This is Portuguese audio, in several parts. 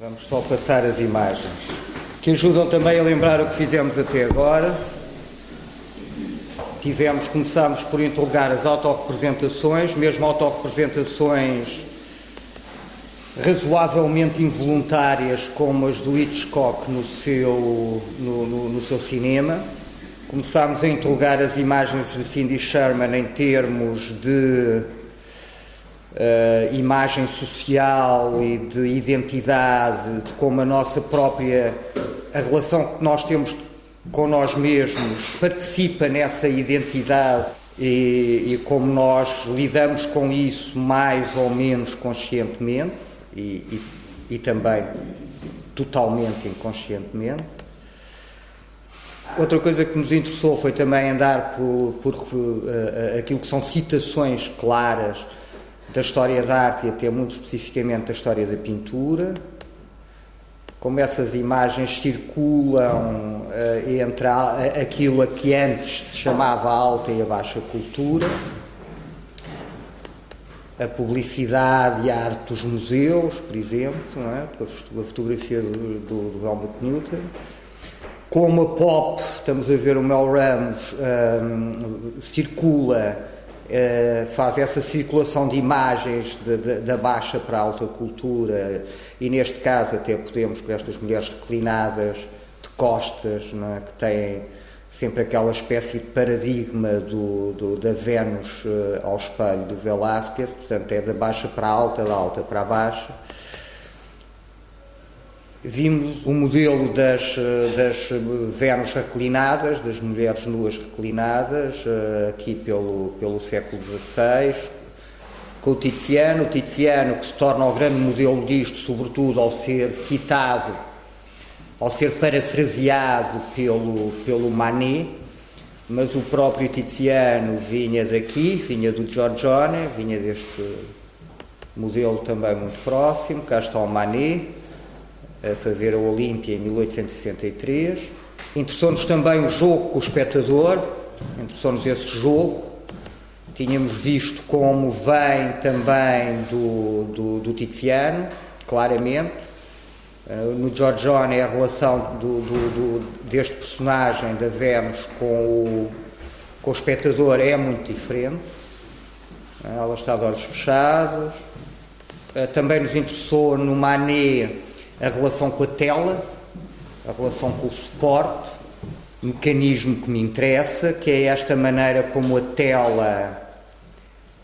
Vamos só passar as imagens, que ajudam também a lembrar o que fizemos até agora. Tivemos, começámos por interrogar as autorrepresentações, mesmo autorrepresentações razoavelmente involuntárias, como as do Hitchcock no seu, no, no, no seu cinema. Começámos a interrogar as imagens de Cindy Sherman em termos de uh, imagem social e de identidade, de como a nossa própria a relação que nós temos com nós mesmos participa nessa identidade e, e como nós lidamos com isso mais ou menos conscientemente e, e, e também totalmente inconscientemente. Outra coisa que nos interessou foi também andar por, por uh, aquilo que são citações claras da história da arte e até muito especificamente da história da pintura, como essas imagens circulam uh, entre a, aquilo a que antes se chamava a alta e a baixa cultura, a publicidade e a arte dos museus, por exemplo, é? a fotografia do, do, do Helmut Newton, como a pop, estamos a ver o Mel Ramos, um, ehm, circula eh, faz essa circulação de imagens de, de, da baixa para a alta cultura e neste caso até podemos com estas mulheres reclinadas de costas é? que têm sempre aquela espécie de paradigma do, do da Vênus uh, ao espelho do Velázquez, portanto é da baixa para a alta, da alta para a baixa Vimos o modelo das, das Vênus reclinadas, das mulheres nuas reclinadas, eh, aqui pelo, pelo século XVI, com o Tiziano. O Tiziano que se torna o grande modelo disto, sobretudo ao ser citado, ao ser parafraseado pelo, pelo Manet, mas o próprio Tiziano vinha daqui, vinha do Giorgione, vinha deste modelo também muito próximo, cá está o Manet a fazer a Olímpia em 1863. Interessou-nos também o jogo com o espectador, interessou-nos esse jogo. Tínhamos visto como vem também do, do, do Tiziano, claramente. Uh, no Giorgione a relação do, do, deste personagem da Vênus com o, com o espectador é muito diferente. Uh, ela está de olhos fechados. Uh, também nos interessou no Manet a relação com a tela, a relação com o suporte, mecanismo que me interessa, que é esta maneira como a tela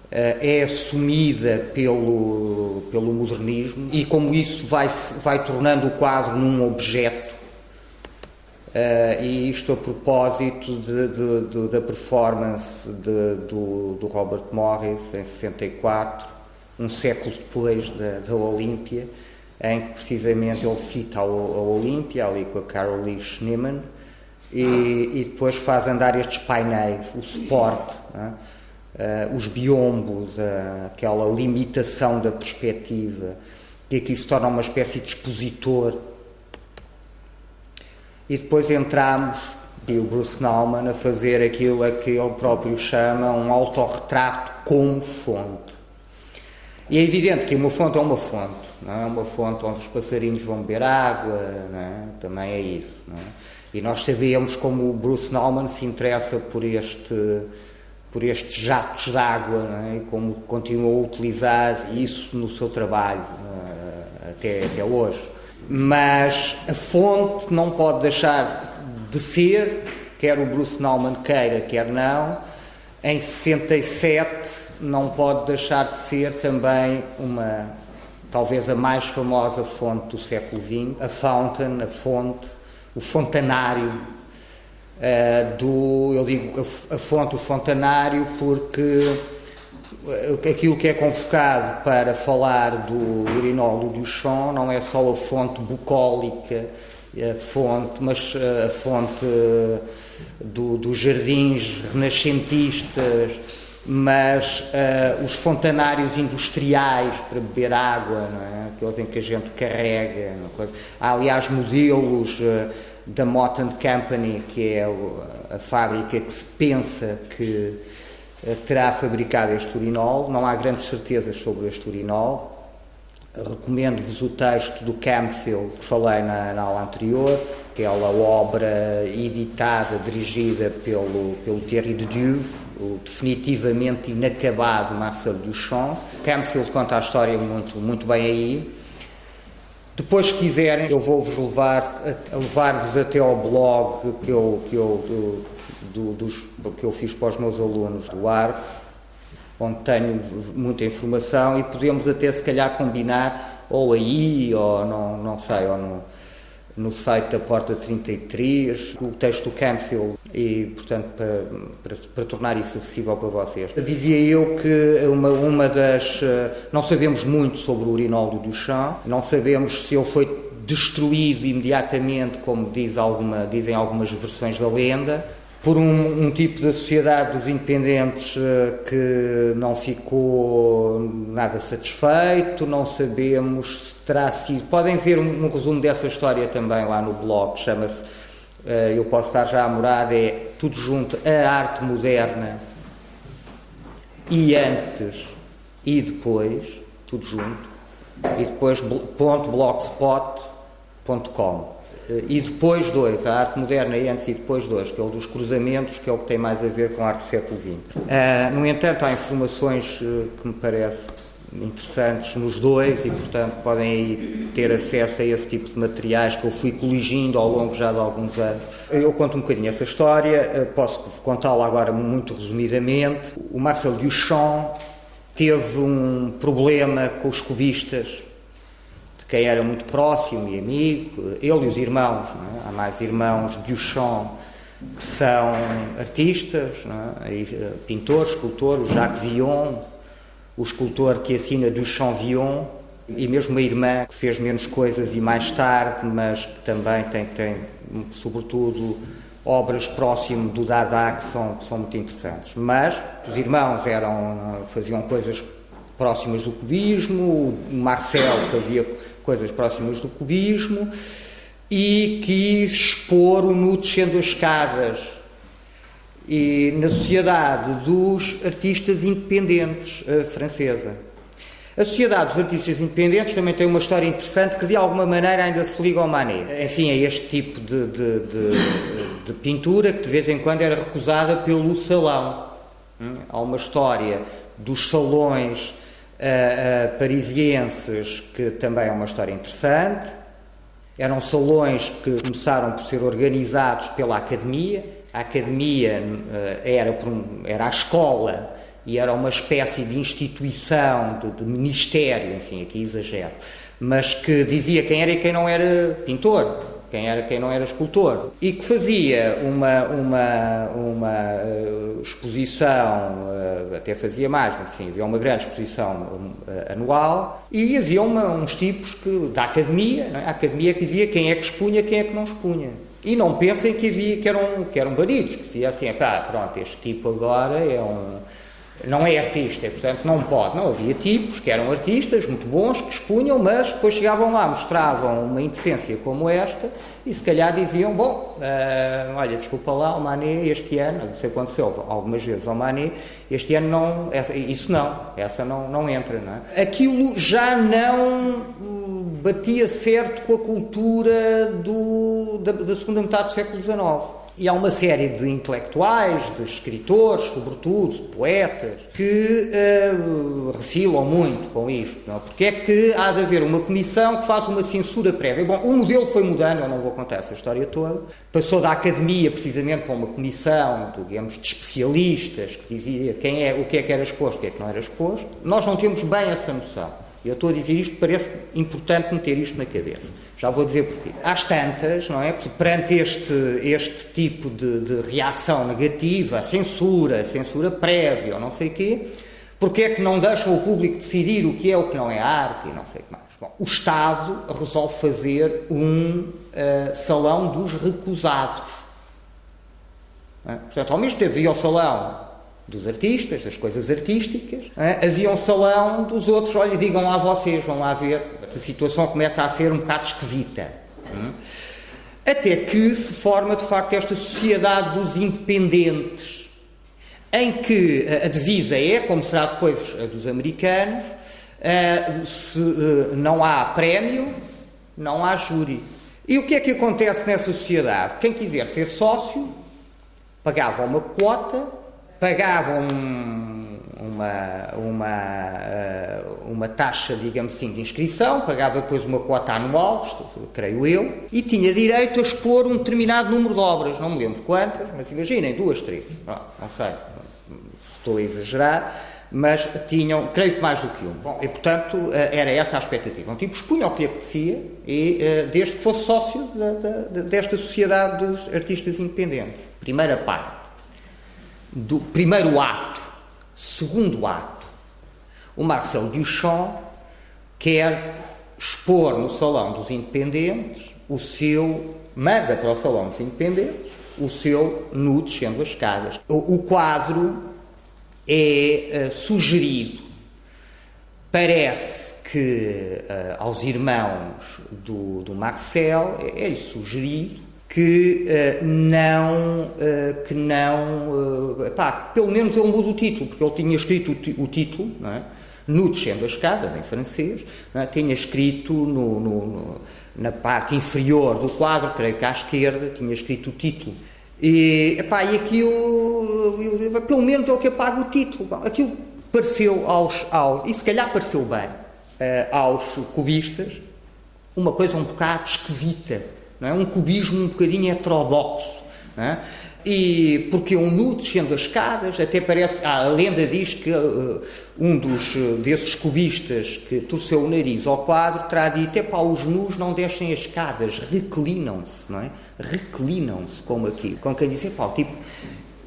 uh, é assumida pelo, pelo modernismo e como isso vai, vai tornando o quadro num objeto. Uh, e isto a propósito de, de, de, da performance do, do Robert Morris em 64, um século depois da, da Olímpia em que precisamente ele cita a, Olímpia, ali com a Caroline Schneemann, e, e, depois faz andar estes painéis, o suporte, uh, os biombos, uh, aquela limitação da perspectiva, que aqui se torna uma espécie de expositor. E depois entramos, e o Bruce Nauman, a fazer aquilo a que ele próprio chama um autorretrato como fonte. E é evidente que uma fonte é uma fonte não é? uma fonte onde os passarinhos vão beber água, é? também é isso. É? E nós sabemos como o Bruce Nauman se interessa por este por estes jatos de água é? e como continuou a utilizar isso no seu trabalho é? até, até hoje. Mas a fonte não pode deixar de ser, quer o Bruce Nauman queira, quer não, em 67 não pode deixar de ser também uma talvez a mais famosa fonte do século XX, a Fountain, a fonte, o fontanário. Uh, do, eu digo a, a fonte, o fontanário, porque eh, aquilo que é convocado para falar do urinol do Duchamp não é só a fonte bucólica, a fonte, mas eh, a fonte do, dos jardins renascentistas, mas uh, os fontanários industriais para beber água, não é? aqueles em que a gente carrega. Coisa. Há, aliás, modelos uh, da Mott Company, que é a fábrica que se pensa que uh, terá fabricado este urinol. Não há grandes certezas sobre este urinol. Recomendo-vos o texto do Campfield que falei na, na aula anterior, aquela obra editada, dirigida pelo, pelo Thierry de Duve, o definitivamente inacabado Marcel Duchamp. Campfield conta a história muito, muito bem aí. Depois, se quiserem, eu vou-vos levar, levar-vos até ao blog que eu, que, eu, do, do, dos, que eu fiz para os meus alunos do ARC, onde tenho muita informação e podemos até se calhar combinar ou aí, ou não, não sei, ou no, no site da Porta 33, o texto do Campfield, e portanto para, para, para, tornar isso acessível para vocês. Dizia eu que uma, uma das. Eh, não sabemos muito sobre o urinol do Duchamp, não sabemos se ele foi destruído imediatamente, como diz alguma, dizem algumas versões da lenda por um, um, tipo de sociedade dos independentes uh, que não ficou nada satisfeito, não sabemos terá sido. Podem ver um, um resumo dessa história também lá no blog, chama-se uh, Eu Posso Estar Já a Morar, é tudo junto, a arte moderna e antes e depois, tudo junto, e depois ponto blogspot.com. E depois dois, a arte moderna e antes e depois dois, que é o dos cruzamentos, que é o que tem mais a ver com a arte do século XX. Uh, no entanto, há informações uh, que me parecem interessantes nos dois e, portanto, podem aí ter acesso a esse tipo de materiais que eu fui coligindo ao longo já de alguns anos. Eu conto um bocadinho essa história, uh, posso contá-la agora muito resumidamente. O Marcel Duchamp teve um problema com os cubistas quem era muito próximo e amigo, ele e os irmãos, é? há mais irmãos Duchamp que são artistas, é? Eh, pintores, escultores, Jacques Villon, o escultor que assina Duchamp Villon, e mesmo uma irmã que fez menos coisas e mais tarde, mas que também tem, tem sobretudo, obras próximo do Dada que são, são muito interessantes. Mas os irmãos eram, faziam coisas próximas do cubismo, o Marcel fazia coisas próximas do cubismo, e quis expor o nu descendo as escadas e na sociedade dos artistas independentes uh, francesa. A Sociedade dos Artistas Independentes também tem uma história interessante que de alguma maneira ainda se liga ao Manet. Enfim, é este tipo de, de, de, de pintura que de vez em quando era recusada pelo salão. Hum? Há uma história dos salões uh, parisienses, que também é uma história interessante. Eram salões que começaram por ser organizados pela academia. A academia uh, era, era a escola e era uma espécie de instituição, de, de, ministério, enfim, aqui exagero, mas que dizia quem era e quem não era pintor quem era quem não era escultor. E que fazia uma uma uma uh, exposição uh, até fazia mais mas enfim havia uma grande exposição anual e havia uma, uns tipos que da academia é? a academia que dizia quem é que expunha quem é que não expunha e não pensem que havia que eram que eram que se assim pá, pronto este tipo agora é um não é artista, portanto não pode. Não, havia tipos que eram artistas muito bons, que expunham, mas depois chegavam lá, mostravam uma indecência como esta e se calhar diziam, bom, uh, olha, desculpa lá, o Mané este ano, isso aconteceu algumas vezes ao Mané, este ano não, essa, isso não, essa não, não entra, não é? Aquilo já não batia certo com a cultura do, da, da segunda metade do século XIX. E há uma série de intelectuais, de escritores, sobretudo, poetas, que uh, refilam muito com isto. Não? É? Porque é que há de haver uma comissão que faz uma censura prévia? Bom, o modelo foi mudando, eu não vou contar essa história toda. Passou da academia, precisamente, para uma comissão, digamos, de especialistas, que dizia quem é, o que é que era exposto, o que é que não era exposto. Nós não temos bem essa noção. Eu estou a dizer isto, parece importante meter isto na cabeça. Já vou dizer porquê. Às tantas, não é? Perante este, este tipo de, de reação negativa, censura, censura prévia, ou não sei o quê, porque é que não deixam o público decidir o que é o que não é arte e não sei o que mais? Bom, o Estado resolve fazer um uh, salão dos recusados. É? Portanto, ao mesmo tempo havia o salão dos artistas, das coisas artísticas, é? havia um salão dos outros, olha, digam lá vocês, vão lá ver, a situação começa a ser um bocado esquisita. É? Até que se forma, de facto, esta sociedade dos independentes, em que a divisa é, como será depois a dos americanos, Uh, se uh, não há prémio, não há júri. E o que é que acontece nessa sociedade? Quem quiser ser sócio pagava uma quota, pagava um, uma, uma, uh, uma taxa, digamos assim, de inscrição, pagava depois uma quota anual, creio eu, e tinha direito a expor um determinado número de obras, não me lembro quantas, mas imaginem, duas, três, não, não sei se estou a exagerar, mas tinham, creio que mais do que um. Bom, e portanto eh, era essa a expectativa. Um tipo expunha o que lhe apetecia, e, eh, desde que fosse sócio desta sociedade dos artistas independentes. Primeira parte. Do primeiro ato. Segundo ato. O Marcel Duchamp quer expor no Salão dos Independentes o seu. manda para o Salão dos Independentes o seu nu descendo as escadas. O, o quadro é uh, sugerido. Parece que uh, aos irmãos do, do Marcel é-lhe sugerido que uh, não, que não pá, pelo menos ele muda o título, porque ele tinha escrito o, o título, não é? no Descendo as Escadas, em francês, é? tinha escrito no, no, no, na parte inferior do quadro, creio que à esquerda, tinha escrito o título e, epá, e aquilo, eu, pelo menos é o que apaga o título. Aquilo pareceu aos, aos e se calhar pareceu bem, uh, aos cubistas, uma coisa um bocado esquisita, não é? um cubismo um bocadinho heterodoxo. É? E porque um nu descendo as escadas, até parece, ah, a lenda diz que uh, um dos uh, desses cubistas que torceu o nariz ao quadro terá dito: é os nus não descem as escadas, reclinam-se, não é? Reclinam-se, como aqui. Com quem diz: é pá, tipo.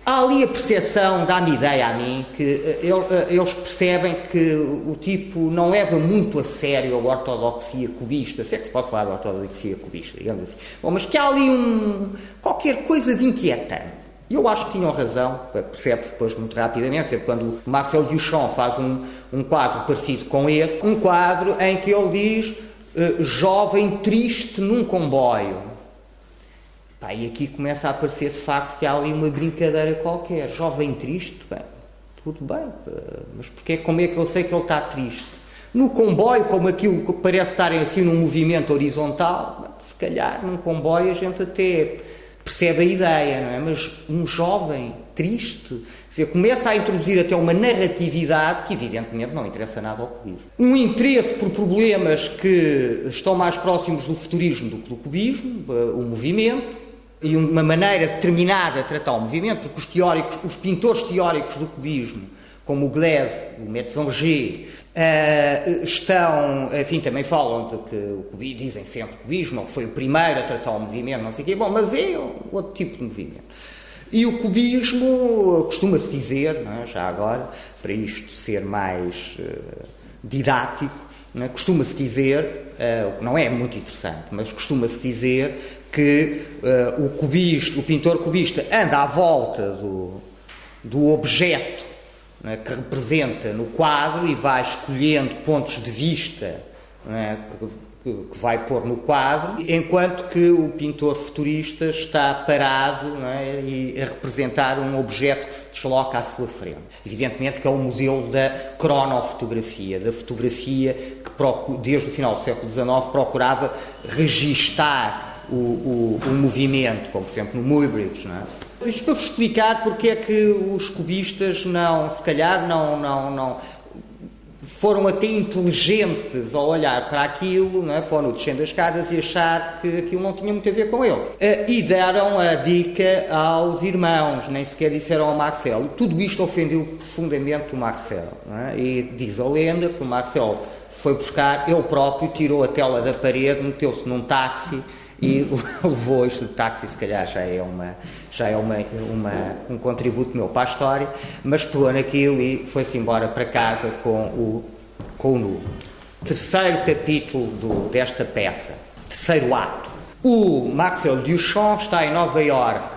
Há ali a percepção, dá-me ideia a mim, que uh, eles percebem que o tipo não leva muito a sério a ortodoxia cubista, se é que se pode falar de ortodoxia cubista, digamos assim. Bom, mas que há ali um, qualquer coisa de inquietante. Eu acho que tinham razão, percebe-se depois muito rapidamente, sempre quando Marcel Duchamp faz um, um quadro parecido com esse, um quadro em que ele diz uh, jovem triste num comboio. Pá, e aqui começa a aparecer de facto que há ali uma brincadeira qualquer. Jovem triste, bem, tudo bem, mas porque, como é que eu sei que ele está triste? No comboio, como aquilo que parece estarem assim num movimento horizontal, se calhar num comboio a gente até percebe a ideia, não é? Mas um jovem triste, quer começa a introduzir até uma narratividade que evidentemente não interessa nada ao cubismo. Um interesse por problemas que estão mais próximos do futurismo do que do cubismo, o movimento, e uma maneira determinada de tratar o movimento, porque os teóricos, os pintores teóricos do cubismo, como o Glaise, o Metzanger, Uh, estão, enfim, também falam de que o cubismo, dizem sempre o cubismo foi o primeiro a tratar o movimento, não sei o quê, bom, mas é outro tipo de movimento. E o cubismo, costuma-se dizer, é, já agora, para isto ser mais uh, didático, é, costuma-se dizer, uh, não é muito interessante, mas costuma-se dizer que o cubista, o pintor cubista anda à volta do, do objeto é, que representa no quadro e vai escolhendo pontos de vista é, que, que, vai pôr no quadro, enquanto que o pintor futurista está parado é, e a representar um objeto que se desloca à sua frente. Evidentemente que é o museu da cronofotografia, da fotografia que desde o final do século XIX procurava registar o, o, o movimento, como por exemplo no Muybridge, não é? Isto para vos explicar porque é que os cubistas não, se calhar, não, não, não foram até inteligentes ao olhar para aquilo, não é? para o descendo das escadas e achar que aquilo não tinha muito a ver com eles. Eh, e deram a dica aos irmãos, nem sequer disseram ao Marcelo. Tudo isto ofendeu profundamente o Marcelo. É? E diz a lenda que o Marcelo foi buscar, ele próprio tirou a tela da parede, meteu-se num táxi e levou isto de táxi, se calhar já é, uma, já é uma, uma, um contributo meu para a história, mas pegou naquilo e foi-se embora para casa com o, com o nu. Terceiro capítulo do, desta peça, terceiro ato. O Marcel Duchamp está em Nova York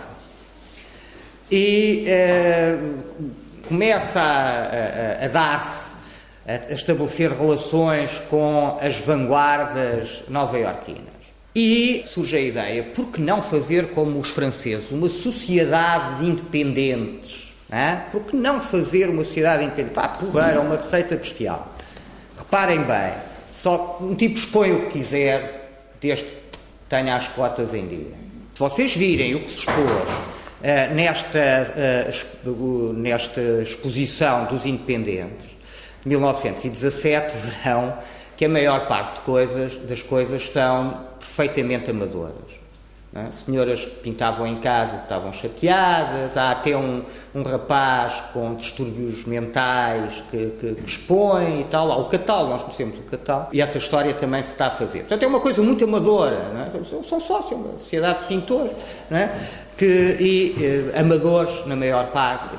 e eh, começa a, a, a dar-se, a estabelecer relações com as vanguardas nova-iorquinas. E surge a ideia, por que não fazer como os franceses, uma sociedade de independentes? É? Por que não fazer uma sociedade independente? Pá, porra, uma receita bestial. Reparem bem, só um tipo expõe o que quiser, desde que tenha as cotas em dia. Se vocês virem o que se expôs uh, nesta, uh, nesta exposição dos independentes de 1917, verão que a maior parte coisas, das coisas são perfeitamente amadoras. É? Senhoras que pintavam em casa estavam chateadas, há até um, um rapaz com distúrbios mentais que, que, que, expõe e tal. Há o catálogo, nós conhecemos o catálogo, e essa história também se está a fazer. Portanto, é uma coisa muito amadora. É? São sócios, uma sociedade de pintores, é? que, e eh, amadores na maior parte.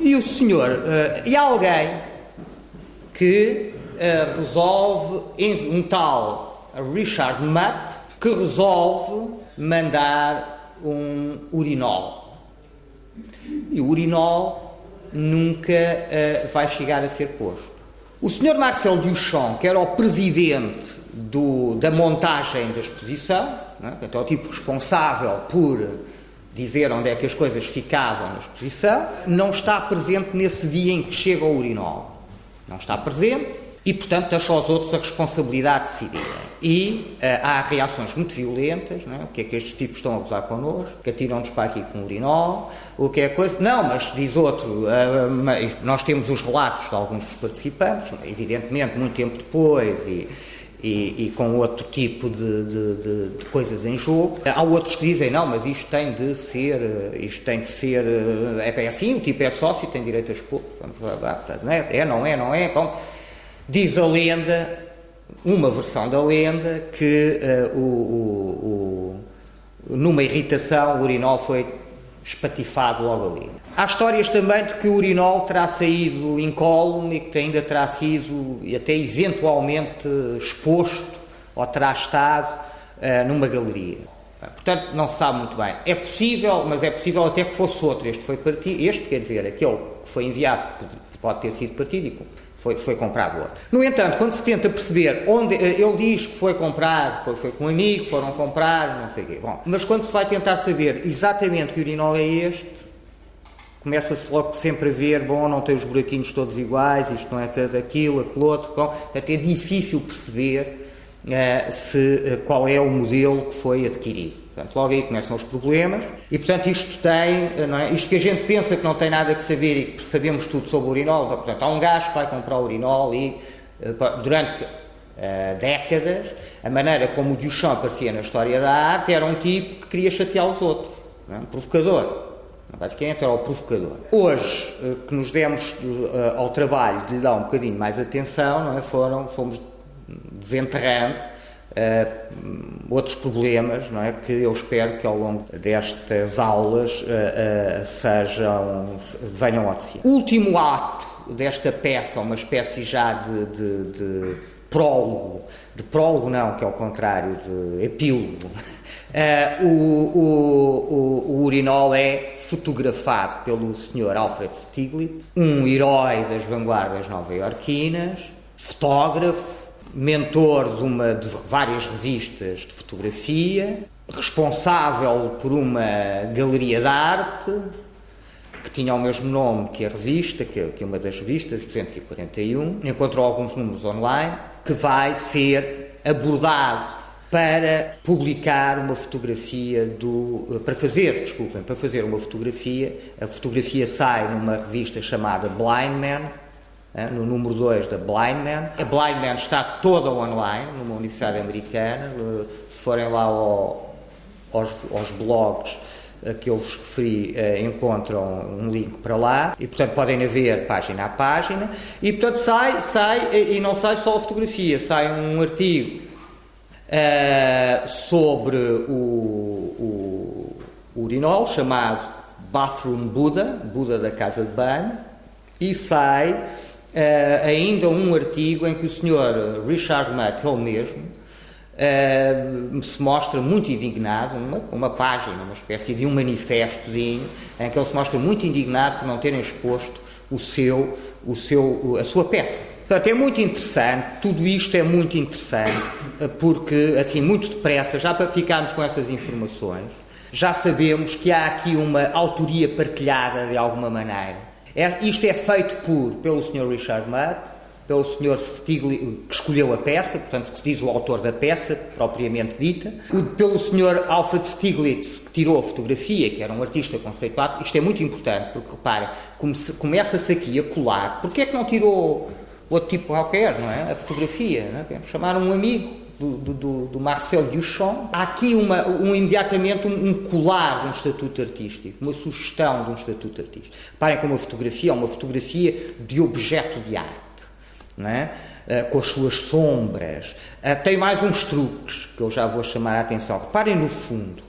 E o senhor, uh, e há alguém que uh, resolve, um tal Richard Mutt, que resolve mandar um urinol. E o urinol nunca uh, vai chegar a ser posto. O Sr. Marcel Duchamp, que era o presidente do, da montagem da exposição, é? é o tipo responsável por dizer onde é que as coisas ficavam na exposição, não está presente nesse dia em que chega o urinol. Não está presente, e, portanto, deixa aos outros a responsabilidade de decidir. E uh, há reações muito violentas, não é? o que é que estes tipos estão a gozar connosco, que atiram-nos para aqui com urinol, o que é coisa... Não, mas diz outro, uh, nós temos os relatos de alguns dos participantes, evidentemente, muito tempo depois, e, e, e, com outro tipo de, de, de, de, coisas em jogo. Há outros que dizem, não, mas isto tem de ser, isto tem de ser, é, é assim, o tipo é sócio tem direito a expor. Vamos lá, é, é, não é, não é, bom... Diz a lenda, uma versão da lenda, que uh, o, o, o, numa irritação o urinol foi espatifado logo ali. Há histórias também de que o urinol terá saído incólume e que ainda terá sido até eventualmente exposto ou terá estado uh, numa galeria. Portanto, não se sabe muito bem. É possível, mas é possível até que fosse outro. Este foi partido, este quer dizer, aquele que foi enviado pode ter sido partido foi, foi comprado outro. No entanto, quando se tenta perceber onde. Eh, ele diz que foi comprado, foi, foi com um amigo, foram comprar, não sei o quê. Bom, mas quando se vai tentar saber exatamente que urinol é este, começa-se logo sempre a ver, bom, não tem os buraquinhos todos iguais, isto não é daquilo, aquele outro, bom, até é difícil perceber uh, se, uh, qual é o modelo que foi adquirido. Portanto, logo aí começam os problemas e, portanto, isto tem, é? isto que a gente pensa que não tem nada que saber e que sabemos tudo sobre o urinol, portanto, há um gajo que vai comprar o urinol e, eh, durante uh, décadas, a maneira como o Duchamp aparecia na história da arte era um tipo que queria chatear os outros, é? um provocador. Basicamente era o provocador. Hoje, eh, que nos demos ao trabalho de lhe dar um bocadinho mais atenção, é? Foram, fomos desenterrando uh, outros problemas, não é? Que eu espero que ao longo destas aulas uh, uh, sejam, venham ao de cima. Último ato desta peça, uma espécie já de, de, de prólogo, de prólogo não, que é o contrário, de epílogo. O, o, o, o, urinol é fotografado pelo Sr. Alfred Stieglitz, um herói das vanguardas nova-iorquinas, fotógrafo, mentor de, uma, de várias revistas de fotografia, responsável por uma galeria de arte que tinha o mesmo nome que a revista, que, é, uma das revistas, 241. Encontrou alguns números online que vai ser abordado para publicar uma fotografia do para fazer, desculpem, para fazer uma fotografia. A fotografia sai numa revista chamada Blind Man no número 2 da Blind Man. A Blind Man está toda online, numa universidade americana. Eh, se forem lá ao, aos, aos, blogs eh, que eu vos referi, encontram um link para lá e, portanto, podem ver página a página. E, portanto, sai, sai, e não sai só a fotografia, sai um artigo uh, sobre o, o, urinol, chamado Bathroom Buddha, Buda da casa de banho, e sai uh, ainda um artigo em que o Sr. Richard Mutt, ele mesmo, uh, se mostra muito indignado, uma, uma página, uma espécie de um manifestozinho, em que ele se mostra muito indignado por não terem exposto o seu, o seu, a sua peça. Portanto, é muito interessante, tudo isto é muito interessante, porque, assim, muito depressa, já para ficarmos com essas informações, já sabemos que há aqui uma autoria partilhada de alguma maneira. É, isto é feito por, pelo Sr. Richard Mudd, pelo Sr. Stiglitz, que escolheu a peça, portanto, que se diz o autor da peça, propriamente dita, pelo Sr. Alfred Stiglitz, que tirou a fotografia, que era um artista conceituado. Isto é muito importante, porque reparem, começa-se aqui a colar. Porquê é que não tirou outro tipo qualquer, não é? A fotografia, não é? Chamaram um amigo, do, do, do, Marcel Duchamp, há aqui uma, um, imediatamente um, colar de um estatuto artístico, uma sugestão de um estatuto artístico. Parem com uma fotografia, é uma fotografia de objeto de arte não é? Uh, com as suas sombras. Uh, tem mais uns truques que eu já vou chamar a atenção. Reparem no fundo.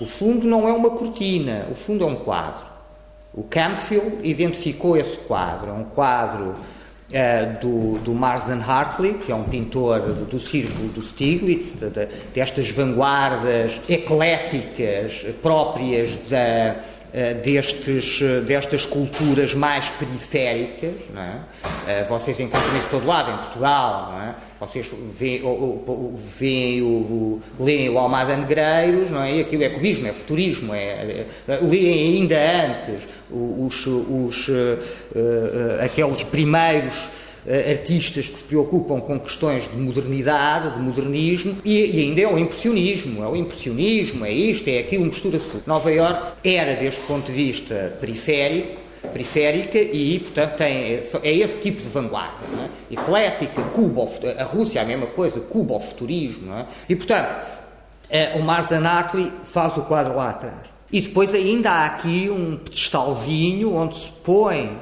O fundo não é uma cortina, o fundo é um quadro. O Campfield identificou esse quadro. É um quadro uh, do, do Marsden Hartley, que é um pintor do, do círculo do Stiglitz, de, de, destas vanguardas ecléticas próprias da destes, eh, destas culturas mais periféricas, é? Eh, vocês encontram isso todo lado, em Portugal, é? vocês veem, veem o, leem o Almada Negreiros, não é? e aquilo é cubismo, é futurismo, é, é, leem ainda antes os, os, aqueles primeiros artistas que se preocupam com questões de modernidade, de modernismo, e, e, ainda é o impressionismo, é o impressionismo, é isto, é aquilo, mistura-se tudo. Nova York era, deste ponto de vista periférico, periférica e, portanto, tem, é esse tipo de vanguarda. É? Eclética, Cuba, a Rússia é a mesma coisa, Cuba, o futurismo. É? E, portanto, eh, o Marsden Hartley faz o quadro lá atrás. E depois ainda há aqui um pedestalzinho onde se põe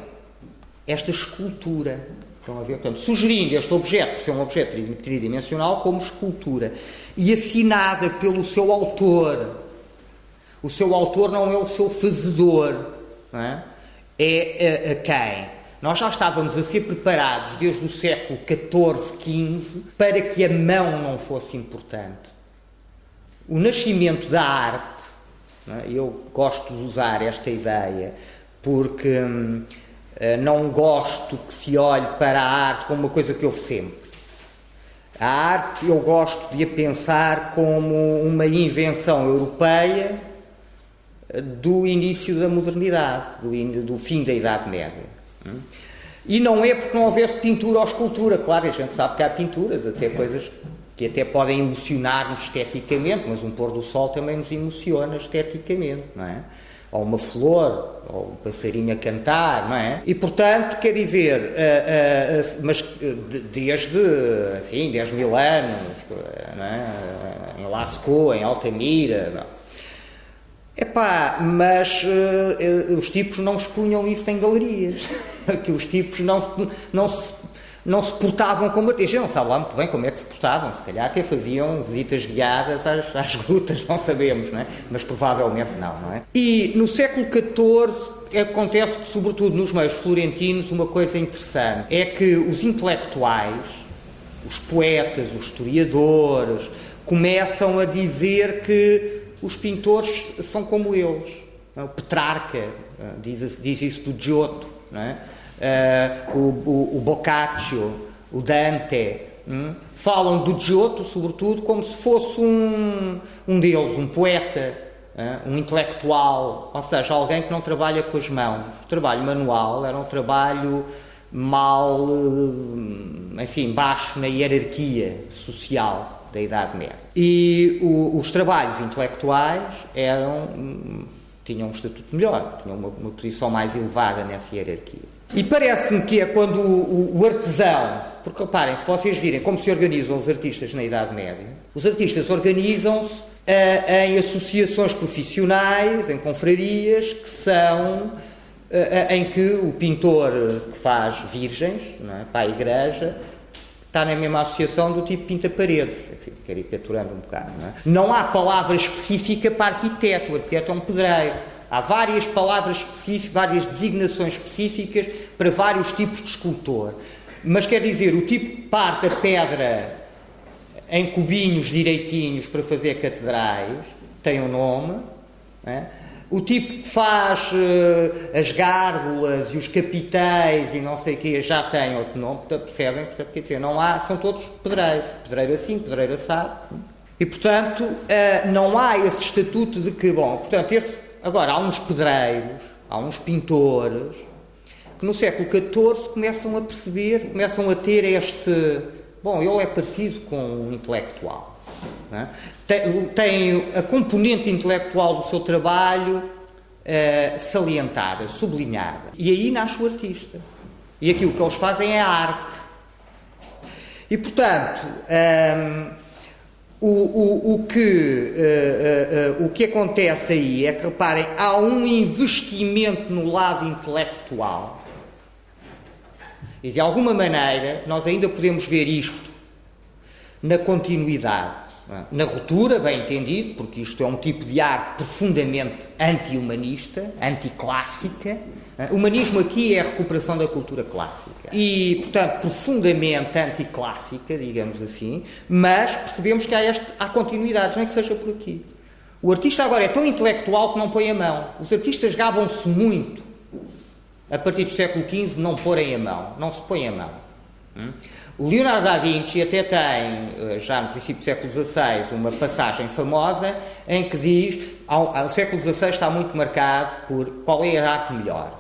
esta escultura. Estão a ver? Portanto, sugerindo este objeto ser um objeto tridimensional como escultura e assinada pelo seu autor. O seu autor não é o seu fazedor, é? é? a, a quem? Nós já estávamos a ser preparados desde o século XIV, XV para que a mão não fosse importante. O nascimento da arte, é? eu gosto de usar esta ideia porque. Hum, não gosto que se olhe para a arte como uma coisa que houve sempre. A arte eu gosto de a pensar como uma invenção europeia eh, do início da modernidade, do, do fim da Idade Média. Hum? E não é porque não houvesse pintura ou escultura, claro, a gente sabe que há pinturas, até coisas que até podem emocionar-nos esteticamente, mas um pôr do sol também nos emociona esteticamente, não é? Ou uma flor, ou um passarinho a cantar, não é? E, portanto, quer dizer, uh, uh, uh, mas desde, enfim, 10 mil anos, não é? em Lascaux, em Altamira, não. Epá, mas os tipos não expunham isso em galerias, que os tipos não se, não se não se portavam como artistas. Não sabe lá muito bem como é que se portavam, se calhar até faziam visitas guiadas às, às grutas, não sabemos, não é? mas provavelmente não, não é? E no século XIV acontece, sobretudo nos meios florentinos, uma coisa interessante: é que os intelectuais, os poetas, os historiadores, começam a dizer que os pintores são como eles. Petrarca eh, diz, diz isso do Giotto, não é? Uh, o, o, Boccaccio, o Dante, hum, falam do Giotto, sobretudo, como se fosse um, um deus, um poeta, uh, um intelectual, ou seja, alguém que não trabalha com as mãos. O trabalho manual era um trabalho mal, eh, enfim, baixo na hierarquia social da Idade Média. E o, os trabalhos intelectuais eram hum, tinham um estatuto melhor, tinham uma, uma posição mais elevada nessa hierarquia. E parece-me que é quando o, o, artesão, porque reparem, se vocês virem como se organizam os artistas na Idade Média, os artistas organizam-se uh, em associações profissionais, em confrarias, que são uh, em que o pintor que faz virgens é, para a igreja está na mesma associação do tipo pinta paredes, enfim, caricaturando um bocado. Não, é? não há palavra específica para arquiteto, o arquiteto é um pedreiro. Há várias palavras específicas, várias designações específicas para vários tipos de escultor. Mas quer dizer, o tipo que parte a pedra em cubinhos direitinhos para fazer catedrais tem um nome. É? O tipo que faz uh, as gárgulas e os capitéis e não sei o quê já tem outro nome, portanto, percebem? Portanto, quer dizer, não há, são todos pedreiros. Pedreiro assim, pedreiro assado. E, portanto, uh, não há esse estatuto de que, bom, portanto, esse Agora, há uns pedreiros, há uns pintores, que no século XIV começam a perceber, começam a ter este. Bom, ele é parecido com um intelectual. É? Tem, tem, a componente intelectual do seu trabalho uh, salientada, sublinhada. E aí nasce o artista. E aquilo que eles fazem é arte. E, portanto, ehm, o, o, o, que, uh, uh, uh, o que acontece aí é que, reparem, há um investimento no lado intelectual. E, de alguma maneira, nós ainda podemos ver isto na continuidade. Na ruptura, bem entendido, porque isto é um tipo de arte profundamente anti-humanista, anticlássica. O humanismo aqui é a recuperação da cultura clássica. E, portanto, profundamente anticlássica, digamos assim, mas percebemos que há, este, há continuidades, não é que seja por aqui. O artista agora é tão intelectual que não põe a mão. Os artistas gabam-se muito, a partir do século XV, não porem a mão. Não se põe a mão. Hum? Leonardo da Vinci até tem, eh, já no princípio do século XVI, uma passagem famosa em que diz o século XVI está muito marcado por qual é a arte melhor.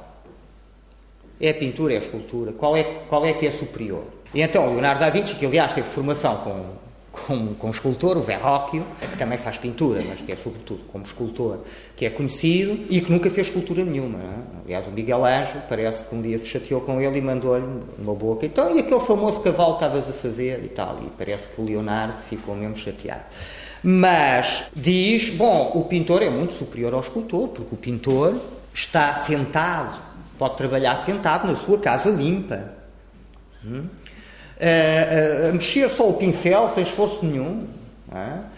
É a pintura, é a escultura, qual é, qual é que é superior? E então Leonardo da Vinci, que aliás teve formação com com, um escultor, o Verrocchio, que também faz pintura, mas que é sobretudo como escultor, que é conhecido e que nunca fez escultura nenhuma. É? Aliás, o Miguel Ângelo parece que um dia se chateou com ele e mandou-lhe uma boca. Então, e aquele famoso cavalo que estavas a fazer e tal. E parece que o Leonardo ficou mesmo chateado. Mas diz, bom, o pintor é muito superior ao escultor, porque o pintor está sentado, pode trabalhar sentado na sua casa limpa. Hum? A, a mexer só o pincel sem esforço nenhum, é?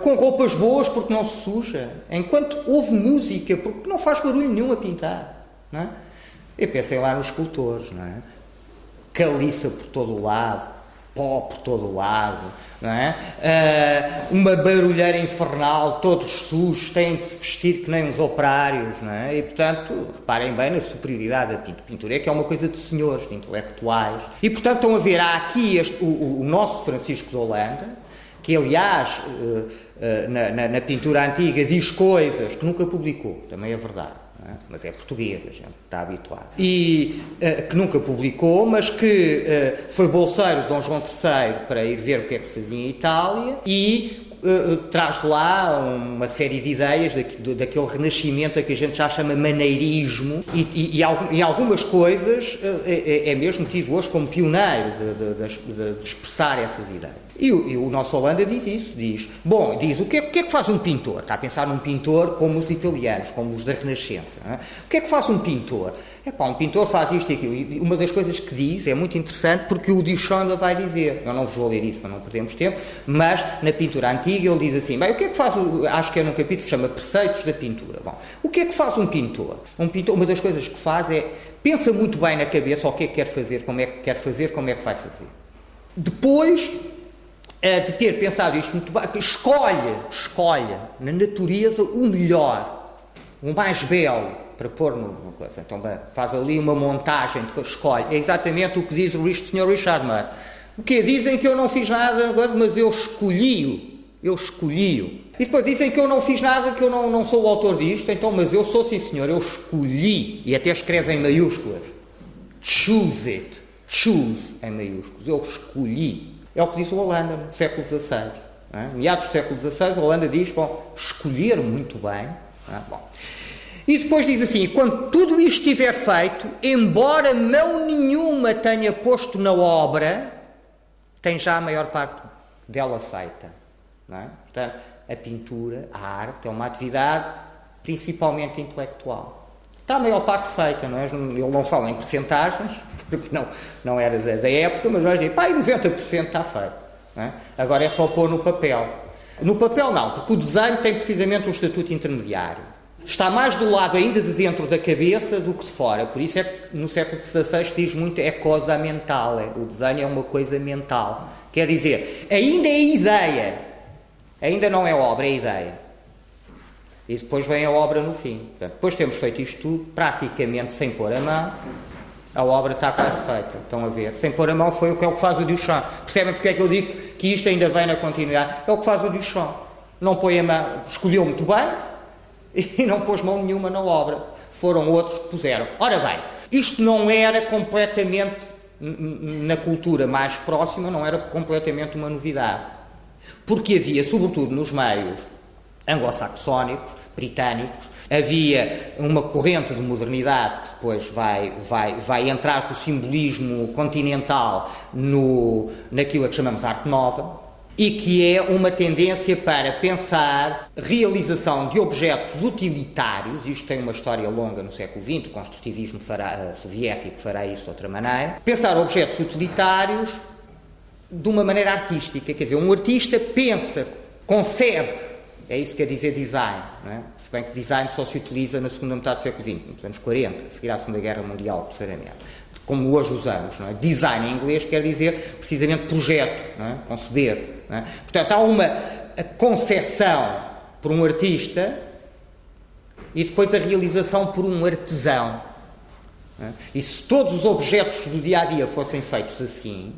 com roupas boas porque não se suja, enquanto houve música porque não faz barulho nenhum a pintar. É? Eu pensei lá nos escultores, não é? caliça por todo o lado, pó por todo o lado, é? Uh, uma barulheira infernal, todos sujos, têm de se vestir que nem os operários, é? e portanto, reparem bem na superioridade da pintura, que é uma coisa de senhores, de intelectuais, e portanto estão a ver, há aqui este, o, o, nosso Francisco de Holanda, que aliás uh, uh, na, na, na pintura antiga diz coisas que nunca publicou, também é verdade é? mas é português, a gente está habituado. E uh, que nunca publicou, mas que uh, foi bolseiro de Dom João III para ir ver o que é que se fazia em Itália e uh, traz de lá uma série de ideias daqu daquele renascimento a que a gente já chama maneirismo e, e, e em algumas coisas é, é, mesmo tido hoje como pioneiro de, de, de, expressar essas ideias. E e o, nosso Holanda diz isso, diz, bom, diz, o que, é, o que, é, que faz um pintor? Está a pensar num pintor como os italianos, como os da Renascença. É? O que é que faz um pintor? É pá, um pintor faz isto e aquilo. E uma das coisas que diz é muito interessante porque o Duchamp vai dizer, eu não vos vou ler isso para não perdermos tempo, mas na pintura antiga ele diz assim, bem, o que é que faz, acho que é num capítulo que se chama Preceitos da Pintura. Bom, o que é que faz um pintor? Um pintor, uma das coisas que faz é, pensa muito bem na cabeça o que é que quer fazer, como é que quer fazer, como é que vai fazer. Depois de ter pensado isto muito bem, escolhe, escolhe na natureza o melhor, o mais belo para pôr numa coisa. Então faz ali uma montagem, escolhe. É exatamente o que diz o Sr. Richard Murray. O que Dizem que eu não fiz nada, mas eu escolhi-o. Eu escolhi-o. E depois dizem que eu não fiz nada, que eu não, não sou o autor disto, então, mas eu sou sim senhor, eu escolhi. E até escreve em maiúsculas. Choose it. Choose em maiúsculas. Eu escolhi. É o que diz o Holanda no século XVI. É? Meados do século XVI, a Holanda diz, bom, escolher muito bem. É? Bom. E depois diz assim: quando tudo isto estiver feito, embora mão nenhuma tenha posto na obra, tem já a maior parte dela feita. É? Portanto, a pintura, a arte, é uma atividade principalmente intelectual. Está a maior parte feita, não é? Ele não fala em percentagens, porque não, não era da, época, mas vai dizer, pá, 90% está feito. É? Agora é só pôr no papel. No papel não, porque o desenho tem precisamente um estatuto intermediário. Está mais do lado ainda de dentro da cabeça do que de fora. Por isso é que no século XVI diz muito é coisa mental. É, o desenho é uma coisa mental. Quer dizer, ainda é ideia. Ainda não é obra, é ideia. E depois vem a obra no fim. Portanto, depois temos feito isto tudo, praticamente sem pôr a mão, a obra está quase feita. Estão a ver? Sem pôr a mão foi o que é o que faz o Duchamp. Percebem porque é que eu digo que isto ainda vem na continuidade? É o que faz o Duchamp. Não põe a mão, escolheu muito bem e não pôs mão nenhuma na obra. Foram outros que puseram. Ora bem, Isto não era completamente, na cultura mais próxima, não era completamente uma novidade. Porque havia, sobretudo nos meios anglo-saxónicos, britânicos, havia uma corrente de modernidade que depois vai, vai, vai entrar com o simbolismo continental no, naquilo que chamamos arte nova, e que é uma tendência para pensar realização de objetos utilitários, isto tem uma história longa no século XX, o construtivismo fará, uh, soviético fará isso de outra maneira, pensar objetos utilitários de uma maneira artística, quer dizer, um artista pensa, concebe, é isso que quer dizer design, é? se bem que design só se utiliza na segunda metade do século XX, nos anos 40, a seguir à Segunda Guerra Mundial, terceiramente como hoje usamos. É? Design em inglês quer dizer precisamente projeto, é? conceber. É? Portanto, há uma concepção por um artista e depois a realização por um artesão. É? E se todos os objetos do dia a dia fossem feitos assim,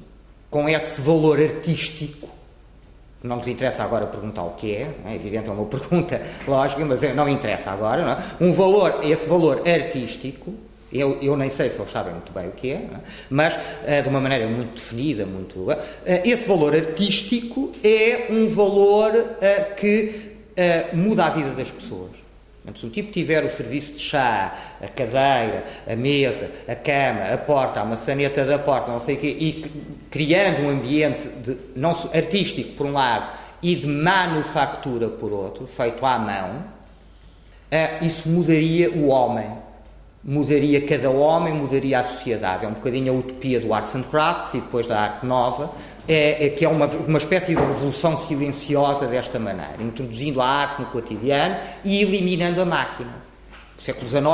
com esse valor artístico, não nos interessa agora perguntar o que é, é evidente, é uma pergunta lógica, mas não interessa agora, é? um valor, esse valor artístico, eu, eu nem sei se eles sabem muito bem o que é, é? mas uh, de uma maneira muito definida, muito. Uh, esse valor artístico é um valor uh, que muda a vida das pessoas. Se um tipo tiver o serviço de chá, a cadeira, a mesa, a cama, a porta, a maçaneta da porta, não sei o quê, e criando um ambiente de, não, artístico por um lado e de manufactura por outro, feito à mão, isso mudaria o homem mudaria cada homem, mudaria a sociedade. É um bocadinho a utopia do Arts and Crafts e depois da arte nova, é, é que é uma, uma espécie de revolução silenciosa desta maneira, introduzindo a arte no cotidiano e eliminando a máquina. O século XIX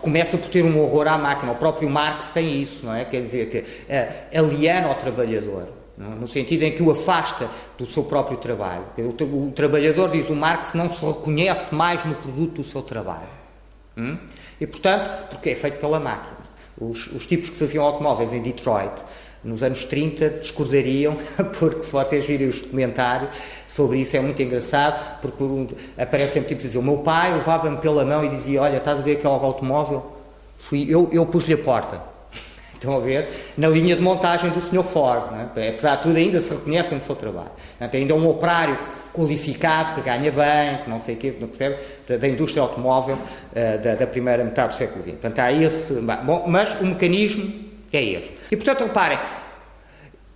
começa por ter um horror à máquina. O próprio Marx tem isso, não é? Quer dizer, que é, aliena ao trabalhador, no sentido em que o afasta do seu próprio trabalho. O, o trabalhador, diz o Marx, não se reconhece mais no produto do seu trabalho. Hum? E, portanto, porque é feito pela máquina. Os, os tipos que faziam automóveis em Detroit nos anos 30 discordariam, porque se vocês virem os documentários sobre isso é muito engraçado, porque aparece sempre tipo dizer, o meu pai levava-me pela mão e dizia, olha, estás a ver aquele automóvel? Fui, eu, eu pus-lhe a porta. Estão a ver? Na linha de montagem do Sr. Ford. É? Apesar de tudo, ainda se reconhecem no seu trabalho. Portanto, ainda é um operário qualificado, que ganha bem, que não sei o quê, não percebe, da, da indústria automóvel uh, da, da, primeira metade do século XX. Portanto, há esse. Bom, mas o mecanismo é este. E, portanto, reparem,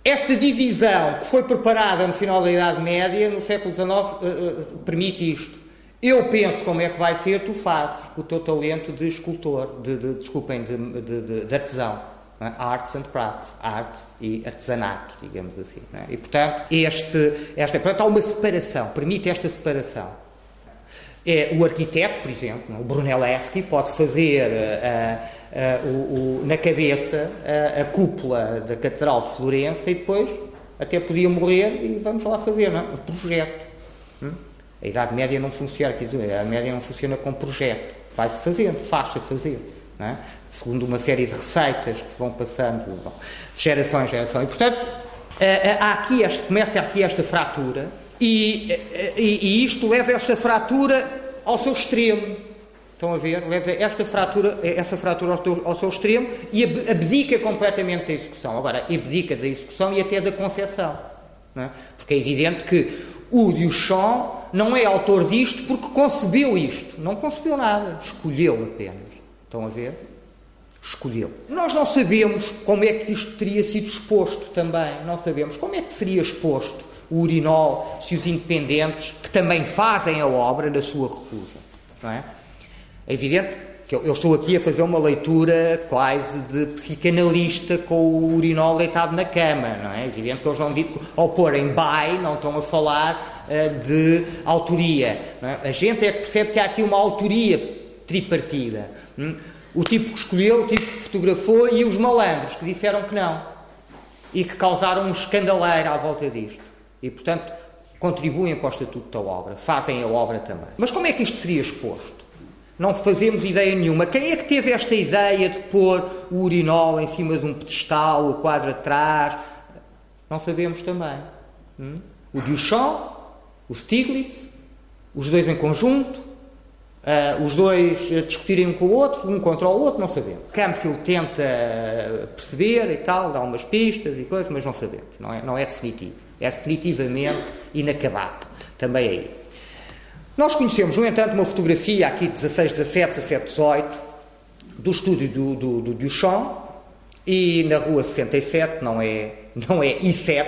esta divisão que foi preparada no final da Idade Média, no século XIX, uh, uh, permite isto. Eu penso como é que vai ser, tu fazes o teu talento de escultor, de, de desculpem, de, de, de artesão. É? Arts and crafts, arte e artesanato, digamos assim. É? E, portanto, este, esta, portanto, há uma separação, permite esta separação. É, o arquiteto, por exemplo, o Brunelleschi, pode fazer uh, uh, o, o, na cabeça a cúpula da Catedral de Florença e depois até podia morrer e vamos lá fazer, não é? Um projeto. Hum? A Idade Média não funciona, quer dizer, a Idade Média não funciona com projeto. Vai-se fazendo, faz-se fazer é? Segundo uma série de receitas que se vão passando bom, de geração em geração. E, portanto, eh, eh, há aqui este, começa aqui esta fratura e, eh, e, e isto leva esta fratura ao seu extremo. Estão a ver? Leva esta fratura, essa fratura ao seu, ao seu extremo e abdica completamente da execução. Agora, abdica da execução e até da concepção. É? Porque é evidente que o Duchamp não é autor disto porque concebeu isto. Não concebeu nada, escolheu apenas. Estão a ver? Escolheu. Nós não sabemos como é que isto teria sido exposto também. Não sabemos como é que seria exposto o urinol se os independentes, que também fazem a obra, na sua recusa. Não é? é evidente que eu, eu, estou aqui a fazer uma leitura quase de psicanalista com o urinol deitado na cama, não é? é evidente que eles não dizem, ao pôr em by, não estão a falar uh, de autoria. É? A gente é que percebe que há aqui uma autoria tripartida. Hum? O tipo que escolheu, o tipo que fotografou e os malandros que disseram que não. E que causaram um escandaleiro à volta disto. E, portanto, contribuem para o estatuto da obra, fazem a obra também. Mas como é que isto seria exposto? Não fazemos ideia nenhuma. Quem é que teve esta ideia de pôr o urinol em cima de um pedestal, o quadro atrás? Não sabemos também. Hum? O Duchamp, o Stiglitz, os dois em conjunto, Uh, os dois discutirem um com o outro, um contra o outro, não sabemos. Campfield tenta perceber e tal, dá umas pistas e coisas, mas não sabemos, não é, não é definitivo. É definitivamente inacabado, também aí. Nós conhecemos, no entanto, uma fotografia aqui de 16, 17, 17, 18, do estúdio do, do, do Duchamp, e na rua 67, não é, não é I7,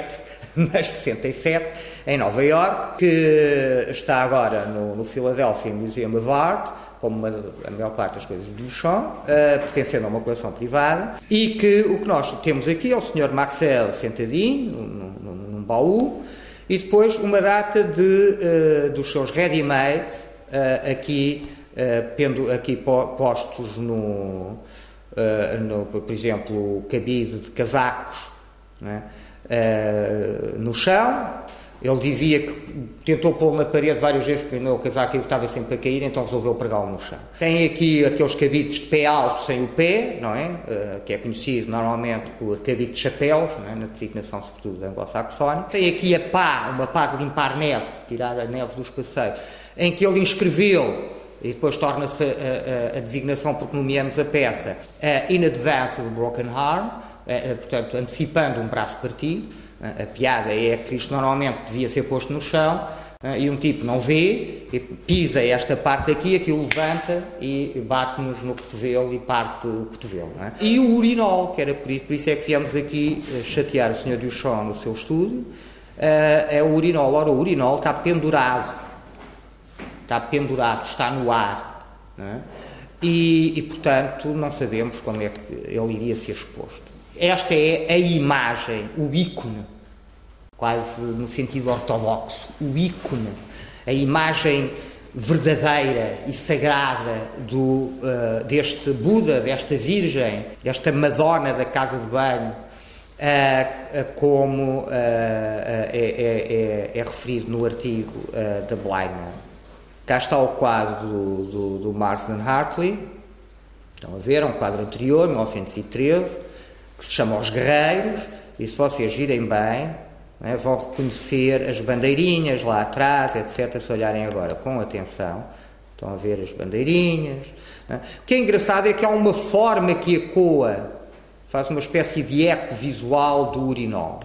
mas 67, em Nova York, que está agora no, no Philadelphia Museum of Art, como uma, a maior parte das coisas do Duchamp, uh, pertencendo a uma coleção privada, e que o que nós temos aqui é o Sr. Maxwell sentadinho, num, num, num baú, e depois uma data de, uh, dos seus ready-made, uh, aqui, pendo, aqui postos no, no, por exemplo, cabide de casacos, né? No chão, ele dizia que tentou pô-lo na parede várias vezes porque o casaco estava sempre a cair, então resolveu pregá-lo no chão. Tem aqui aqueles cabides de pé alto sem o pé, não é? Uh, que é conhecido normalmente por cabide de chapéus, é? na designação sobretudo anglo-saxónica. Tem aqui a pá, uma pá de limpar neve, tirar a neve dos passeios, em que ele inscreveu e depois torna-se a, a, a, designação porque nomeamos a peça uh, In Advance of Broken Arm, portanto, antecipando um braço partido. A piada é que isto normalmente devia ser posto no chão eh, e um tipo não vê, pisa esta parte aqui, aquilo levanta e bate-nos no cotovelo e parte o cotovelo. É? E o urinol, que era por isso, por isso é que viemos aqui eh, chatear o Sr. Duchamp no seu estúdio, eh, é o urinol. Ora, o urinol está pendurado, está pendurado, está no ar. É? E, e, portanto, não sabemos como é que ele iria ser exposto. Esta é a imagem, o ícone, quase no sentido ortodoxo, o ícone, a imagem verdadeira e sagrada do, uh, deste Buda, desta Virgem, desta Madonna da casa de banho, uh, uh, como é, é, é, é, referido no artigo da Blyman. Cá está o quadro do, do, do Marsden Hartley, estão a ver, é um quadro anterior, 1913, que se chama Os Guerreiros, e se vocês virem bem, é, vão reconhecer as bandeirinhas lá atrás, etc. Se olharem agora com atenção, estão a ver as bandeirinhas. É? O que é engraçado é que há uma forma que ecoa, faz uma espécie de eco visual do urinol,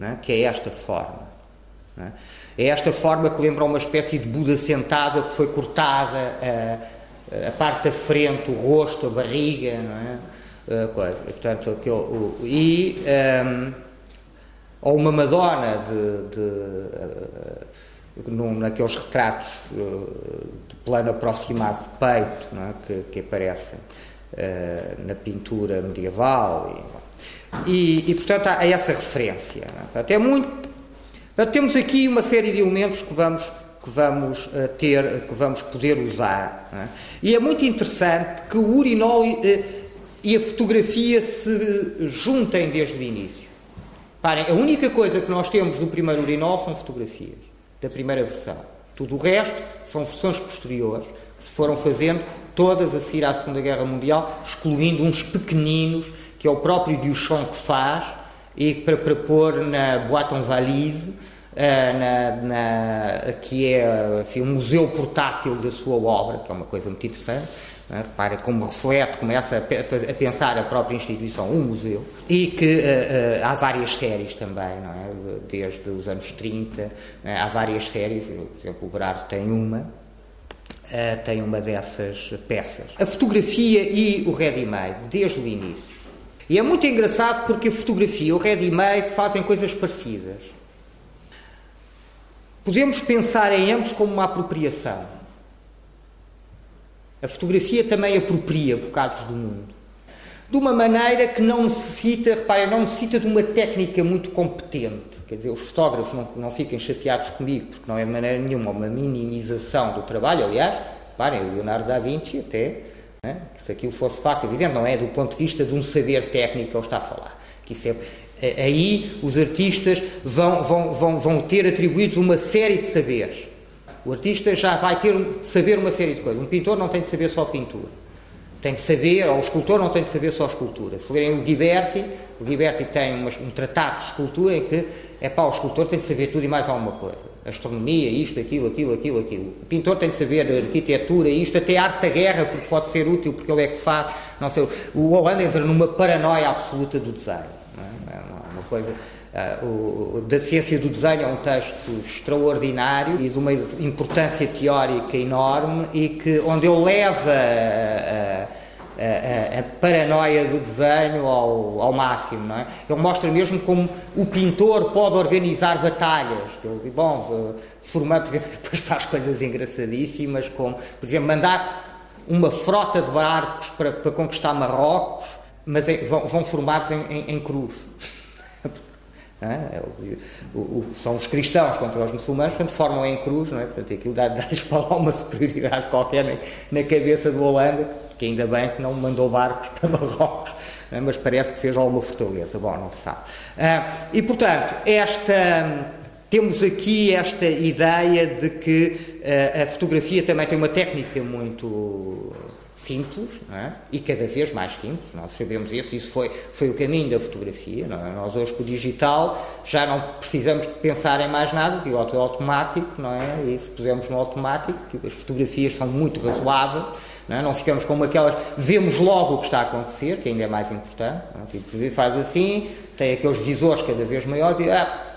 é? que é esta forma. É? é esta forma que lembra uma espécie de Buda sentado que foi cortada a, a parte da frente, o rosto, a barriga, não é? Uh, coisa. Portanto, aquele, o, e um, ehm, ou uma Madonna de, de uh, num, naqueles retratos uh, de plano aproximado de peito é? que, que, aparecem na pintura medieval e, e, e, portanto há essa referência. É? é muito. temos aqui uma série de elementos que vamos que vamos ter, que vamos poder usar. É? E é muito interessante que o urinol e a fotografia se juntem desde o início. Parem, a única coisa que nós temos do primeiro urinol são fotografias, da primeira versão. Tudo o resto são versões posteriores que se foram fazendo, todas a seguir à Segunda Guerra Mundial, excluindo uns pequeninos que é o próprio Duchamp que faz e para, para pôr na boîte en valise, eh, na, na, que é enfim, um museu portátil da sua obra, que é uma coisa muito interessante é? Como reflete, começa a, pensar a própria instituição, um museu, e que uh, uh, há várias séries também, não é? desde os anos 30, uh, eh, há várias séries, por exemplo, o Berardo tem uma, tem uma dessas peças. A fotografia e o ready-made, desde o início. E é muito engraçado porque a fotografia e o ready-made fazem coisas parecidas. Podemos pensar em ambos como uma apropriação. A fotografia também apropria bocados do mundo. De uma maneira que não necessita, reparem, não necessita de uma técnica muito competente. Quer dizer, os fotógrafos não, não fiquem chateados comigo, porque não é de maneira nenhuma uma minimização do trabalho. Aliás, reparem, Leonardo da Vinci até, né, que se aquilo fosse fácil, evidente, não é do ponto de vista de um saber técnico que ele está a falar. Que isso é, é aí os artistas vão, vão, vão, vão ter atribuídos uma série de saberes o artista já vai ter de saber uma série de coisas. Um pintor não tem de saber só pintura. Tem de saber, ou o escultor não tem de saber só escultura. Se lerem o Ghiberti, o Ghiberti tem um tratado de escultura em que é pá, o escultor tem de saber tudo e mais alguma coisa. Astronomia, isto, aquilo, aquilo, aquilo, aquilo. O pintor tem de saber arquitetura, isto, até arte da guerra, porque pode ser útil, porque ele é que faz. Não sei, o Holanda entra numa paranoia absoluta do design. Não é? é uma coisa. Uh, o, da ciência do desenho é um texto extraordinário e de uma importância teórica enorme e que onde ele leva uh, a, a, paranoia do desenho ao, ao máximo. Não é? Ele mostra mesmo como o pintor pode organizar batalhas. Ele bom, formar, por exemplo, depois faz coisas engraçadíssimas, como, por exemplo, mandar uma frota de barcos para, para conquistar Marrocos, mas em, vão, vão, formados em, em, em cruz. É? Eles, o, o, são os cristãos contra os muçulmanos, portanto, formam em cruz, não é? Portanto, aquilo dá-lhes para uma superioridade qualquer na, na, cabeça do Holanda, que ainda bem que não mandou barcos para Marrocos, é? mas parece que fez alguma fortaleza. Bom, não se sabe. Ah, e, portanto, esta. Temos aqui esta ideia de que a fotografia também tem uma técnica muito simples é? e cada vez mais simples, nós sabemos isso, isso foi, foi o caminho da fotografia. É? Nós hoje com o digital já não precisamos de pensar em mais nada, que o auto é automático, não é? E se pusermos no automático, as fotografias são muito razoáveis, não, é? não ficamos como aquelas, vemos logo o que está a acontecer, que ainda é mais importante, é? tipo, faz assim, tem aqueles visores cada vez maiores e ah,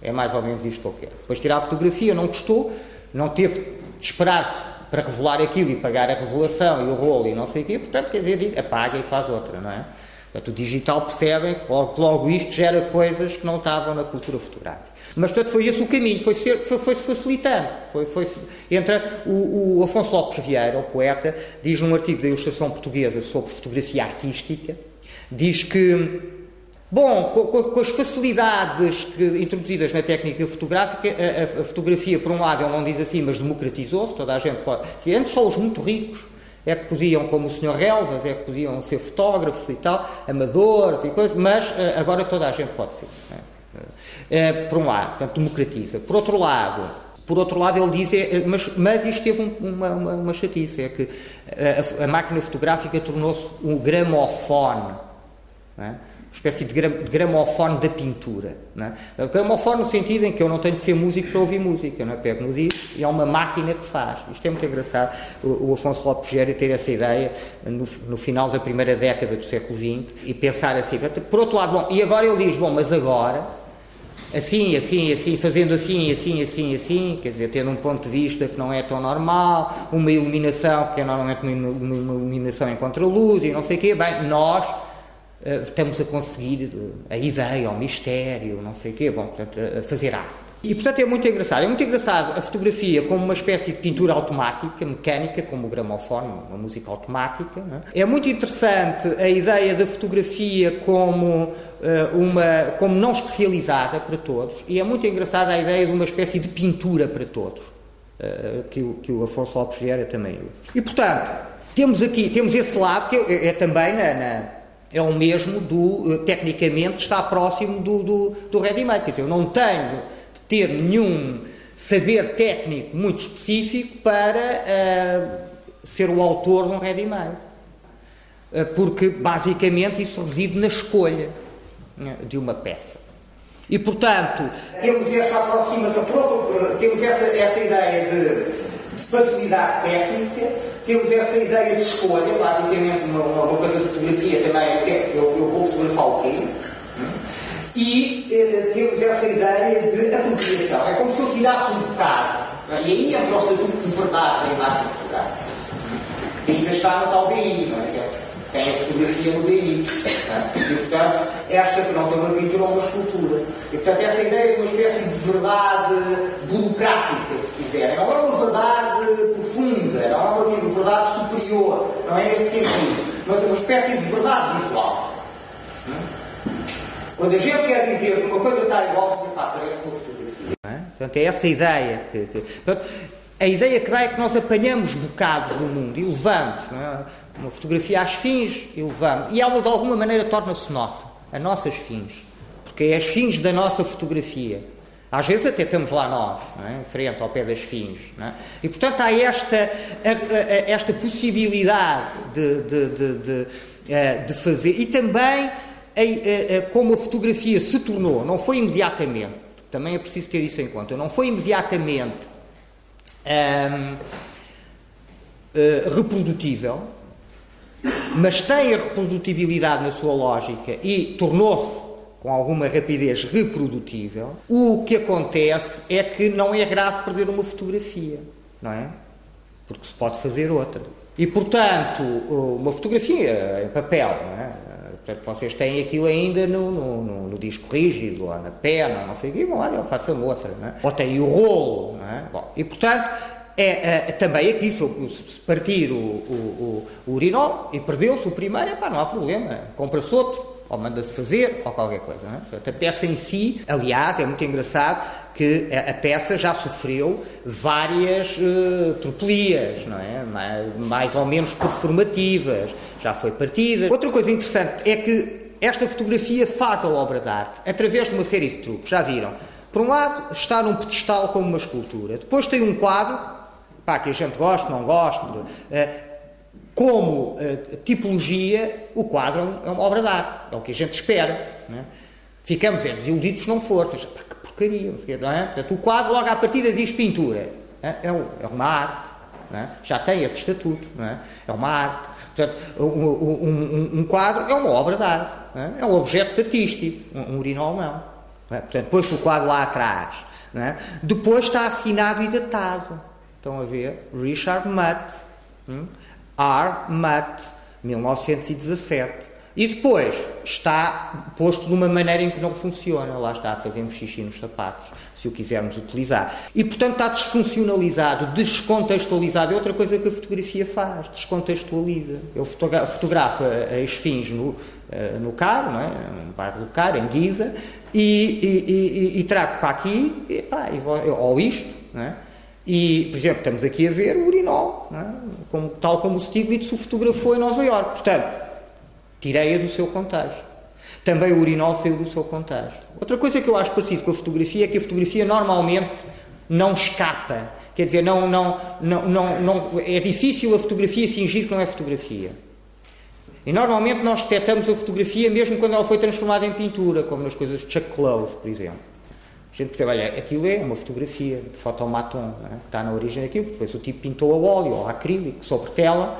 é mais ou menos isto que eu quero. Depois tirar a fotografia, não gostou, não teve de esperar para revelar aquilo e pagar a revelação e o rolo e não sei o quê, portanto, quer dizer, apaga e faz outra, não é? Portanto, o digital percebem que logo, logo isto gera coisas que não estavam na cultura fotográfica. Mas, portanto, foi esse o caminho, foi, ser, foi, foi se facilitando. Foi, foi, entra o, o, Afonso Lopes Vieira, o poeta, diz num artigo da Ilustração Portuguesa sobre fotografia artística, diz que Bom, com, com, as facilidades que, introduzidas na técnica fotográfica, a, a, fotografia, por um lado, ele não diz assim, mas democratizou-se, toda a gente pode. Antes só os muito ricos é que podiam, como o Sr. Relvas, é que podiam ser fotógrafos e tal, amadores e coisas, mas eh, agora toda a gente pode ser. É? É, por um lado, portanto, democratiza. Por outro lado, por outro lado, ele diz, é, mas, mas isto teve um, uma, uma, uma, chatice, é que a, a máquina fotográfica tornou-se um gramofone. Não é? Espécie de, gra de gramofone da pintura. Não é? Gramofone no sentido em que eu não tenho de ser músico para ouvir música, não é? pego no disco e é uma máquina que faz. Isto é muito engraçado, o, Afonso Lopes Gério ter essa ideia no, no, final da primeira década do século XX e pensar assim. Por outro lado, bom, e agora ele diz, bom, mas agora, assim, assim, assim, fazendo assim, assim, assim, assim, quer dizer, tendo um ponto de vista que não é tão normal, uma iluminação que é normalmente uma, iluminação em contraluz e não sei o quê, bem, nós estamos a conseguir eh, a ideia, o mistério, não sei o quê, bom, portanto, a fazer arte. E, portanto, é muito engraçado. É muito engraçado a fotografia como uma espécie de pintura automática, mecânica, como o gramofone, uma música automática. É? é? muito interessante a ideia da fotografia como, uh, uma, como não especializada para todos. E é muito engraçada a ideia de uma espécie de pintura para todos, uh, que, o, que o Afonso Lopes Vieira também usa. E, portanto, temos aqui, temos esse lado que é, é também na, na é o mesmo do, eh, tecnicamente, está próximo do, do, do ready-made. Quer dizer, eu não tenho de ter nenhum saber técnico muito específico para uh, ser o autor de um ready-made. Uh, porque, basicamente, isso reside na escolha uh, de uma peça. E, portanto, temos esta aproximação, temos essa, essa ideia de, de facilidade técnica temos essa ideia de escolha, basicamente uma, uma coisa de fotografia também, o que é que eu, eu vou fotografar o quê? E eh, temos essa ideia de apropriação. É como se eu tirasse um bocado, é? e aí entra o estatuto de verdade da imagem fotográfica. Que está no tal BI, não é? tem a fotografia no DI. É? E, portanto, esta que não tem uma pintura ou uma escultura. E, portanto, essa ideia de uma espécie de verdade burocrática, se quiserem. Não é uma verdade profunda, não é uma verdade superior, não é nesse sentido. Mas é uma espécie de verdade visual. Quando a gente quer dizer que uma coisa está igual, dizer, pá, parece uma fotografia. É? Portanto, é essa ideia que. que portanto, a ideia que dá é que nós apanhamos bocados do mundo e levamos. É? uma fotografia às fins e levamos. E ela, de alguma maneira, torna-se nossa, a nossas fins. Porque é as fins da nossa fotografia. Às vezes até estamos lá nós, é? frente ao pé das fins. É? E, portanto, há esta, esta possibilidade de, de, de, de, eh, de fazer. E também como a fotografia se tornou, não foi imediatamente, também é preciso ter isso em conta, não foi imediatamente um, uh, eh, reprodutível, mas tem a reprodutibilidade na sua lógica e tornou-se com alguma rapidez reprodutível, o que acontece é que não é grave perder uma fotografia, não é? Porque se pode fazer outra. E, portanto, uma fotografia em papel, não é? Portanto, vocês têm aquilo ainda no, no, no, no disco rígido, ou na pena, não sei o quê, bom, olha, façam outra, não é? Ou tem o rolo, não é? Bom, e, portanto, é, é, também aqui, se, partir o, o, o, o urinol e perdeu-se o primeiro, é pá, não há problema, compra-se outro, ou manda-se fazer, ou qualquer coisa. Não é? A peça em si, aliás, é muito engraçado que a peça já sofreu várias uh, tropelias, não é? Mais, mais, ou menos performativas, já foi partida. Outra coisa interessante é que esta fotografia faz a obra de arte através de uma série de truques, já viram? Por um lado, está num pedestal como uma escultura. Depois tem um quadro, pá, que a gente gosta, não gosta, uh, como uh, tipologia, o quadro é uma obra de arte, é o que a gente espera. É? Ficamos é, desiludidos se não for, seja, pá, que porcaria, não é? Portanto, o quadro logo à partida diz pintura, é, é, é uma arte, é? já tem esse estatuto, é? é? uma arte. Portanto, um, um, um, quadro é uma obra de arte, é? um objeto artístico, um, urinol não. Portanto, põe-se o quadro lá atrás. Depois está assinado e datado. Estão a ver? Richard Mutt. Hum? R. Mutt, 1917. E depois está posto de uma maneira em que não funciona. Lá está, fazemos xixi nos sapatos, se o quisermos utilizar. E, portanto, está desfuncionalizado, descontextualizado. É outra coisa que a fotografia faz, descontextualiza. Ele fotografa a esfinge no, no Caro, não é? no bairro do Caro, em Guisa, e, e, e, e trago para aqui, e, pá, ou isto, não é? E, por exemplo, estamos aqui a ver o urinol, é? como, tal como o Stiglitz o fotografou em Nova Iorque. Portanto, tirei-a do seu contexto. Também o urinol saiu do seu contexto. Outra coisa que eu acho parecido com a fotografia é que a fotografia normalmente não escapa. Quer dizer, não, não, não, não, não, é difícil a fotografia fingir que não é fotografia. E normalmente nós detectamos a fotografia mesmo quando ela foi transformada em pintura, como nas coisas de Chuck Close, por exemplo. A gente percebe, olha, aquilo é uma fotografia de fotomaton, é? que está na origem daquilo, depois o tipo pintou a óleo ou a acrílico sobre tela,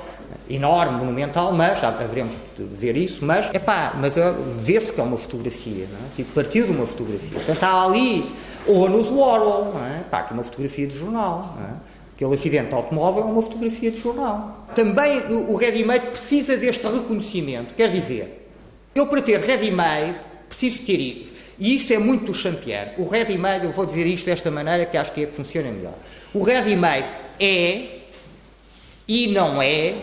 enorme, monumental, mas já haveremos de ver isso, mas, é pá, mas uh, vê-se que é uma fotografia, é? tipo, partiu de uma fotografia. Portanto, está ali, ou nos Warhol, não é? pá, que é uma fotografia de jornal, é? aquele acidente automóvel é uma fotografia de jornal. Também o, ready-made precisa deste reconhecimento, quer dizer, eu para ter ready-made preciso ter e isto é muito do Champier. O ready-made, eu vou dizer isto desta maneira que acho que é que funciona melhor. O ready-made é e não é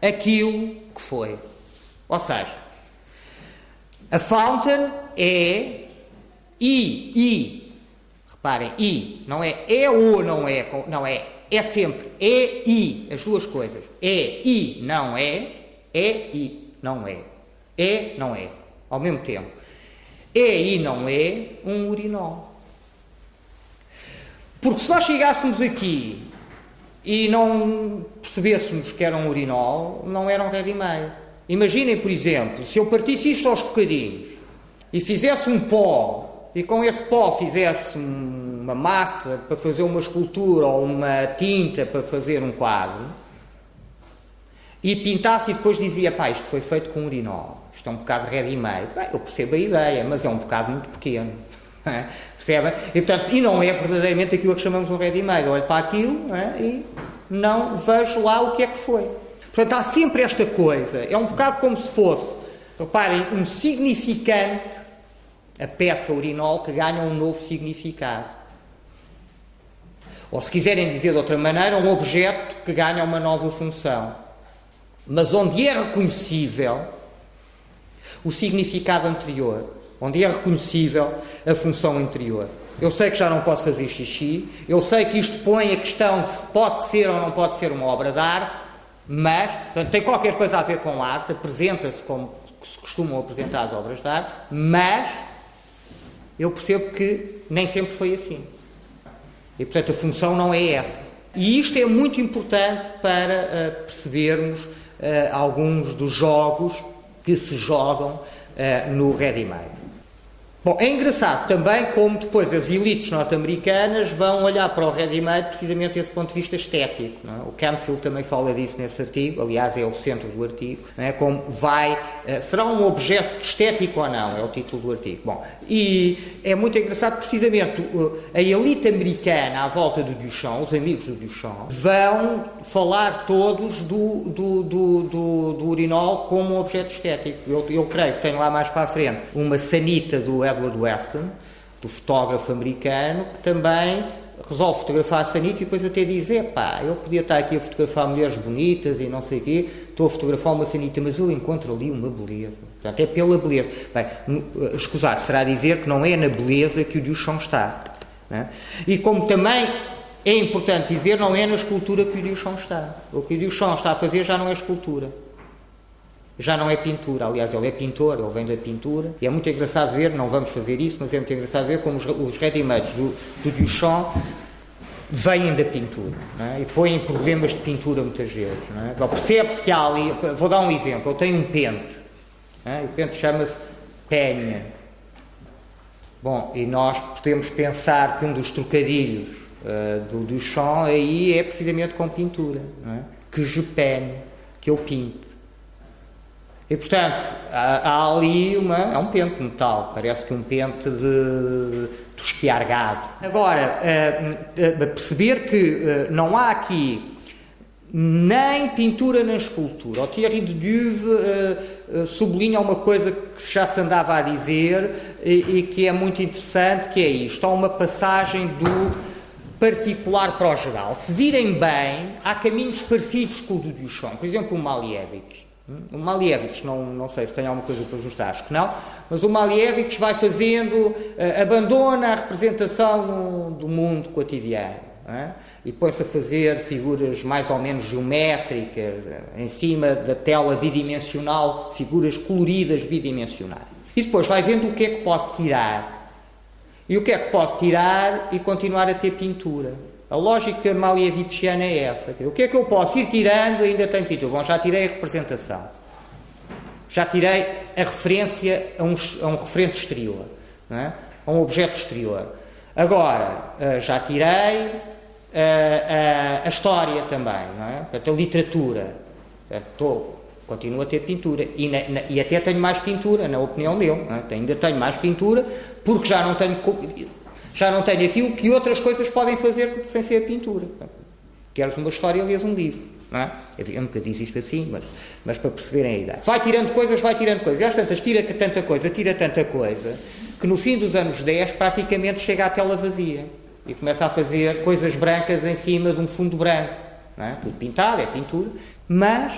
aquilo que foi. Ou seja, a fountain é e, e, reparem, e, não é é ou não é, não é, é sempre é e, as duas coisas. É e não é, é e não é. É, não é, ao mesmo tempo é e não é um urinol. Porque se nós chegássemos aqui e não percebêssemos que era um urinol, não era um ready-made. Imaginem, por exemplo, se eu partisse isto aos bocadinhos e fizesse um pó e com esse pó fizesse uma massa para fazer uma escultura ou uma tinta para fazer um quadro e pintasse e depois dizia, pá, isto foi feito com urinol isto é um bocado ready-made. eu percebo a ideia, mas é um bocado muito pequeno. É? Percebem? E, portanto, e não é verdadeiramente aquilo que chamamos um ready-made. Olho para aquilo é? e não vejo lá o que é que foi. Portanto, há sempre esta coisa. É um bocado como se fosse, reparem, um significante, a peça urinol, que ganha um novo significado. Ou, se quiserem dizer de outra maneira, um objeto que ganha uma nova função. Mas onde é reconhecível o significado anterior, onde é reconhecível a função anterior. Eu sei que já não posso fazer xixi, eu sei que isto põe a questão de se pode ser ou não pode ser uma obra de arte, mas portanto, tem qualquer coisa a ver com arte, apresenta-se como se costumam apresentar as obras de arte, mas eu percebo que nem sempre foi assim. E portanto a função não é essa. E isto é muito importante para uh, percebermos uh, alguns dos jogos que se jogam uh, no ready-made. Bom, é engraçado também como depois as elites norte-americanas vão olhar para o ready-made precisamente desse ponto de vista estético. É? O Canfield também fala disso nesse artigo, aliás é o centro do artigo, é? como vai, uh, será um objeto estético ou não, é o título do artigo. Bom, e é muito engraçado precisamente uh, a elite americana à volta do Duchamp, os amigos do Duchamp, vão falar todos do, do, do, do, do urinol como um objeto estético. Eu, eu creio que tenho lá mais para a frente uma sanita do Edward Weston, do fotógrafo americano, que também resolve fotografar a Sanita e depois até dizer, pá, eu podia estar aqui a fotografar mulheres bonitas e não sei o quê, estou a fotografar uma Sanita, mas eu encontro ali uma beleza. Portanto, é pela beleza. Bem, eh, escusado será dizer que não é na beleza que o Duchamp está. É? E como também é importante dizer, não é na escultura que o Duchamp está. O que o Duchamp está a fazer já não é escultura já não é pintura. Aliás, ele é pintor, ele vem da pintura. E é muito engraçado ver, não vamos fazer isso, mas é muito engraçado ver como os, os ready-mades do, do Duchamp vêm da pintura é? e põem problemas de pintura muitas vezes. É? Então, percebe-se que há ali. Vou dar um exemplo. Eu tenho um pente. É? O pente chama-se penha. Bom, e nós podemos pensar que um dos trocadilhos uh, do Duchamp aí é precisamente com pintura. É? Que je peigne, que eu pinto. E, portanto, há, há, ali uma. É um pente metal, parece que um pente de tosquiar gado. Agora, uh, uh, perceber que uh, não há aqui nem pintura nem escultura. O Thierry de Duve sublinha uma coisa que já se andava a dizer e, e que é muito interessante, que é isto. Há uma passagem do particular para o geral. Se virem bem, há caminhos parecidos com o do Duchamp. Por exemplo, o Malievich. O Malievich, não, não sei se tem alguma coisa para ajustar, acho que não, mas o Malievich vai fazendo, uh, abandona a representação do mundo cotidiano é? e põe-se a fazer figuras mais ou menos geométricas, em cima da tela bidimensional, figuras coloridas bidimensionais. E depois vai vendo o que é que pode tirar. E o que é que pode tirar e continuar a ter pintura. A lógica malievichiana é essa. O que é que eu posso ir tirando ainda tem pintura? Bom, já tirei a representação. Já tirei a referência a um, a um referente exterior. É? A um objeto exterior. Agora, eh, já tirei a, eh, a, a história também. Não é? A literatura. Estou continuo a ter pintura e, na, na, e, até tenho mais pintura, na opinião dele. É? Ainda tenho mais pintura porque já não tenho já não tenho aquilo que outras coisas podem fazer sem ser a pintura. Queres uma história, lês um livro. Não é? Eu nunca disse isto assim, mas, mas para perceberem a ideia. Vai tirando coisas, vai tirando coisas. E às tantas tira tanta coisa, tira tanta coisa, que no fim dos anos 10 praticamente chega à tela vazia. E começa a fazer coisas brancas em cima de um fundo branco. Não é? Tudo pintado, é pintura. Mas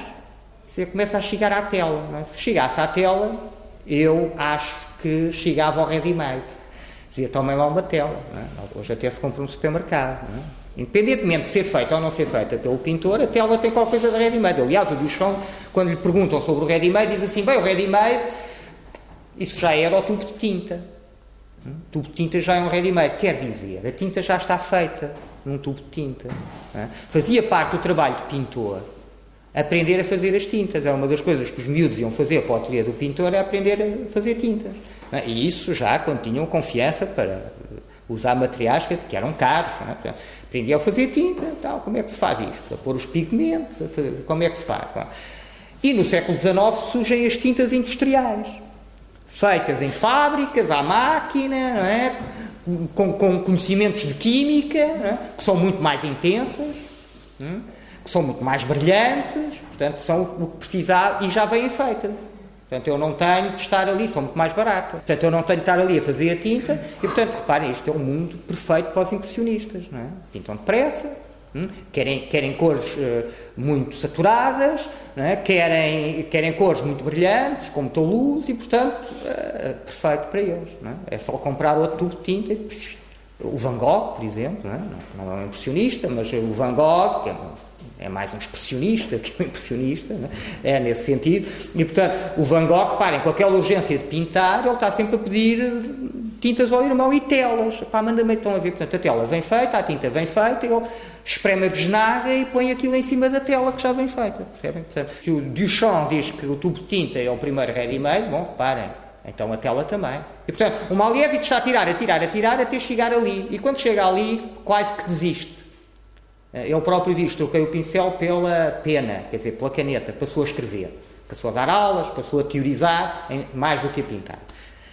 você começa a chegar à tela. É? Se chegasse à tela, eu acho que chegava ao ready-made dizia tomem lá uma tela. É? Hoje até se compra um supermercado. É? Independentemente de ser feita ou não ser feita pelo pintor, a tela tem qualquer coisa de ready-made. Aliás, o Duchamp, quando lhe perguntam sobre o ready-made, diz assim: bem, o ready-made, isso já era o tubo de tinta. O tubo de tinta já é um ready-made. Quer dizer, a tinta já está feita num tubo de tinta. É? Fazia parte do trabalho de pintor aprender a fazer as tintas. Era uma das coisas que os miúdos iam fazer para o ateliê do pintor, é aprender a fazer tintas. É? E isso já quando tinham confiança para usar materiais que, eram caros. É? Aprendiam a fazer tinta, tal. como é que se faz isto? A pôr os pigmentos, fazer, como é que se faz? E no século XIX surgem as tintas industriais, feitas em fábricas, à máquina, é? com, com, conhecimentos de química, é? que são muito mais intensas, é? que são muito mais brilhantes, portanto, são o que precisar e já vêm feitas. Portanto, eu não tenho de estar ali, são muito mais baratas. Portanto, eu não tenho de estar ali a fazer a tinta e, portanto, reparem, isto é um mundo perfeito para os impressionistas, não é? Pintam depressa, hum? querem, querem cores uh, muito saturadas, é? querem, querem cores muito brilhantes, com muita luz e, portanto, uh, perfeito para eles. É? é só comprar outro tubo de tinta e... O Van Gogh, por exemplo, não é? não é um impressionista, mas o Van Gogh, que é é mais um expressionista que um impressionista, é? é nesse sentido. E, portanto, o Van Gogh, reparem, com aquela urgência de pintar, ele está sempre a pedir tintas ao irmão e telas. Pá, manda-me então a ver. Portanto, a tela vem feita, a tinta vem feita, ele espreme a besnaga e põe aquilo em cima da tela que já vem feita. Percebem? Portanto, se o Duchamp diz que o tubo de tinta é o primeiro ready-made, bom, reparem, então a tela também. E portanto, o Malevich está a tirar, a tirar, a tirar até chegar ali. E quando chega ali, quase que desiste. Ele próprio diz: troquei o pincel pela pena, quer dizer, pela caneta, passou a escrever. Passou a dar aulas, passou a teorizar, mais do que a pintar.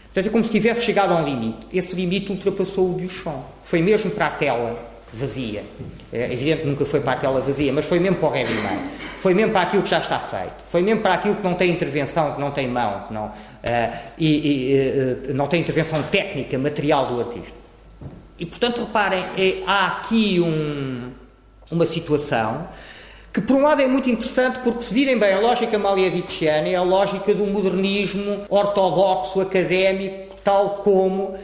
Portanto, é como se tivesse chegado a um limite. Esse limite ultrapassou o Duchamp. Foi mesmo para a tela vazia. É evidente que nunca foi para a tela vazia, mas foi mesmo para o ready Foi mesmo para aquilo que já está feito. Foi mesmo para aquilo que não tem intervenção, que não tem mão, que não, uh, e, e uh, não tem intervenção técnica, material do artista. E, portanto, reparem, é, há aqui um, uma situação que por um lado é muito interessante porque se virem bem a lógica malievichiana é a lógica do modernismo ortodoxo, académico, tal como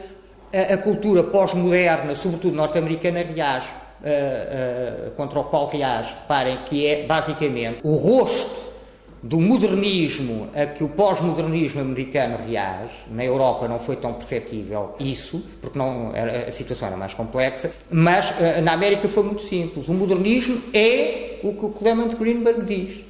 a, a cultura pós-moderna, sobretudo norte-americana, reage, uh, uh, contra o qual reage, reparem que é basicamente o rosto do modernismo a que o pós-modernismo americano reage, na Europa não foi tão perceptível isso, porque não, a situação era mais complexa, mas uh, na América foi muito simples. O modernismo é o que o Clement Greenberg diz.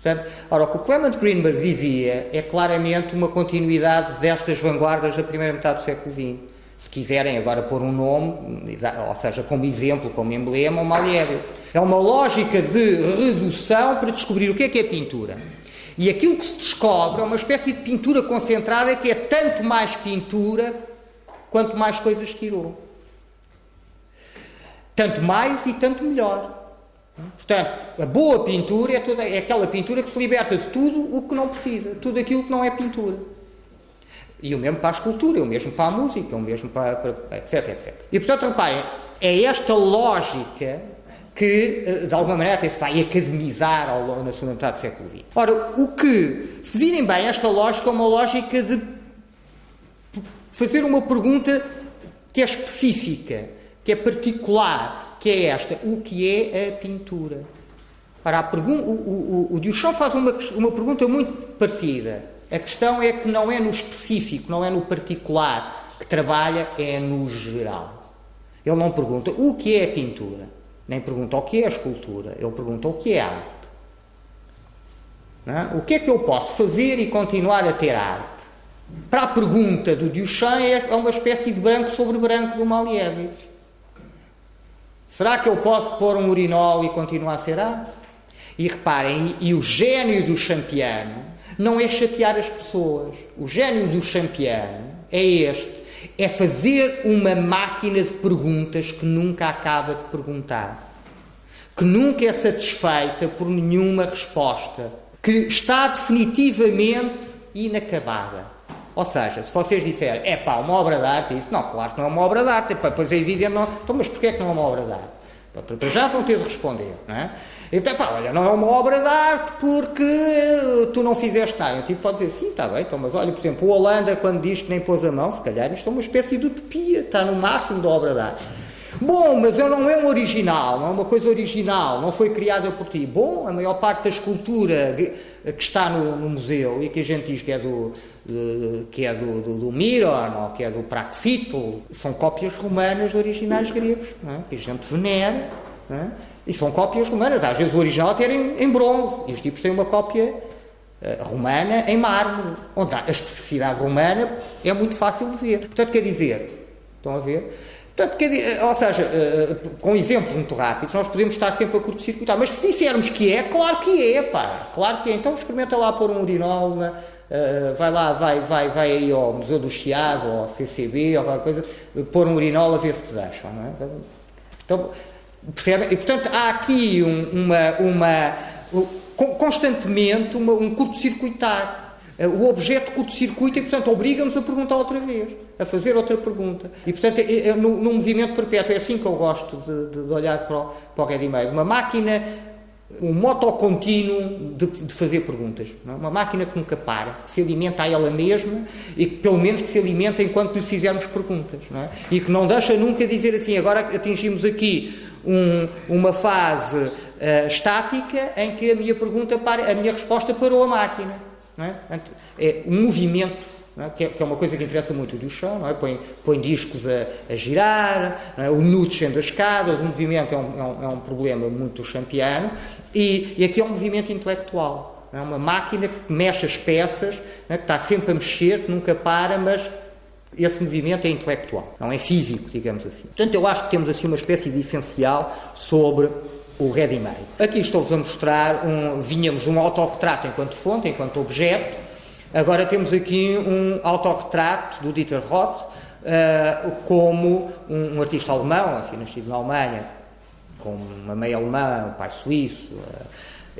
Portanto, ora, o que o Clement Greenberg dizia é claramente uma continuidade destas vanguardas da primeira metade do século XX. Se quiserem agora pôr um nome, ou seja, como exemplo, como emblema, o Malevich. É uma lógica de redução para descobrir o que é que é pintura. E aquilo que se descobre é uma espécie de pintura concentrada que é tanto mais pintura quanto mais coisas tirou. Tanto mais e tanto melhor. Portanto, a boa pintura é, toda, é aquela pintura que se liberta de tudo o que não precisa, tudo aquilo que não é pintura. E o mesmo para a escultura, o mesmo para a música, o mesmo para, para etc, etc. E portanto, reparem, é esta lógica que, eh, de alguma maneira, até se vai academizar ao longo, na segunda metade do século XX. Ora, o que, se virem bem, esta lógica é uma lógica de fazer uma pergunta que é específica, que é particular, que é esta: o que é a pintura? Ora, a o, o, o Duchamp faz uma, uma pergunta muito parecida. A questão é que não é no específico, não é no particular que trabalha, é no geral. Ele não pergunta o que é a pintura, nem pergunta o que é escultura, ele pergunta o que é arte. É? O que é que eu posso fazer e continuar a ter arte? Para a pergunta do Duchamp é uma espécie de branco sobre branco do Malevich. Será que eu posso pôr um urinol e continuar a ser arte? E reparem, e, e o gênio do champiano não é chatear as pessoas. O gênio do champiano é este: é fazer uma máquina de perguntas que nunca acaba de perguntar, que nunca é satisfeita por nenhuma resposta, que está definitivamente inacabada. Ou seja, se vocês disserem, é pá, uma obra de arte, isso não, claro que não é uma obra de arte, pois é evidente, não, então, mas porquê é que não é uma obra de arte? Para já vão ter de responder, não é? Então, pá, olha, não é uma obra de arte porque tu não fizeste nada. O tipo pode dizer, sim, está bem, então, mas olha, por exemplo, o Holanda, quando diz que nem pôs a mão, se calhar isto é uma espécie de utopia, está no máximo da obra de arte. Bom, mas eu não é um original, não é uma coisa original, não foi criada por ti. Bom, a maior parte da escultura que está no, no museu e que a gente diz que é do, que é do, do, do Miron ou que é do Praxitl, são cópias romanas de originais gregos, é? que a gente venera, é? E são cópias romanas. Às vezes o original até em, em bronze, e os tipos têm uma cópia uh, romana em mármore, onde a especificidade romana é muito fácil de ver. Portanto, quer dizer, estão a ver? Portanto, ou seja, uh, com exemplos muito rápidos, nós podemos estar sempre a curto-circuitar, mas se dissermos que é, claro que é, pá, claro que é. Então experimenta lá pôr um urinol, uh, vai lá, vai, vai, vai aí ao Museu do Chiado, ou ao CCB, ou qualquer coisa, pôr um urinol a ver se te deixam, é? Então, percebem? E, portanto, há aqui um, uma, uma, constantemente uma, um curto-circuitar eh, o objeto curto-circuita e, portanto, obriga-nos a perguntar outra vez, a fazer outra pergunta. E, portanto, é, é, no, no, movimento perpétuo, é assim que eu gosto de, de olhar para o, para o ready-made. Uma máquina, um moto contínuo de, de fazer perguntas. É? Uma máquina que nunca para, que se alimenta a ela mesma e que, pelo menos, que se alimenta enquanto lhe fizermos perguntas. É? E que não deixa nunca dizer assim, agora atingimos aqui um, uma fase uh, estática em que a minha pergunta para, a minha resposta parou a máquina. É? é? um movimento, é? Que, é, que, é, uma coisa que interessa muito o Duchamp, é? põe, põe, discos a, a girar, é? o nude sendo as escadas, o movimento é um, é um, é um problema muito champiano, e, e, aqui é um movimento intelectual, é uma máquina que mexe as peças, que está sempre a mexer, que nunca para, mas esse movimento é intelectual, não é físico, digamos assim. Portanto, eu acho que temos assim uma espécie de essencial sobre o ready-made. Aqui estou-vos a mostrar, um, vinhamos de um autorretrato enquanto fonte, enquanto objeto, agora temos aqui um autorretrato do Dieter Roth uh, como um, um, artista alemão, enfim, nascido na Alemanha, com uma meia alemã, um pai suíço, uh,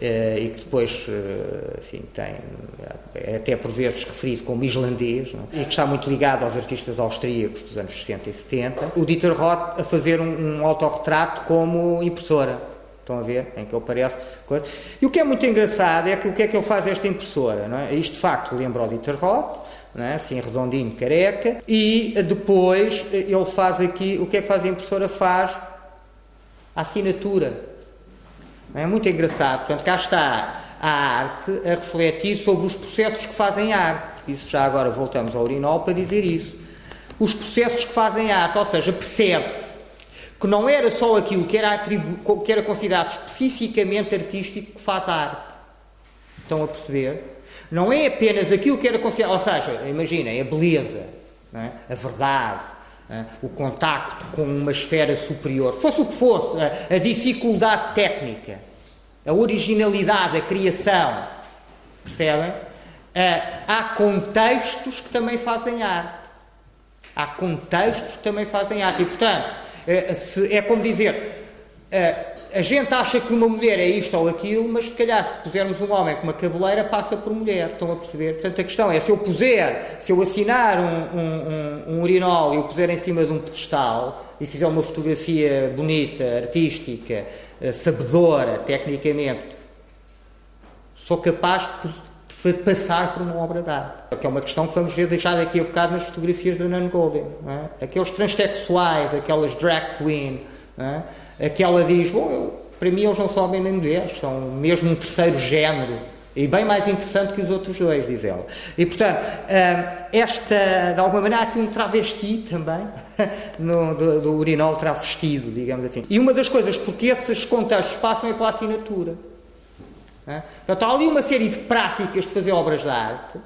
e que depois, uh, enfim, tem, é até por vezes referido como islandês, é? e que está muito ligado aos artistas austríacos dos anos 60 e 70. O Dieter Roth a fazer um, um autorretrato como impressora. Estão a ver? Em que ele parece. E o que é muito engraçado é que o que é que ele faz esta impressora? Não é? Isto de facto lembra o Dieter Roth, é? assim redondinho, careca, e depois ele faz aqui, o que é que faz a impressora? Faz a assinatura. É muito engraçado. Portanto, cá está a arte a refletir sobre os processos que fazem arte. Isso já agora voltamos ao urinol para dizer isso. Os processos que fazem arte, ou seja, percebe-se que não era só aquilo que era, atribu que era considerado especificamente artístico que faz a arte. Estão a perceber? Não é apenas aquilo que era considerado, ou seja, imaginem, a beleza, é? a verdade? O contacto com uma esfera superior, fosse o que fosse, a, a dificuldade técnica, a originalidade, a criação, percebem? Ah, há contextos que também fazem arte. Há contextos que também fazem arte. E, portanto, é, é como dizer, é, a gente acha que uma mulher é isto ou aquilo, mas se calhar se pusermos um homem com uma cabeleira passa por mulher, estão a perceber? Portanto, a questão é, se eu puser, se eu assinar um, um, um, um urinol e o puser em cima de um pedestal e fizer uma fotografia bonita, artística, eh, sabedora, tecnicamente, sou capaz de passar por uma obra de arte. Que é uma questão que vamos ver deixar daqui a bocado nas fotografias da Nan Golden. É? Aqueles transexuais, aquelas drag queen, é? Aquela diz, bom, eu, para mim eles não são homens nem mulheres, são mesmo um terceiro género. E bem mais interessante que os outros dois, diz ela. E, portanto, hum, esta, de alguma maneira, há aqui um travesti também, no, do, do urinol travestido, digamos assim. E uma das coisas porque esses contextos passam é pela assinatura. É? Portanto, há ali uma série de práticas de fazer obras de arte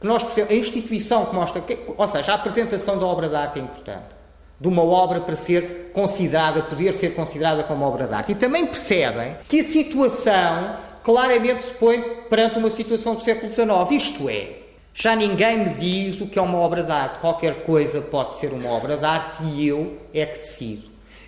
que nós a instituição que mostra, que, ou seja, a apresentação da obra de arte é importante. De uma obra para ser considerada, poder ser considerada como obra de arte. E também percebem que a situação claramente se põe perante uma situação do século XIX. Isto é, já ninguém me diz o que é uma obra de arte. Qualquer coisa pode ser uma obra de arte e eu é que decido.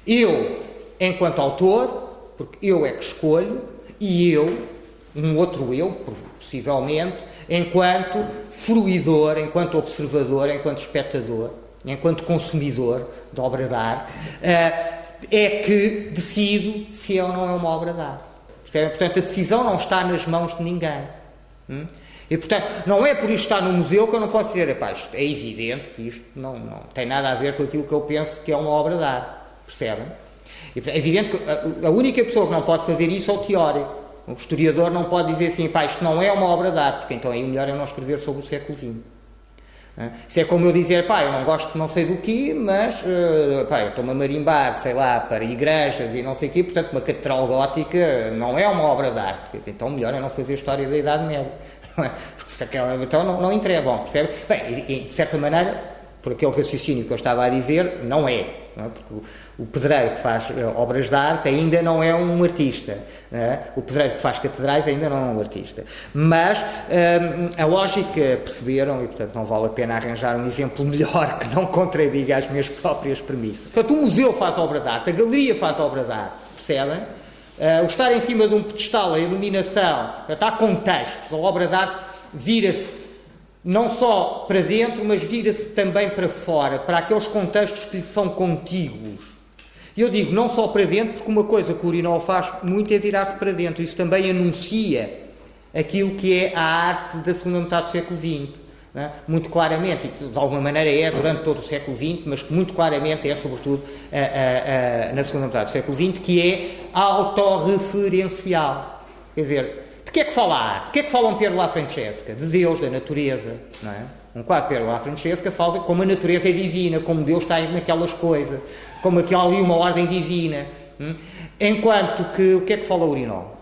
Eu, enquanto autor, porque eu é que escolho, e eu, um outro eu, possivelmente, enquanto fruidor, enquanto observador, enquanto espectador, enquanto consumidor da obra de arte, eh, é que decido se é ou não é uma obra de arte. Portanto, a decisão não está nas mãos de ninguém. Hum? E, portanto, não é por isto estar no museu que eu não posso dizer, isto é evidente que isto não, não tem nada a ver com aquilo que eu penso que é uma obra de arte. Percebem? É evidente que a, a única pessoa que não pode fazer isso é o teórico. O historiador não pode dizer assim, pá, isto não é uma obra de arte, porque então aí o melhor é não escrever sobre o século XX. Isso é como eu dizer, pá, eu não gosto de não sei do que, mas uh, pá, eu estou-me a marimbar, sei lá, para igrejas e não sei o quê, portanto uma catedral gótica não é uma obra de arte. Dizer, então melhor é não fazer história da Idade Média. É? Porque se aquela, então não, não entrega, bom, percebe? Bem, e, de certa maneira, por aquele raciocínio que eu estava a dizer, não é. É? Porque o, pedreiro que faz uh, obras de arte ainda não é um artista. É? O pedreiro que faz catedrais ainda não é um artista. Mas um, a lógica perceberam e, portanto, não vale a pena arranjar um exemplo melhor que não contradiga as minhas próprias premissas. Portanto, o museu faz obra de arte, a galeria faz obra de arte, percebem? Uh, o estar em cima de um pedestal, a iluminação, há contextos, a obra de arte vira-se não só para dentro, mas vira-se também para fora, para aqueles contextos que lhe são contíguos. E eu digo não só para dentro, porque uma coisa que o urinol faz muito é virar-se para dentro. Isso também anuncia aquilo que é a arte da segunda metade do século XX. É? Muito claramente, e de alguma maneira é durante todo o século XX, mas que muito claramente é sobretudo a, a, a, na segunda metade do século XX, que é autorreferencial. Quer dizer, de que é que fala a arte? De que é que fala um Piero La Francesca? De Deus, da natureza, não é? Um quadro de Piero Francesca fala como a natureza é divina, como Deus está naquelas coisas, como aqui há ali uma ordem divina. Hum? Enquanto que, o que é que fala o urinol?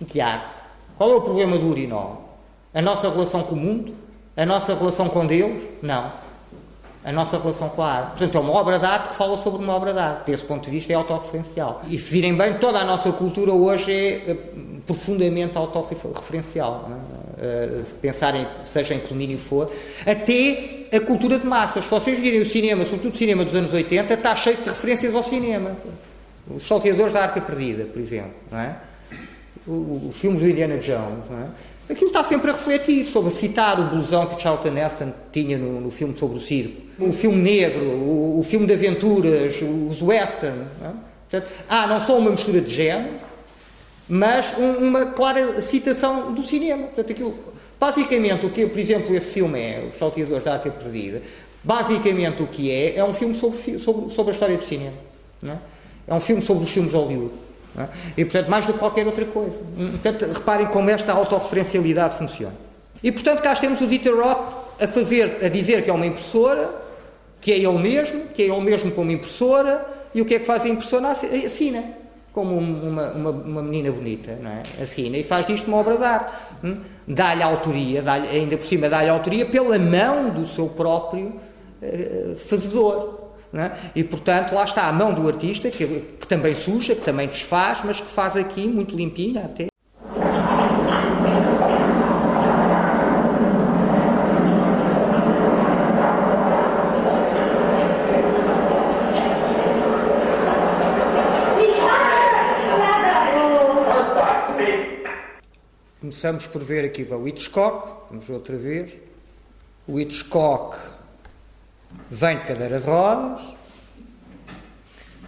De arte. Qual é o problema do urinol? A nossa relação com o mundo? A nossa relação com Deus? Não. A nossa relação com a arte. Portanto, é uma obra de arte que fala sobre uma obra de arte. Desse ponto de vista, é autorreferencial. E se virem bem, toda a nossa cultura hoje é profundamente autorreferencial. É? Uh, se pensarem, seja em que domínio for, até a cultura de massas. Se vocês virem o cinema, sobretudo o cinema dos anos 80, está cheio de referências ao cinema. Os Salteadores da Arca Perdida, por exemplo. É? Os filmes do Indiana Jones. Não é? Aquilo está sempre a refletir sobre citar o blusão que Charlton Heston tinha no, no filme sobre o circo. O filme negro, o, o filme de aventuras, os western. Não é? Portanto, ah, não só uma mistura de género, mas um, uma clara citação do cinema. Portanto, aquilo, basicamente, o que, por exemplo, esse filme é, Os Salteadores da Arca Perdida, basicamente o que é, é um filme sobre, sobre, sobre a história do cinema. É? é? um filme sobre os filmes de Hollywood. É? E, portanto, mais do que qualquer outra coisa. Portanto, reparem como esta autorreferencialidade funciona. E, portanto, cá temos o Dieter Roth a, fazer, a dizer que é uma impressora, que é ele mesmo, que é ele mesmo como impressora, e o que é que faz a impressora? Assina como uma, uma, uma, menina bonita, não é? Assina e faz disto uma obra de arte. Hum? Dá-lhe autoria, dá ainda por cima dá-lhe autoria pela mão do seu próprio uh, fazedor. É? E portanto, lá está a mão do artista, que, que também suja, que também desfaz, mas que faz aqui muito limpinha até. Começamos por ver aqui o Hitchcock, vamos outra vez. O Hitchcock vem de cadeira de rodas,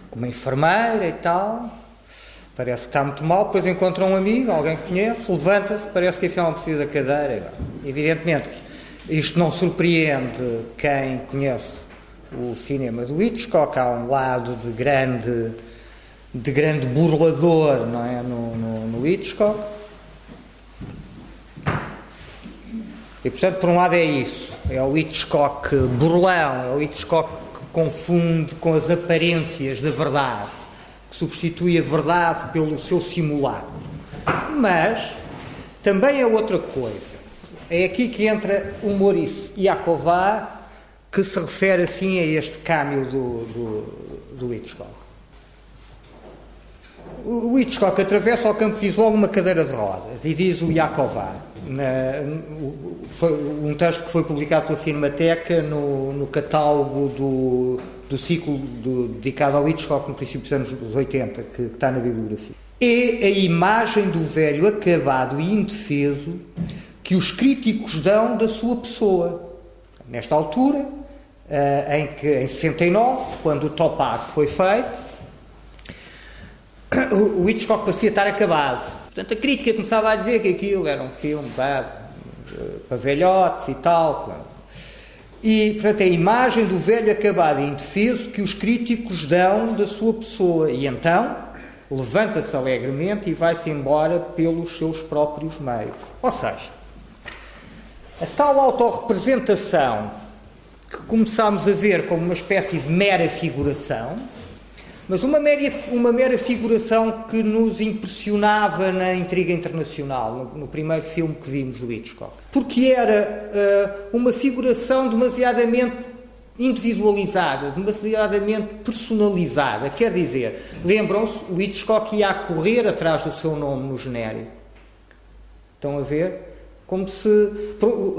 com uma enfermeira e tal, parece que está muito mal, depois encontra um amigo, alguém que conhece, levanta-se, parece que afinal precisa da cadeira. Evidentemente que isto não surpreende quem conhece o cinema do Hitchcock, há um lado de grande, de grande burlador não é? no, no, no Hitchcock E portanto, por um lado é isso, é o Hitchcock burlão, é o Hitchcock que confunde com as aparências da verdade, que substitui a verdade pelo seu simulacro. Mas também é outra coisa. É aqui que entra o Maurice Iaková, que se refere assim a este câmbio do, do, do Hitchcock. O Hitchcock atravessa ao campo visual uma cadeira de rodas e diz o Iaková foi um texto que foi publicado pela Cinemateca no, no catálogo do, do ciclo do, dedicado ao Hitchcock no princípio dos anos 80, que, que está na bibliografia. É a imagem do velho acabado e indefeso que os críticos dão da sua pessoa. Nesta altura, eh, em, que, em 69, quando o Topaz foi feito, o Hitchcock parecia estar acabado Portanto, a crítica começava a dizer que aquilo era um filme pá, para velhotes e tal. E, portanto, é a imagem do velho acabado e indefeso que os críticos dão da sua pessoa. E então levanta-se alegremente e vai-se embora pelos seus próprios meios. Ou seja, a tal autorrepresentação que começámos a ver como uma espécie de mera figuração mas uma mera, uma mera figuração que nos impressionava na intriga internacional, no, no primeiro filme que vimos do Hitchcock. Porque era uh, uma figuração demasiadamente individualizada, demasiadamente personalizada. Quer dizer, lembram-se, o Hitchcock ia a correr atrás do seu nome no genérico. Estão a ver? Como se.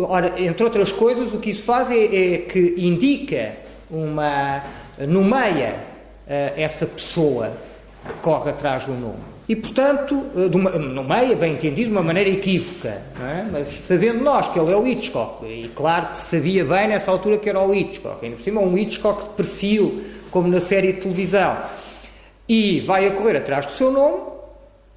Ora, entre outras coisas, o que isso faz é, é que indica uma. nomeia essa pessoa que corre atrás do nome. E, portanto, eh, no meio, bem entendido, de uma maneira equívoca, é? mas sabendo nós que ele é o Hitchcock, e claro que sabia bem nessa altura que era o Hitchcock, ainda por cima um Hitchcock de perfil, como na série de televisão, e vai a correr atrás do seu nome,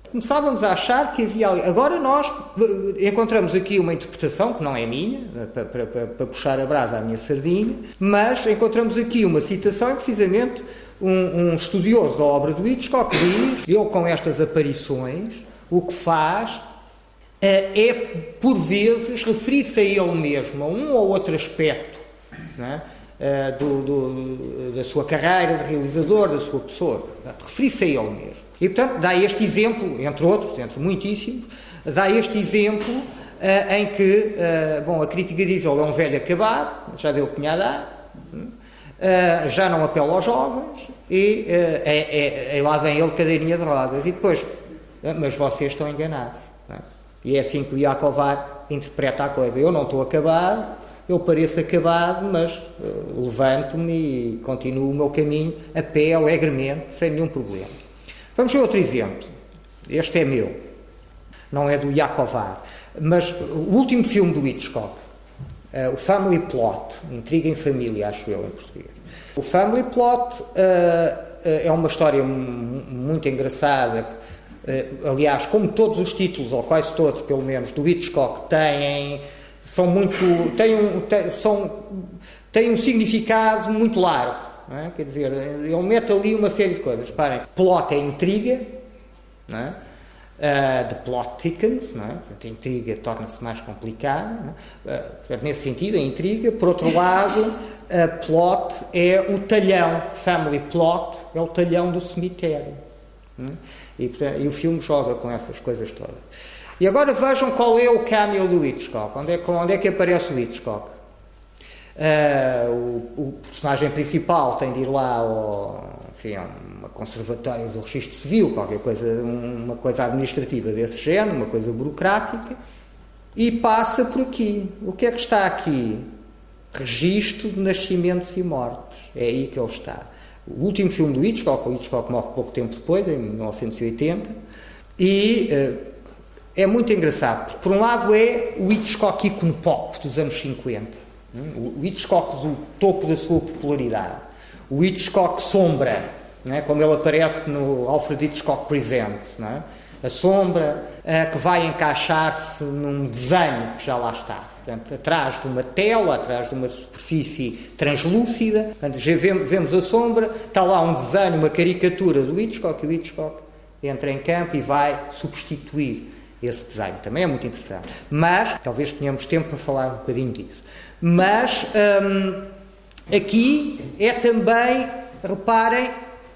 começávamos a achar que havia ali. Agora nós eh, encontramos aqui uma interpretação que não é minha, para, para, para puxar a brasa à minha sardinha, mas encontramos aqui uma citação, precisamente um, um estudioso da obra do Hitchcock diz, ele com estas aparições, o que faz é, por vezes, referir-se a ele mesmo, a um ou outro aspecto é? do, do, da sua carreira de realizador, da sua pessoa. Referir-se a ele mesmo. E, portanto, dá este exemplo, entre outros, entre muitíssimos, dá este exemplo uh, em que, uh, bom, a crítica diz ele é um velho acabado, já deu o que tinha a dar, uh, já não apela aos jovens, e é, é, é, lá vem ele cadeirinha de rodas. E depois, mas vocês estão enganados. É? E é assim que o Iacovar interpreta a coisa. Eu não estou acabado, eu pareço acabado, mas levanto-me e continuo o meu caminho a pé, alegremente, sem nenhum problema. Vamos ver outro exemplo. Este é meu. Não é do Iacovar. Mas o último filme do Hitchcock, uh, o Family Plot, Intriga em Família, acho eu em português. O Family Plot uh, é uma história muito engraçada. aliás, como todos os títulos, ou quase todos, pelo menos, do Hitchcock, têm, são muito, têm um, têm, são, têm um significado muito largo. É? Quer dizer, ele mete ali uma série de coisas. Parem, plot é intriga, não é? Uh, the plot thickens, não é? A intriga torna-se mais complicada. É? Uh, nesse sentido, a intriga. Por outro lado, a plot é o talhão, family plot é o talhão do cemitério. É? E, portanto, e, o filme joga com essas coisas todas. E agora vejam qual é o cameo do Hitchcock. Onde é, onde é que aparece o Hitchcock? Uh, o, o, personagem principal tem de ir lá ao, enfim, uma conservatória do registro civil, qualquer coisa, uma coisa administrativa desse género, uma coisa burocrática, e passa por aqui. O que é que está aqui? Registro de nascimentos e mortes. É aí que ele está. O último filme do Hitchcock, o Hitchcock morre pouco tempo depois, em 1980, e uh, é muito engraçado, porque por um lado é o Hitchcock ícone pop dos anos 50, o Hitchcock do topo da sua popularidade o Hitchcock sombra, como ele aparece no Alfred Hitchcock Presents, é? a sombra uh, que vai encaixar-se num desenho que já lá está. Portanto, atrás de uma tela, atrás de uma superfície translúcida, portanto, já vemos, vemos a sombra, está lá um desenho, uma caricatura do Hitchcock, e o Hitchcock entra em campo e vai substituir esse desenho. Também é muito interessante. Mas, talvez tenhamos tempo para falar um bocadinho disso. Mas, hum, Aqui é também, reparem,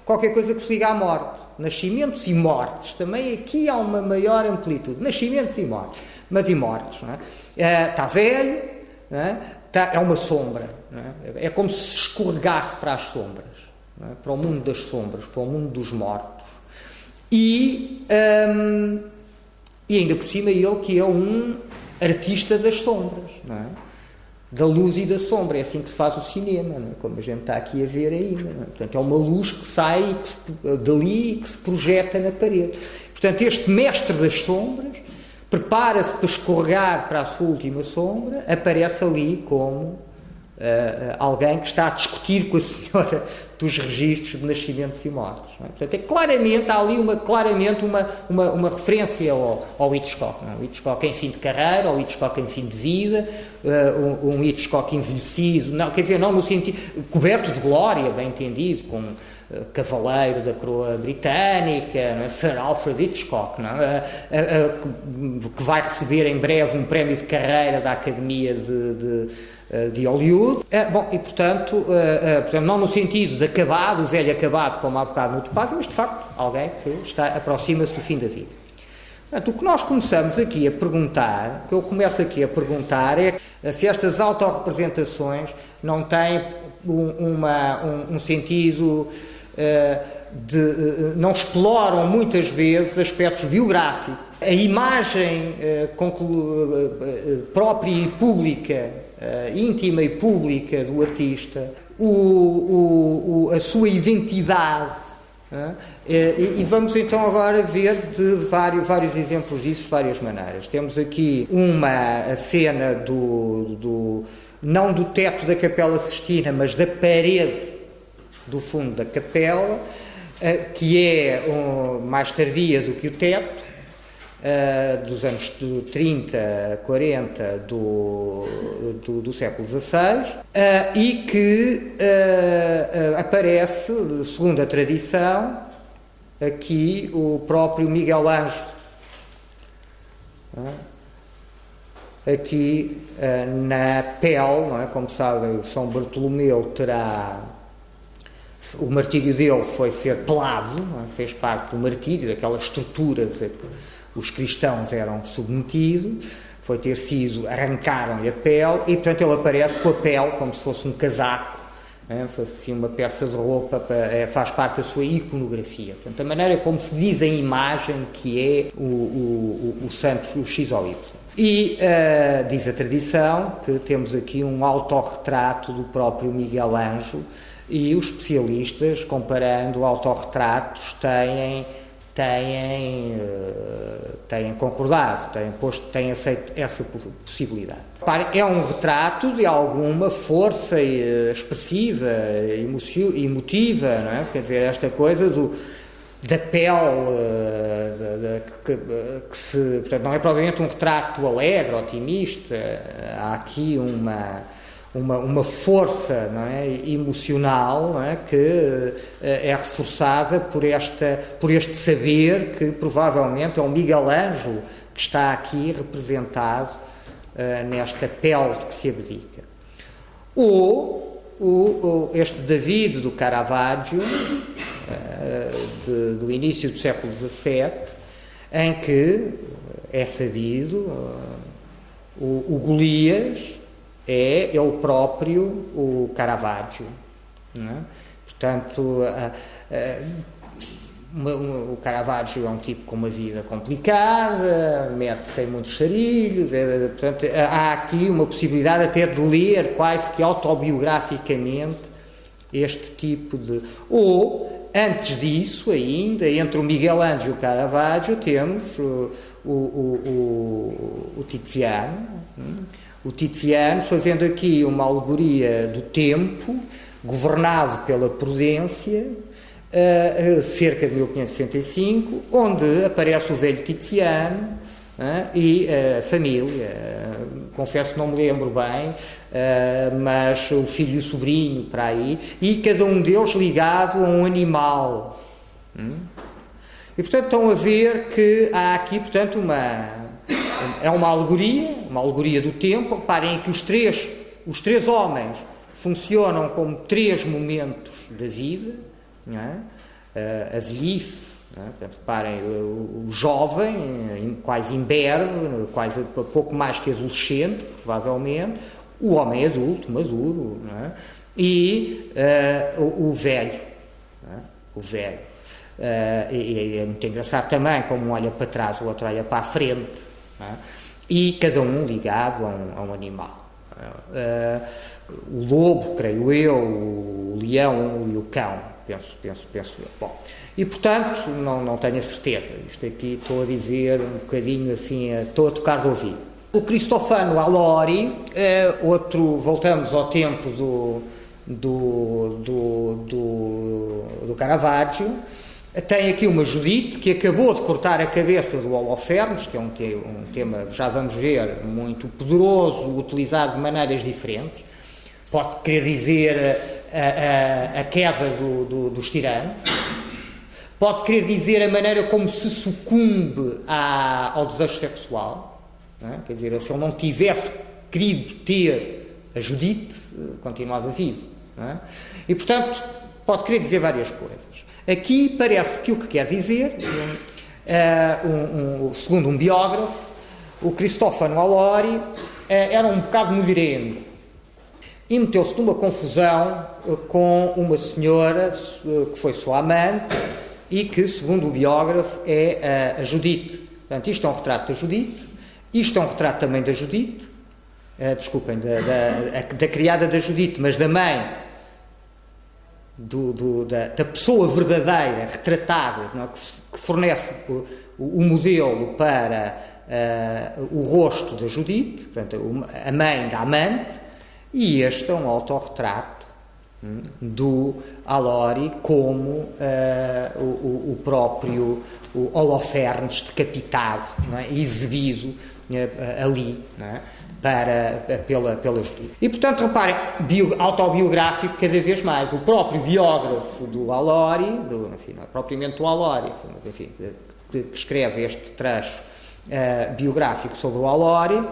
qualquer coisa que se liga à morte. Nascimentos e mortes. Também aqui há uma maior amplitude. Nascimentos e mortes. Mas e mortes. É? está velho, é? Está, é uma sombra. É? é? como se escorregasse para as sombras. É? Para o mundo das sombras, para o mundo dos mortos. E, hum, e ainda por cima ele que é um artista das sombras. Não é? Da luz e da sombra. É assim que se faz o cinema, é? como a gente está aqui a ver ainda. É? Portanto, é uma luz que sai que se, dali e que se projeta na parede. Portanto, este mestre das sombras prepara-se para escorregar para a sua última sombra, aparece ali como uh, alguém que está a discutir com a senhora dos registros de nascimentos e mortes. É? Portanto, é claramente, há ali uma, claramente uma, uma, uma referência ao, ao Hitchcock. Não? É? O Hitchcock em fim de carreira, o Hitchcock em fim de vida, uh, um, um, Hitchcock envelhecido, não, quer dizer, não no sentido, coberto de glória, bem entendido, com uh, cavaleiro da coroa britânica, é? Sir Alfred Hitchcock, uh, que vai receber em breve um prémio de carreira da Academia de, de eh, de Hollywood. Eh, bom, e portanto, eh, portanto, não no sentido de acabado, o velho acabado, como há bocado no Topaz, mas de facto alguém que está, aproxima-se do fim da vida. Portanto, o que nós começamos aqui a perguntar, o que eu começo aqui a perguntar é se estas autorrepresentações não têm um, uma, um, um sentido de. Não exploram muitas vezes aspectos biográficos. A imagem própria e pública uh, íntima e pública do artista, o, o, o, a sua identidade. Uh, e, e, vamos então agora ver de vários, vários exemplos disso de várias maneiras. Temos aqui uma cena do, do não do teto da Capela Sistina, mas da parede do fundo da capela, uh, que é mais tardia do que o teto, uh, dos anos 30, 40 do, do, do século XVI uh, e que uh, aparece, segundo a tradição, aqui o próprio Miguel Ângelo? Aqui na pele, não é? como sabem, São Bartolomeu terá. O martírio dele foi ser pelado, é? fez parte do martírio, daquelas estruturas os cristãos eram submetidos foi ter sido, arrancaram-lhe a pele e, portanto, ele aparece com a pele como se fosse um casaco, né? fosse assim uma peça de roupa, para, é, faz parte da sua iconografia. Portanto, a maneira como se diz a imagem que é o, o, o, o santo, o X ou Y. E uh, diz a tradição que temos aqui um autorretrato do próprio Miguel Ângelo e os especialistas, comparando autorretratos, têm têm, têm concordado, têm, posto, têm aceito essa possibilidade. É um retrato de alguma força eh, expressiva, emotiva, não é? Quer dizer, esta coisa do, da pele, eh, que, que, se, portanto, não é provavelmente um retrato alegre, otimista, há aqui uma uma, uma força não é, emocional não é, que eh, é reforçada por, esta, por este saber que provavelmente é o Miguel Ângelo que está aqui representado uh, nesta pele que se abdica. Ou este David do Caravaggio, uh, de, do início do século XVII, em que é sabido uh, o, o Golias é ele próprio o Caravaggio. É? Portanto, a, a, o Caravaggio é um tipo com uma vida complicada, mete-se em muitos sarilhos, é, portanto, há aqui uma possibilidade até de ler quase que autobiograficamente este tipo de. Ou, antes disso, ainda, entre o Miguel Ângelo e o Caravaggio, temos o, o, o, o Tiziano. Hum? O Tiziano, fazendo aqui uma alegoria do tempo, governado pela prudência, uh, cerca de 1565, onde aparece o velho Tiziano uh, e a família. Confesso que não me lembro bem, mas o filho e o sobrinho para aí, e cada um deles ligado a um animal. Hum? E portanto estão a ver que há aqui, portanto, uma é uma alegoria, uma alegoria do tempo. Reparem que os três, os três homens funcionam como três momentos da vida, é? a velhice, é? Portanto, reparem, o, jovem, quase imberbe, quase pouco mais que adolescente, provavelmente, o homem adulto, maduro, é? e uh, o, o, velho, é? o velho. Uh, e, e, é muito engraçado também como um olha para trás, o outro olha para a frente, é? E cada um ligado a um, a um animal. Uh, o lobo, creio eu, o leão e o cão, penso, penso, penso eu. Bom, e portanto, não, não tenho a certeza. Isto aqui estou a dizer um bocadinho assim, estou a tocar do ouvido. O Cristofano Alori, é outro, voltamos ao tempo do, do, do, do, do Caravaggio, tem aqui uma Judite que acabou de cortar a cabeça do Holofernes, que é um, te um tema, já vamos ver, muito poderoso, utilizado de maneiras diferentes. Pode querer dizer a, a, a queda do, do, dos tiranos, pode querer dizer a maneira como se sucumbe à, ao desejo sexual. É? Quer dizer, se ele não tivesse querido ter a Judite, eh, continuava vivo. É? E, portanto, pode querer dizer várias coisas. Aqui parece que o que quer dizer, uh, um, um, segundo um biógrafo, o Cristófano Alori uh, era um bocado mulherengo e meteu-se numa confusão uh, com uma senhora que foi sua amante e que, segundo o biógrafo, é a Judite. Portanto, isto é um retrato da Judite, isto é um retrato também da Judite, desculpem, da, da, da criada da Judite, mas da mãe do, do, da, da, pessoa verdadeira, retratada, é? que, que, fornece o, o, modelo para uh, o rosto da Judite, portanto, a mãe da amante, e este é um autorretrato hum, do Alori como uh, o, o, próprio Holofernes decapitado, é? exibido uh, ali. É? Para, pela, pela justiça. E, portanto, reparem, bio, autobiográfico cada vez mais. O próprio biógrafo do Alori, do, enfim, não é propriamente do Alori, mas, enfim, que, que escreve este trecho uh, biográfico sobre o Alori. Uh,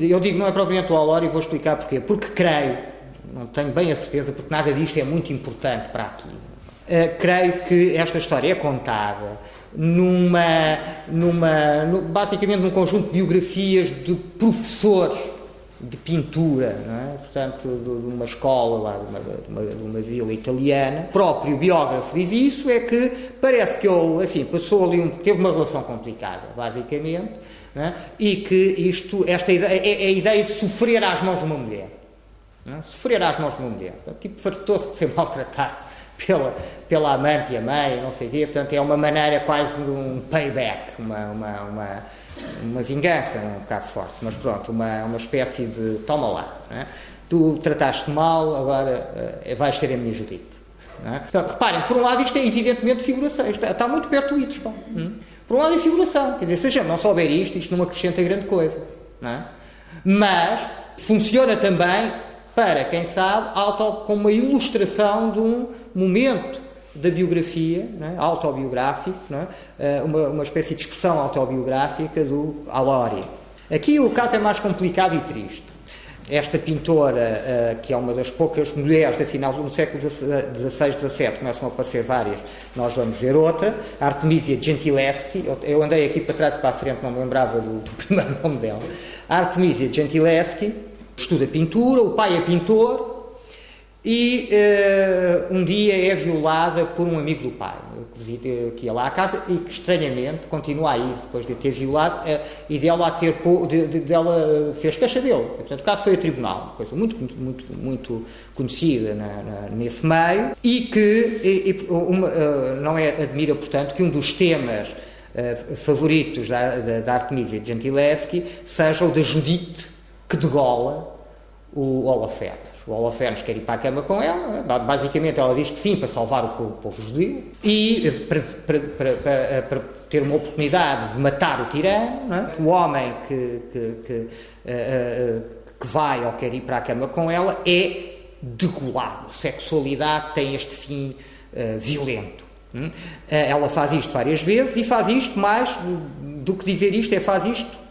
eu digo não é propriamente o Alori vou explicar porquê. Porque creio, não tenho bem a certeza, porque nada disto é muito importante para aqui. Uh, creio que esta história é contada numa, numa, basicamente num conjunto de biografias de professores de pintura, é? portanto, de, de, uma escola lá, de uma, de, uma, de uma, vila italiana. O próprio biógrafo diz isso, é que parece que ele, enfim, passou ali um, teve uma relação complicada, basicamente, é? e que isto, esta ideia, é, é, a ideia de sofrer às mãos de uma mulher. É? Sofrer às mãos de uma mulher. Tipo, fartou-se de ser maltratado pela, pela amante e a mãe, não sei o quê, portanto, é uma maneira quase de um payback, uma, uma, uma uma vingança, um bocado forte, mas pronto, uma, uma espécie de toma lá. É? Tu trataste mal, agora uh, vais ser a minha Judite. É? Então, reparem, por um lado isto é evidentemente figuração, está, está muito perto do isto. Hum? Por um lado é figuração, quer dizer, se a gente não souber isto, isto não acrescenta grande coisa. É? Mas funciona também para, quem sabe, auto, como uma ilustração de um momento da biografia, é? autobiográfico, é? uma, uma espécie de expressão autobiográfica do Alori. Aqui o caso é mais complicado e triste. Esta pintora, que é uma das poucas mulheres da final do século XVI, XVII, começam a aparecer várias, nós vamos ver outra, Artemisia Gentileschi, eu andei aqui para trás e para a frente, não me lembrava do, do primeiro nome dela, Artemisia Gentileschi, estuda pintura, o pai é pintor, e uh, um dia é violada por um amigo do pai, que, visita, que ia lá à casa e que estranhamente continua a ir depois de ter violado uh, e dela, ter, de, de, dela fez queixa dele. Portanto, o caso foi a tribunal, uma coisa muito, muito, muito, conhecida na, na, nesse meio e que e, e, uma, uh, não é admira, portanto, que um dos temas favoritos da, da, da Artemisia Gentileschi seja o da Judite que degola o Holofernes. O Holofernes quer ir para a cama com ela, basicamente ela diz que sim, para salvar o povo, o povo judeu, e eh, para, para, para, eh, para, ter uma oportunidade de matar o tirano, é? o homem que, que, que, uh, que vai ou quer ir para a cama com ela é degolado. A sexualidade tem este fim uh, violento. Hum? ela faz isto várias vezes e faz isto mais do que dizer isto, é faz isto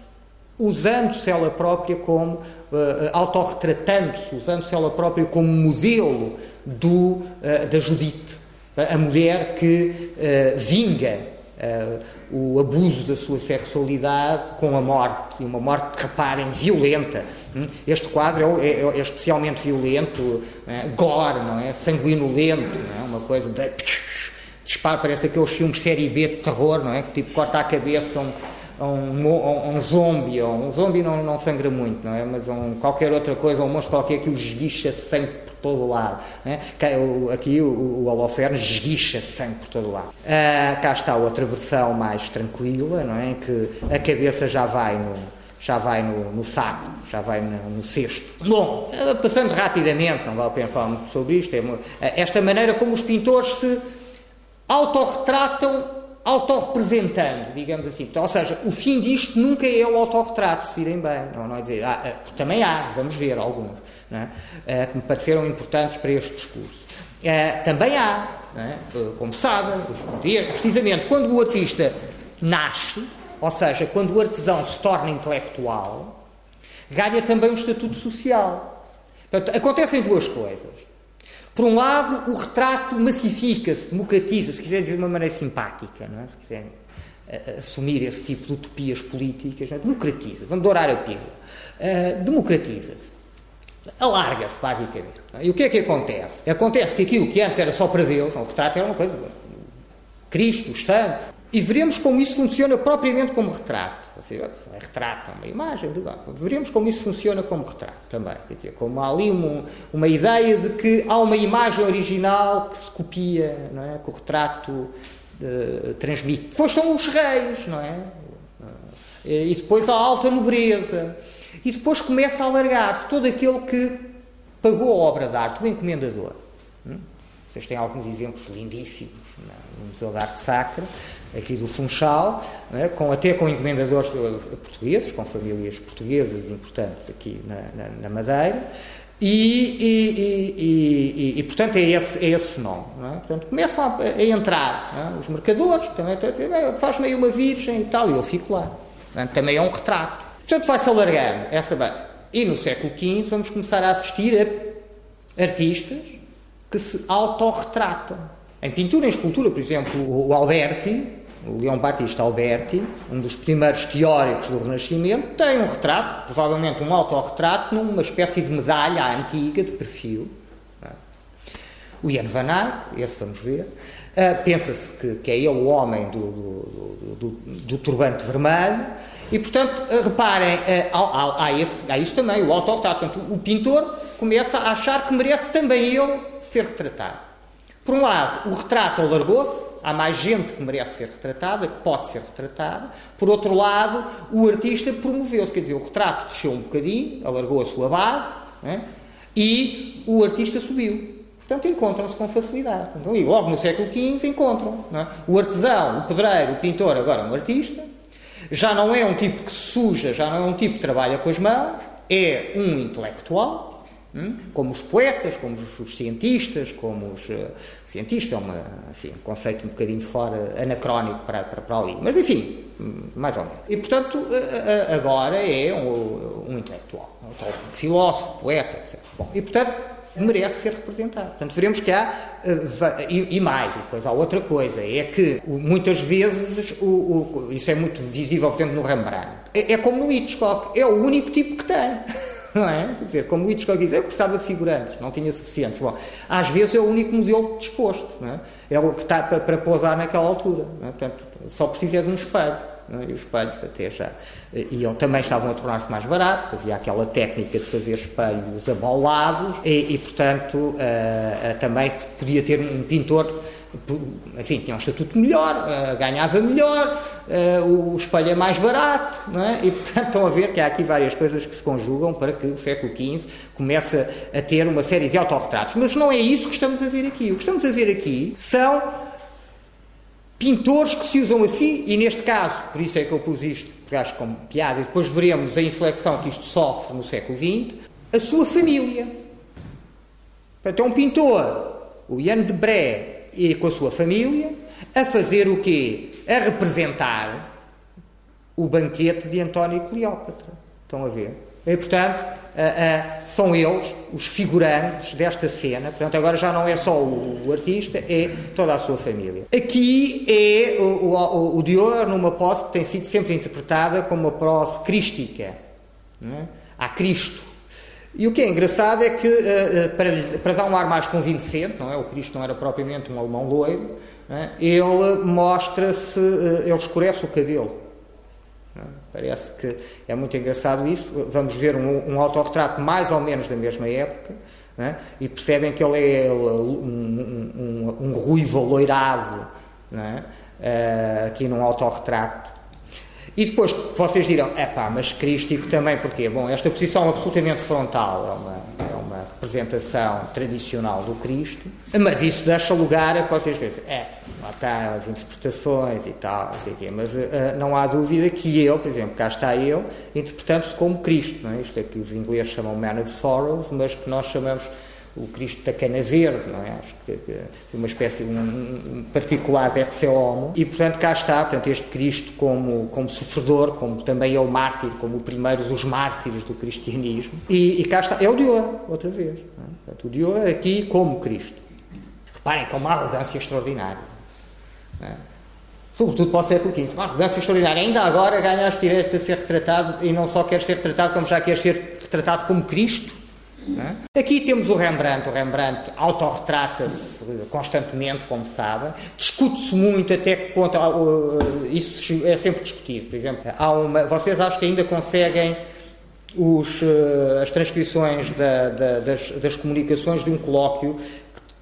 usando-se ela própria como, uh, autorretratando-se, usando-se ela própria como modelo do, uh, da Judite, a mulher que uh, vinga o abuso da sua sexualidade com a morte, e uma morte, reparem, violenta. Hum? Este quadro é, é, é especialmente violento, é, gore, não é? sanguinolento, não é? uma coisa de disparo, parece aqueles filmes série B de terror, não é? Que tipo corta a cabeça um, a um, a um zombie, ou um zombie não, não sangra muito, não é? Mas um, qualquer outra coisa, um monstro qualquer que o esguicha sangue por todo lado. É? Aqui o, o Holofernes esguicha sangue por todo lado. Ah, cá está outra versão mais tranquila, não é? Que a cabeça já vai no, já vai no, no saco, já vai no, no, cesto. Bom, passando rapidamente, não vale a pena falar muito sobre isto, é esta maneira como os pintores se autorretratam autorrepresentando, digamos assim. Ou seja, o fim disto nunca é o autorretrato, se virem bem. Não, não é dizer, ah, ah também há, vamos ver alguns, é? ah, que me pareceram importantes para este discurso. Ah, também há, é? como sabem, precisamente quando o artista nasce, ou seja, quando o artesão se torna intelectual, ganha também um estatuto social. Portanto, acontecem duas coisas. Por um lado, o retrato massifica-se, democratiza, se quiser dizer de uma maneira simpática, não é? se quiser uh, assumir esse tipo de utopias políticas, é? democratiza, vamos dourar a pílula, uh, democratiza-se, alarga-se basicamente. É? E o que é que acontece? Acontece que aquilo que antes era só para Deus, o retrato era uma coisa, Cristo, os santos, e veremos como isso funciona propriamente como retrato. Ou seja, é retrato, é uma imagem. De, veremos como isso funciona como retrato também. Quer dizer, como há ali uma, uma ideia de que há uma imagem original que se copia, não é? que o retrato de, transmite. Depois são os reis, não é? E depois a alta nobreza. E depois começa a alargar-se todo aquele que pagou a obra de arte, o encomendador. Hum? Vocês têm alguns exemplos lindíssimos no Museu de Arte Sacra, aqui do Funchal, é? com, até com encomendadores portugueses, com famílias portuguesas importantes aqui na, na, na Madeira, e, e, e, e, portanto, é esse, é esse fenómeno. É? Portanto, começam a, a entrar é? os mercadores, também dizer, faz-me aí uma virgem e tal, e eu fico lá. Portanto, também é um retrato. Portanto, vai-se alargando essa base. E no século XV vamos começar a assistir a artistas que se autorretratam. Em pintura e escultura, por exemplo, o Alberti, Leão Batista Alberti, um dos primeiros teóricos do Renascimento, tem um retrato, provavelmente um autorretrato, numa espécie de medalha antiga, de perfil. O Jan van Eyck, esse vamos ver, uh, pensa-se que, que, é ele o homem do, do, do, do turbante vermelho, e portanto, uh, reparem, uh, há, há, esse, há isso também, o autorretrato. Portanto, o pintor começa a achar que merece também ele ser retratado. Por um lado, o retrato alargou-se, há mais gente que merece ser retratada, que pode ser retratada. Por outro lado, o artista promoveu-se, quer dizer, o retrato desceu um bocadinho, alargou a sua base, né? e o artista subiu. Portanto, encontram-se com facilidade. Então, logo no século XV encontram-se. É? O artesão, o pedreiro, o pintor, agora um artista, já não é um tipo que suja, já não é um tipo que trabalha com as mãos, é um intelectual? Como os poetas, como os, cientistas, como os. Uh, cientista é uma, assim, um conceito um bocadinho fora, anacrónico para, para, para ali, mas enfim, mais ou menos. E portanto, uh, agora é um, um intelectual, um filósofo, poeta, etc. Bom, e portanto, merece ser representado. Portanto, veremos que há. Uh, e, e, mais, e depois há outra coisa, é que muitas vezes, o, o, isso é muito visível, por exemplo, no Rembrandt, é, é como no Hitchcock, é o único tipo que tem. não é? Quer dizer, como o Hitchcock diz, eu precisava de figurantes, não tinha suficientes. Bom, às vezes é o único modelo disposto, não é? É o que está para, para pousar naquela altura, é? Portanto, só precisa de um espelho. É? E os espelhos até já iam, também estavam a tornar-se mais baratos, havia aquela técnica de fazer espelhos abaulados e, e portanto, uh, uh, também podia ter um pintor enfim, tinha um estatuto melhor, uh, ganhava melhor, uh, o espelho é mais barato, não é? E, portanto, estão a ver que há aqui várias coisas que se conjugam para que o século XV comece a ter uma série de autorretratos. Mas não é isso que estamos a ver aqui. O que estamos a ver aqui são pintores que se usam assim, e neste caso, por isso é que eu pus isto, porque acho como piada, e depois veremos a inflexão que isto sofre no século XX, a sua família. Portanto, é um pintor, o Ian de Bré, e com a sua família a fazer o quê? A representar o banquete de António Cleópatra. Estão a ver? E, portanto, são eles os figurantes desta cena. Portanto, agora já não é só o, artista, é toda a sua família. Aqui é o, o, o Dior numa posse que tem sido sempre interpretada como uma posse crística. É? Há Cristo e o que é engraçado é que, uh, para, para, dar um ar mais convincente, não é? o Cristo não era propriamente um alemão loiro, é? ele mostra-se, uh, ele escurece o cabelo. É? Parece que é muito engraçado isso. Vamos ver um, um autorretrato mais ou menos da mesma época é? e percebem que ele é um, um, um ruivo loirado uh, aqui num autorretrato. E depois vocês dirão, é pá, mas crístico também, porquê? Bom, esta posição absolutamente frontal é uma, é uma representação tradicional do Cristo, mas isso deixa lugar a que vocês pensem, é, lá está as interpretações e tal, sei quê, mas uh, não há dúvida que ele, por exemplo, cá está ele, interpretando-se como Cristo, não é? Isto é que os ingleses chamam Man of Sorrows, mas que nós chamamos o Cristo da Cana Verde, não é? Acho que, que uma espécie, um, um particular de homo. E, portanto, cá está, portanto, este Cristo como, como sofredor, como também é o mártir, como o primeiro dos mártires do cristianismo. E, e cá está, é o Dior, outra vez. É? Portanto, o Dior aqui como Cristo. Reparem que é uma arrogância extraordinária. É? Sobretudo para o século XV. Uma arrogância extraordinária. Ainda agora ganhaste direito de ser retratado e não só queres ser retratado, como já queres ser retratado como Cristo. É? Aqui temos o Rembrandt. O Rembrandt autorretrata-se constantemente, como sabem. Discute-se muito até que ponto. Isso é sempre discutido. Por exemplo, há uma, vocês acham que ainda conseguem os, eh, as transcrições da, da, das, das comunicações de um colóquio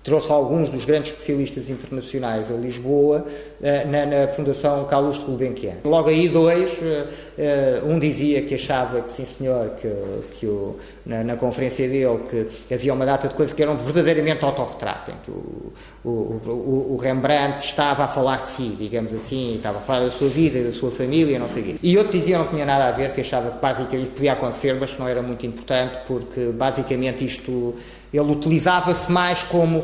trouxe alguns dos grandes especialistas internacionais a Lisboa eh, na, na Fundação Carlos de Gulbenkian. Logo aí dois, eh, eh, um dizia que achava que sim senhor, que, que o, na, na, conferência dele que havia uma data de coisas que eram verdadeiramente autorretrato. O, o, o, o, Rembrandt estava a falar de si, digamos assim, estava a falar da sua vida da sua família, não sei o quê. E outro dizia que não tinha nada a ver, que achava que basicamente podia acontecer, mas que não era muito importante, porque basicamente isto ele utilizava-se mais como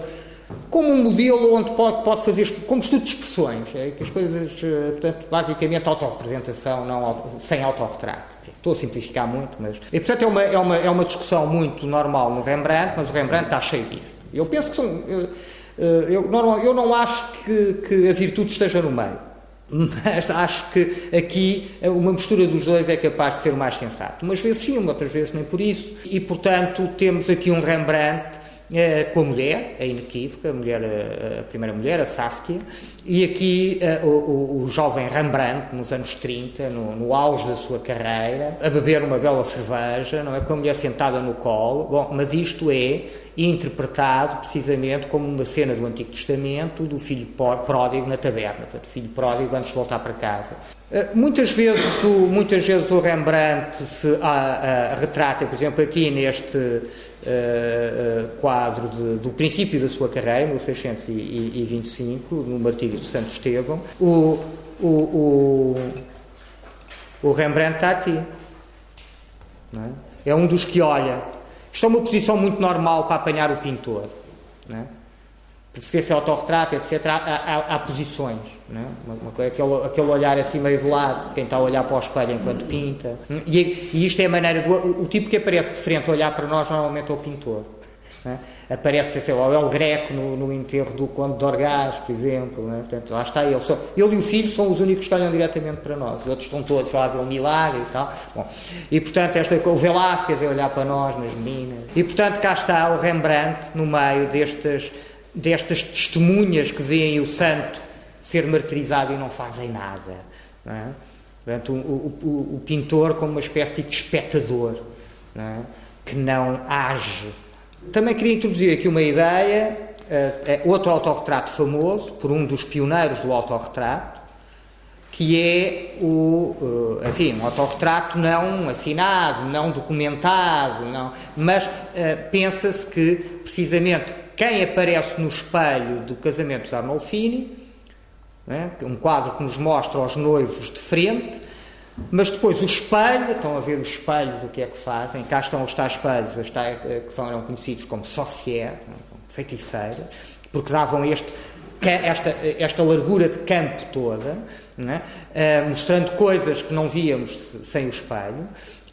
como um modelo onde pode, pode fazer como estudo de expressões, é, que as coisas, eh, portanto, basicamente autorrepresentação não, sem autorretrato. Estou a simplificar muito, mas. E, portanto, é uma, é, uma, é uma discussão muito normal no Rembrandt, mas o Rembrandt está cheio disto. Eu penso que são. Eu, eh, eu, não, eu não acho que, que a virtude esteja no meio, mas acho que aqui uma mistura dos dois é capaz de ser o mais sensato. Umas vezes sim, outras vezes nem por isso. E, portanto, temos aqui um Rembrandt eh, com a mulher, a inequívoca, a, mulher, a primeira mulher, a Saskia, e aqui o, o, jovem Rembrandt, nos anos 30, no, no, auge da sua carreira, a beber uma bela cerveja, não é? Com a mulher sentada no colo. Bom, mas isto é interpretado precisamente como uma cena do Antigo Testamento do filho pródigo na taberna, portanto, filho pródigo antes de voltar para casa. Uh, muitas vezes o, muitas vezes o Rembrandt se a, a, retrata, por exemplo, aqui neste uh, quadro de, do princípio da sua carreira, 1625, no Martírio de Santo Estevão, o, o, o, o Rembrandt está aqui. É? é? um dos que olha. Isto é uma posição muito normal para apanhar o pintor. Não é? se vê se é autorretrato, etc., há, há, há posições. É? uma, aquele, aquele olhar assim meio de lado, quem está a olhar para o espelho enquanto pinta. E, e isto é a maneira do. O, o tipo que aparece de frente a olhar para nós normalmente é o pintor. É? Aparece sei lá, o El Greco no, no, enterro do Conde de Orgaz, por exemplo. É? Portanto, lá está ele. Ele e o filho são os únicos que olham diretamente para nós. Os outros estão todos lá a ver um milagre e tal. Bom, e portanto, esta, o Velázquez é olhar para nós, nas meninas. E portanto, cá está o Rembrandt no meio destas, destas testemunhas que veem o santo ser martirizado e não fazem nada. Não é? Portanto, o, o, o, pintor como uma espécie de espectador não é? que não age também queria introduzir aqui uma ideia, uh, outro autorretrato famoso, por um dos pioneiros do autorretrato, que é o, uh, enfim, um autorretrato não assinado, não documentado, não, mas uh, pensa-se que, precisamente, quem aparece no espelho do casamento de Arnolfini, né, um quadro que nos mostra os noivos de frente, mas depois o espelho, estão a ver os espelhos, o que é que fazem? Cá estão os tais espelhos, os tais, eh, que são, eram conhecidos como sorcières, feiticeiras, porque davam este, esta, esta largura de campo toda, é? uh, mostrando coisas que não víamos sem o espelho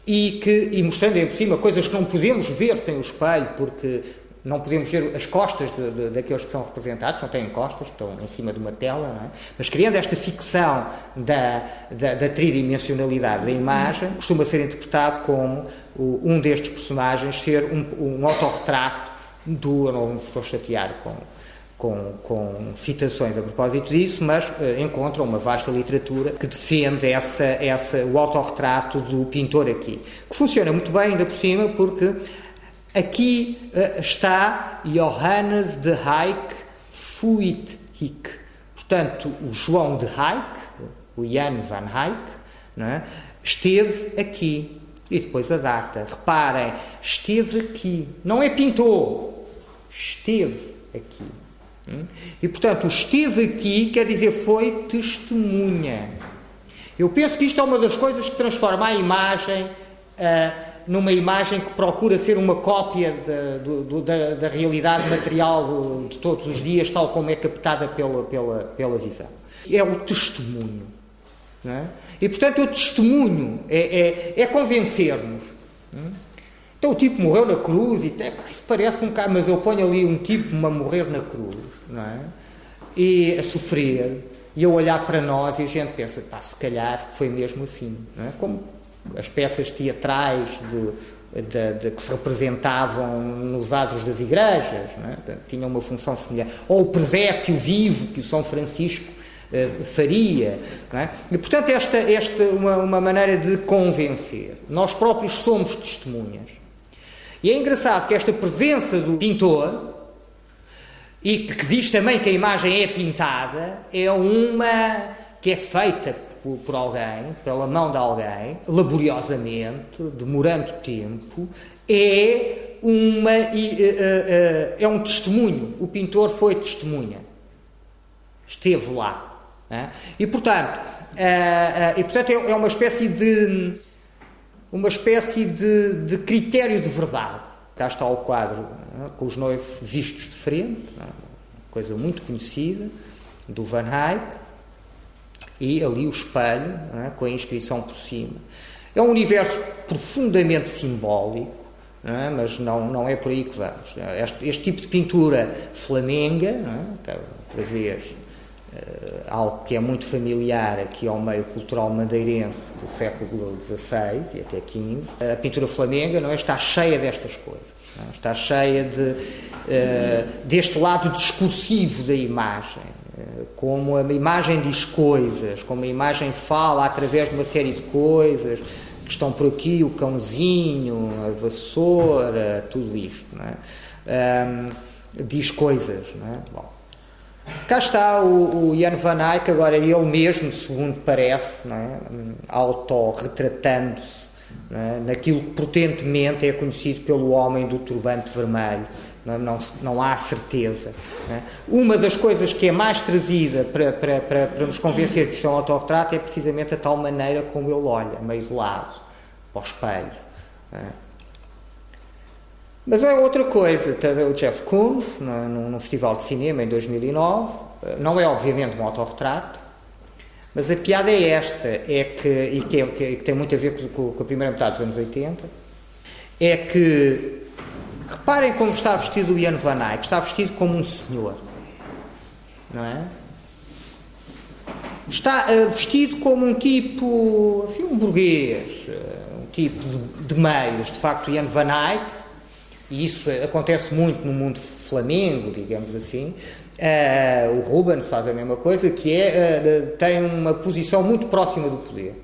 e, que, e mostrando por cima coisas que não podemos ver sem o espelho, porque não podemos ver as costas de, de, daqueles que são representados, não têm costas, estão em cima de uma tela, é? mas criando esta ficção da, da, da, tridimensionalidade da imagem, costuma ser interpretado como o, um destes personagens ser um, um autorretrato do. Eu me vou chatear com, com, com, citações a propósito disso, mas uh, encontram uma vasta literatura que defende essa, essa, o autorretrato do pintor aqui, que funciona muito bem, ainda por cima, porque Aqui uh, está Johannes de Hayek Fuithik. Portanto, o João de Hayek, o Jan van Hayek, é? esteve aqui. E depois a data. Reparem, esteve aqui. Não é pintou, esteve aqui. Hum? E portanto, esteve aqui quer dizer foi testemunha. Eu penso que isto é uma das coisas que transforma a imagem. Uh, numa imagem que procura ser uma cópia de, da, da, realidade material de todos os dias, tal como é captada pela, pela, pela visão. É o testemunho. É? E, portanto, o testemunho é, é, é convencer-nos. Então, o tipo morreu na cruz e até, isso parece um bocado, mas eu ponho ali um tipo a morrer na cruz, não é? E a sofrer, e a olhar para nós e a gente pensa, pá, se calhar foi mesmo assim, não é? Como as peças teatrais de, de, de, que se representavam nos adros das igrejas, é? tinham uma função semelhante. Ou o presépio vivo que o São Francisco eh, faria. É? E, portanto, esta é uma, uma maneira de convencer. Nós próprios somos testemunhas. E é engraçado que esta presença do pintor, e que diz também que a imagem é pintada, é uma que é feita por, alguém, pela mão de alguém, laboriosamente, demorando tempo, é uma eh, eh, é um testemunho. O pintor foi testemunha. Esteve lá. É? E portanto, eh, e, portanto é, é uma espécie de uma espécie de, de critério de verdade. Cá está o quadro com os noivos vistos de frente, coisa muito conhecida, do Van Eyck, e ali o espelho, é? com a inscrição por cima. É um universo profundamente simbólico, não é? mas não, não é por aí que vamos. Este, este tipo de pintura flamenga, é? outra vez, uh, algo que é muito familiar aqui ao meio cultural madeirense do século XVI e até XV, a pintura flamenga não é? está cheia destas coisas. É? Está cheia de, uh, deste lado discursivo da imagem, como a imagem diz coisas, como a imagem fala através de uma série de coisas que estão por aqui, o cãozinho, a vassoura, tudo isto. É? Um, diz coisas. É? Bom, Cá está o, o Jan van Eyck, agora ele mesmo, segundo parece, é? autorretratando-se é? naquilo que potentemente é conhecido pelo homem do turbante vermelho. Não, não, há certeza. É? Uma das coisas que é mais trazida para, para, para, para nos convencer que isto é um autorretrato é precisamente a tal maneira como ele olha, meio de lado, para o espelho. É? Mas é outra coisa, o Jeff Koons, num, festival de cinema em 2009, eh, não é obviamente um autorretrato, mas a piada é esta, é que, e que, é, que, tem muito a ver com, com, a primeira metade dos anos 80, é que, reparem como está vestido o Ian Van Eyck, está vestido como um senhor, não é? Está uh, vestido como um tipo, enfim, um burguês, uh, um tipo de, de meios, de facto, Ian Van Eyck, e isso acontece muito no mundo flamengo, digamos assim. Uh, o Rubens faz a mesma coisa, que é, tem uma posição muito próxima do poder.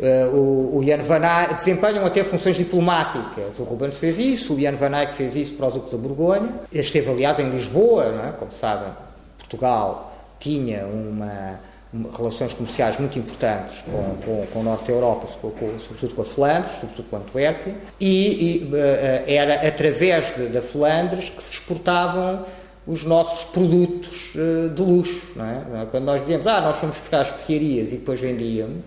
Uh, o, o Jan Van Eyck desempenham até funções diplomáticas. O Rubens fez isso, o Jan Van Eyck fez isso para o Duque da Borgonha. Esteve, aliás, em Lisboa, é? como sabem, Portugal tinha uma relações comerciais muito importantes com, com, com o norte da Europa, sobretudo com a Flandres, sobretudo com a Antuérpia, e, e uh, era através da Flandres que se exportavam os nossos produtos uh, de luxo. É? Quando nós dizemos, ah, nós fomos buscar especiarias e depois vendíamos,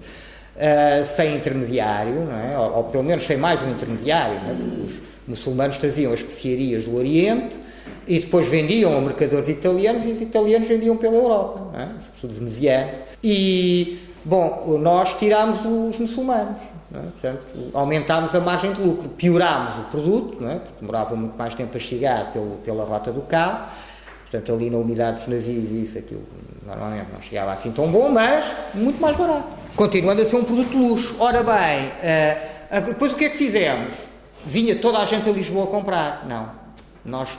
uh, sem intermediário, é? ou, ou, pelo menos sem mais um intermediário, é? porque os muçulmanos traziam as especiarias do Oriente, e depois vendiam a mercadores italianos e os italianos vendiam pela Europa, é? sobretudo venezianos. E, bom, nós tirámos os muçulmanos, é? portanto, aumentámos a margem de lucro, piorámos o produto, é? porque demorava muito mais tempo a chegar pelo, pela rota do cabo, portanto, ali na umidade dos navios, isso, aquilo, normalmente não chegava assim tão bom, mas muito mais barato. Continuando a ser um produto de luxo. Ora bem, uh, depois o que é que fizemos? Vinha toda a gente a Lisboa comprar? Não nós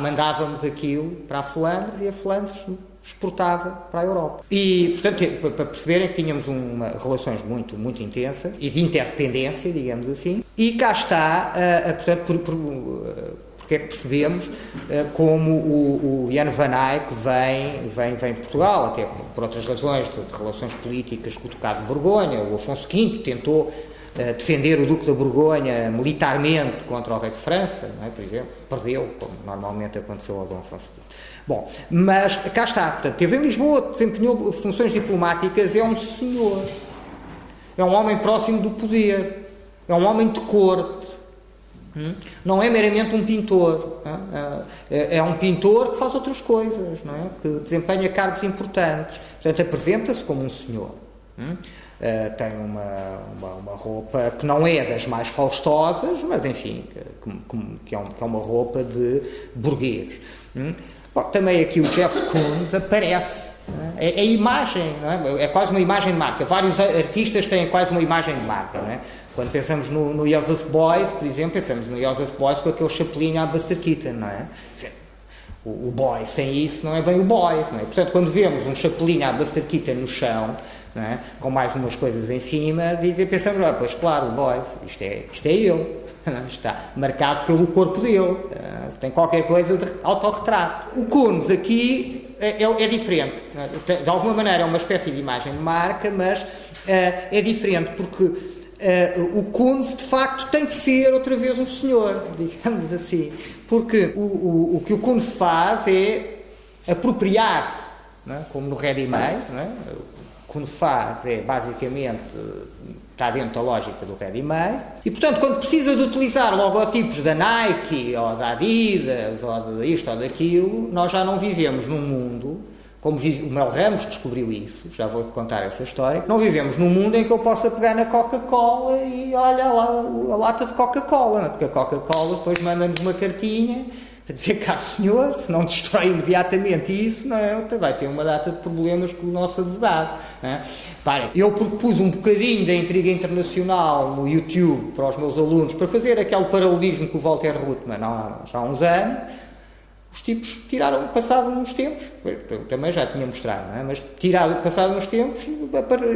mandávamos aquilo para a Flandres e a Flandres exportava para a Europa. E, portanto, para perceberem que tínhamos uma, relações muito, muito intensas e de interdependência, digamos assim. E cá está, uh, portanto, por, por, porque é que percebemos como o, o Jan Van Eyck vem, vem, vem Portugal, até por outras razões de, de relações políticas com o Ducado de Borgonha. O Afonso V tentou defender o Duque da Borgonha militarmente contra o rei de França, é? por exemplo, perdeu, como normalmente aconteceu ao Dom Afonso V. Bom, mas cá está, portanto, teve em Lisboa, desempenhou funções diplomáticas, é um senhor, é um homem próximo do poder, é um homem de corte? Não é meramente um pintor, é? é? é um pintor que faz outras coisas, não é? que desempenha cargos importantes, portanto, apresenta-se como um senhor. Hum? Uh, tem uma, uma, uma, roupa que não é das mais faustosas, mas enfim, que, que, é, um, que é, uma roupa de burguês. Hum? Bom, também aqui o Jeff Koons aparece. É? é, é imagem, é? é? quase uma imagem de marca. Vários artistas têm quase uma imagem de marca. É? Quando pensamos no, no Joseph Beuys, por exemplo, pensamos no Joseph Beuys com aquele chapelinho à Keaton, não é? O, o boy sem isso não é bem o boy, não é? Portanto, quando vemos um chapelinho à Keaton no chão, é? com mais umas coisas em cima, dizem, pensamos, ah, pois claro, o Boys, isto é, isto é ele, está marcado pelo corpo dele, ah, tem qualquer coisa de autorretrato. O Kuhns aqui é, é, é diferente, é? de alguma maneira é uma espécie de imagem de marca, mas uh, é diferente porque uh, o Kuhns de facto tem de ser outra vez um senhor, digamos assim, porque o, o, o que o Kuhns faz é apropriar-se, é? como no ready-made, que se faz é basicamente está dentro da lógica do ready-made e, portanto, quando precisa de utilizar logotipos da Nike ou da Adidas ou de isto ou daquilo, nós já não vivemos num mundo, como o Mel Ramos descobriu isso, já vou-te contar essa história, não vivemos num mundo em que eu possa pegar na Coca-Cola e olha lá a lata de Coca-Cola, é? porque a Coca-Cola depois manda-nos uma cartinha a dizer, cá senhor, se não destrói imediatamente isso, não é? vai ter uma data de problemas com o nosso advogado. É? Eu propus um bocadinho da intriga internacional no YouTube para os meus alunos, para fazer aquele paralelismo com o Walter Ruttmann há, já há uns anos, os tipos tiraram, passaram uns tempos, também já tinha mostrado, é? mas tiraram, passaram uns tempos,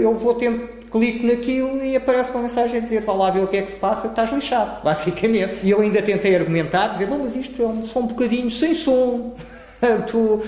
eu vou tendo, clico naquilo e aparece uma mensagem a dizer, vá lá ver o que é que se passa, estás lixado, basicamente. E eu ainda tentei argumentar, dizer, bom, mas isto é um som um bocadinho sem som. tu,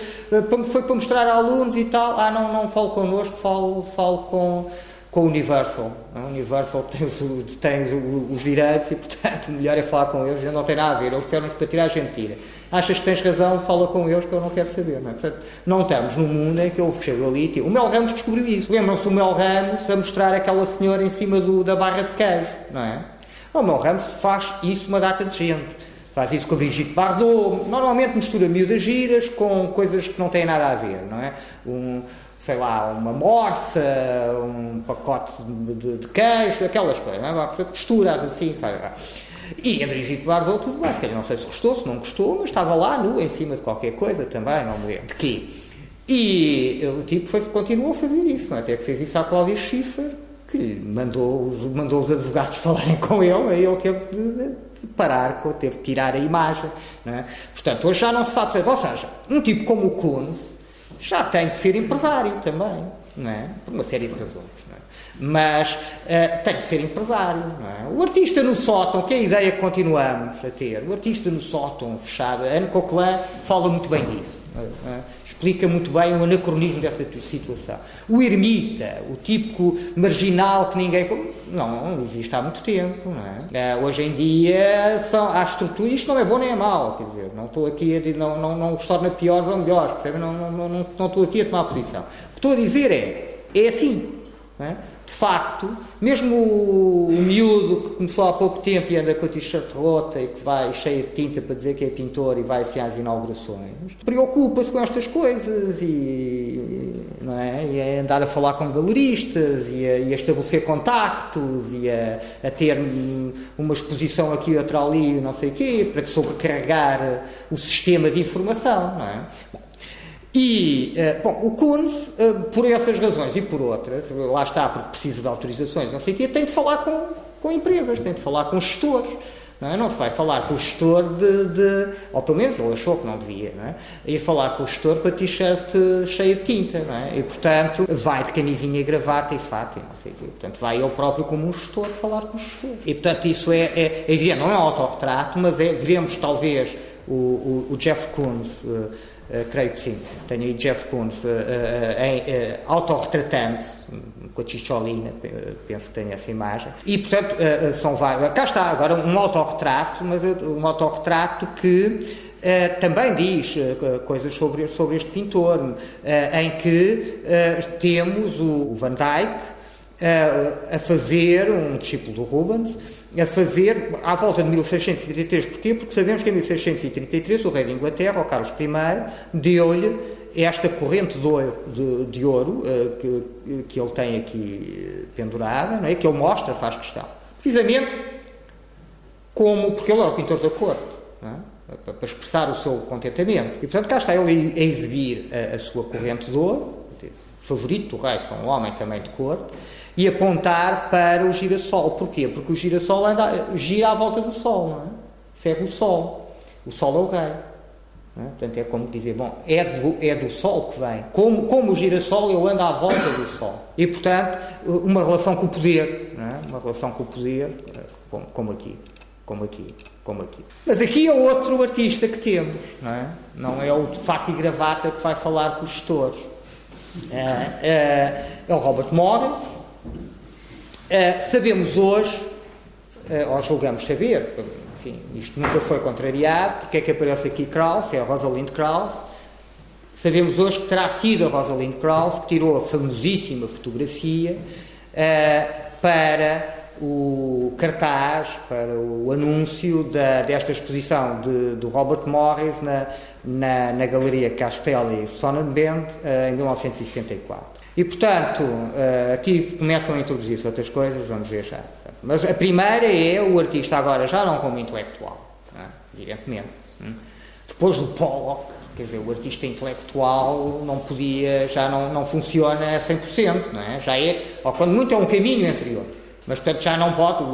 foi para mostrar a alunos e tal, ah, não, não falo connosco, falo, falo com com Universal. O Universal tem, os, tem os, os, direitos e, portanto, o melhor é falar com eles. Não tem nada a ver. Eles disseram-nos para tirar a gente tira. Achas que tens razão? Fala com eles que eu não quero saber. Não, é? Portanto, não estamos num mundo em que eu chego ali e o Mel Ramos descobriu isso. Lembram-se do Mel Ramos a mostrar aquela senhora em cima do, da barra de queijo, não é? O Mel Ramos faz isso uma data de gente. Faz isso com a Brigitte Bardot. Normalmente mistura miúdas giras com coisas que não têm nada a ver, não é? Um, sei lá, uma morsa, um pacote de, de queijo, aquelas coisas, não é? Portanto, misturas assim, faz. E Brigitte Bardot, tudo bem, se calhar não sei se gostou, se não gostou, mas estava lá, nu, em cima de qualquer coisa também, não me lembro de quê. E o tipo foi, continuou a fazer isso, não é? até que fez isso à Cláudia Schiffer, que mandou os, mandou os advogados falarem com ele, aí ele teve de, de parar, teve de tirar a imagem. É? Portanto, hoje já não se faz. Ou seja, um tipo como o Kunz já tem de ser empresário também, não é? por uma série de razões. Não é? Mas uh, tem de ser empresário. Não é? O artista no sótão, que é a ideia que continuamos a ter, o artista no sótão fechado, a Anne Coquelin fala muito bem disso. É? Explica muito bem o anacronismo dessa situação. O ermita, o típico marginal que ninguém. Não, não existe há muito tempo. Não é? Uh, hoje em dia são, há estruturas. Isto não é bom nem é mau. Quer dizer, não estou aqui a não, não, não os torna piores ou melhores. Percebe? Não, não, não, não, não estou aqui a tomar posição. O que estou a dizer é: é assim. De facto, mesmo o, o miúdo que começou há pouco tempo e anda com a t-shirt rota e que vai cheio de tinta para dizer que é pintor e vai assim às inaugurações, preocupa-se com estas coisas e, não é? e é andar a falar com galeristas e a, e a estabelecer contactos e a, a, ter uma exposição aqui outra ali, não sei o quê, para sobrecarregar o sistema de informação, não é? E, uh, bom, o Kunz, uh, por essas razões e por outras, lá está, porque precisa de autorizações, não sei o quê, tem de falar com, com empresas, tem de falar com gestores. Não, é? não se vai falar com o gestor de, de, Ou pelo menos ele achou que não devia, não é? Ir falar com o gestor com a t-shirt cheia de tinta, não é? E portanto vai de camisinha e gravata e fato e não sei o quê. Portanto vai ele próprio como um gestor falar com o gestor. E portanto isso é, é, é não é um autorretrato, mas é, veremos talvez o, o, o Jeff Koons. Uh, Uh, creio que sim. Tenho aí Jeff Koons uh, uh, em uh, autorretratante, com a Chicholina, penso que tenho essa imagem. E, portanto, são vários. Cá está, agora um autorretrato, mas um autorretrato que Uh, também diz uh, coisas sobre, sobre este pintor, uh, em que temos o, o Van Dyck a fazer, um discípulo do Rubens, a fazer à volta de 1633. Porquê? Porque sabemos que em 1633 o rei de Inglaterra, o Carlos I, deu-lhe esta corrente de ouro, de, de ouro uh, que, que ele tem aqui pendurada, não é? que ele mostra, faz questão. Precisamente como, porque ele era o pintor da corte, é? para expressar o seu contentamento. E portanto cá está ele a exibir a, a sua corrente de ouro, favorito do rei, são um homem também de corte, e apontar para o girassol. Porquê? Porque o girassol anda, gira à volta do Sol, não é? Segue o Sol. O Sol é o rei. É? Portanto, é como dizer, bom, é do, é do Sol que vem. Como, como o girassol, eu ando à volta do Sol. E, portanto, uma relação com o poder. É? Uma relação com o poder, como, como aqui. Como aqui como aqui. Mas aqui é outro artista que temos, não é? Não é o de fato e gravata que vai falar com os gestores. É, é, é o Robert Morris, Uh, sabemos hoje, uh, ou julgamos saber, enfim, isto nunca foi contrariado, porque é que aparece aqui Krauss, é a Rosalind Krauss, Sabemos hoje que terá sido a Rosalind Krauss que tirou a famosíssima fotografia uh, para o cartaz, para o anúncio da, desta exposição de, do Robert Morris na, na, na Galeria Castelli Sonnenbend em 1974. E, portanto, uh, aqui começam a introduzir-se outras coisas, vamos ver já. Mas a primeira é o artista agora já não como intelectual, é? evidentemente. Hum? Depois do Pollock, quer dizer, o artista intelectual não podia, já não, não funciona a 100%, não é? Já é, ou quando muito é um caminho entre outros. Mas, portanto, já não pode,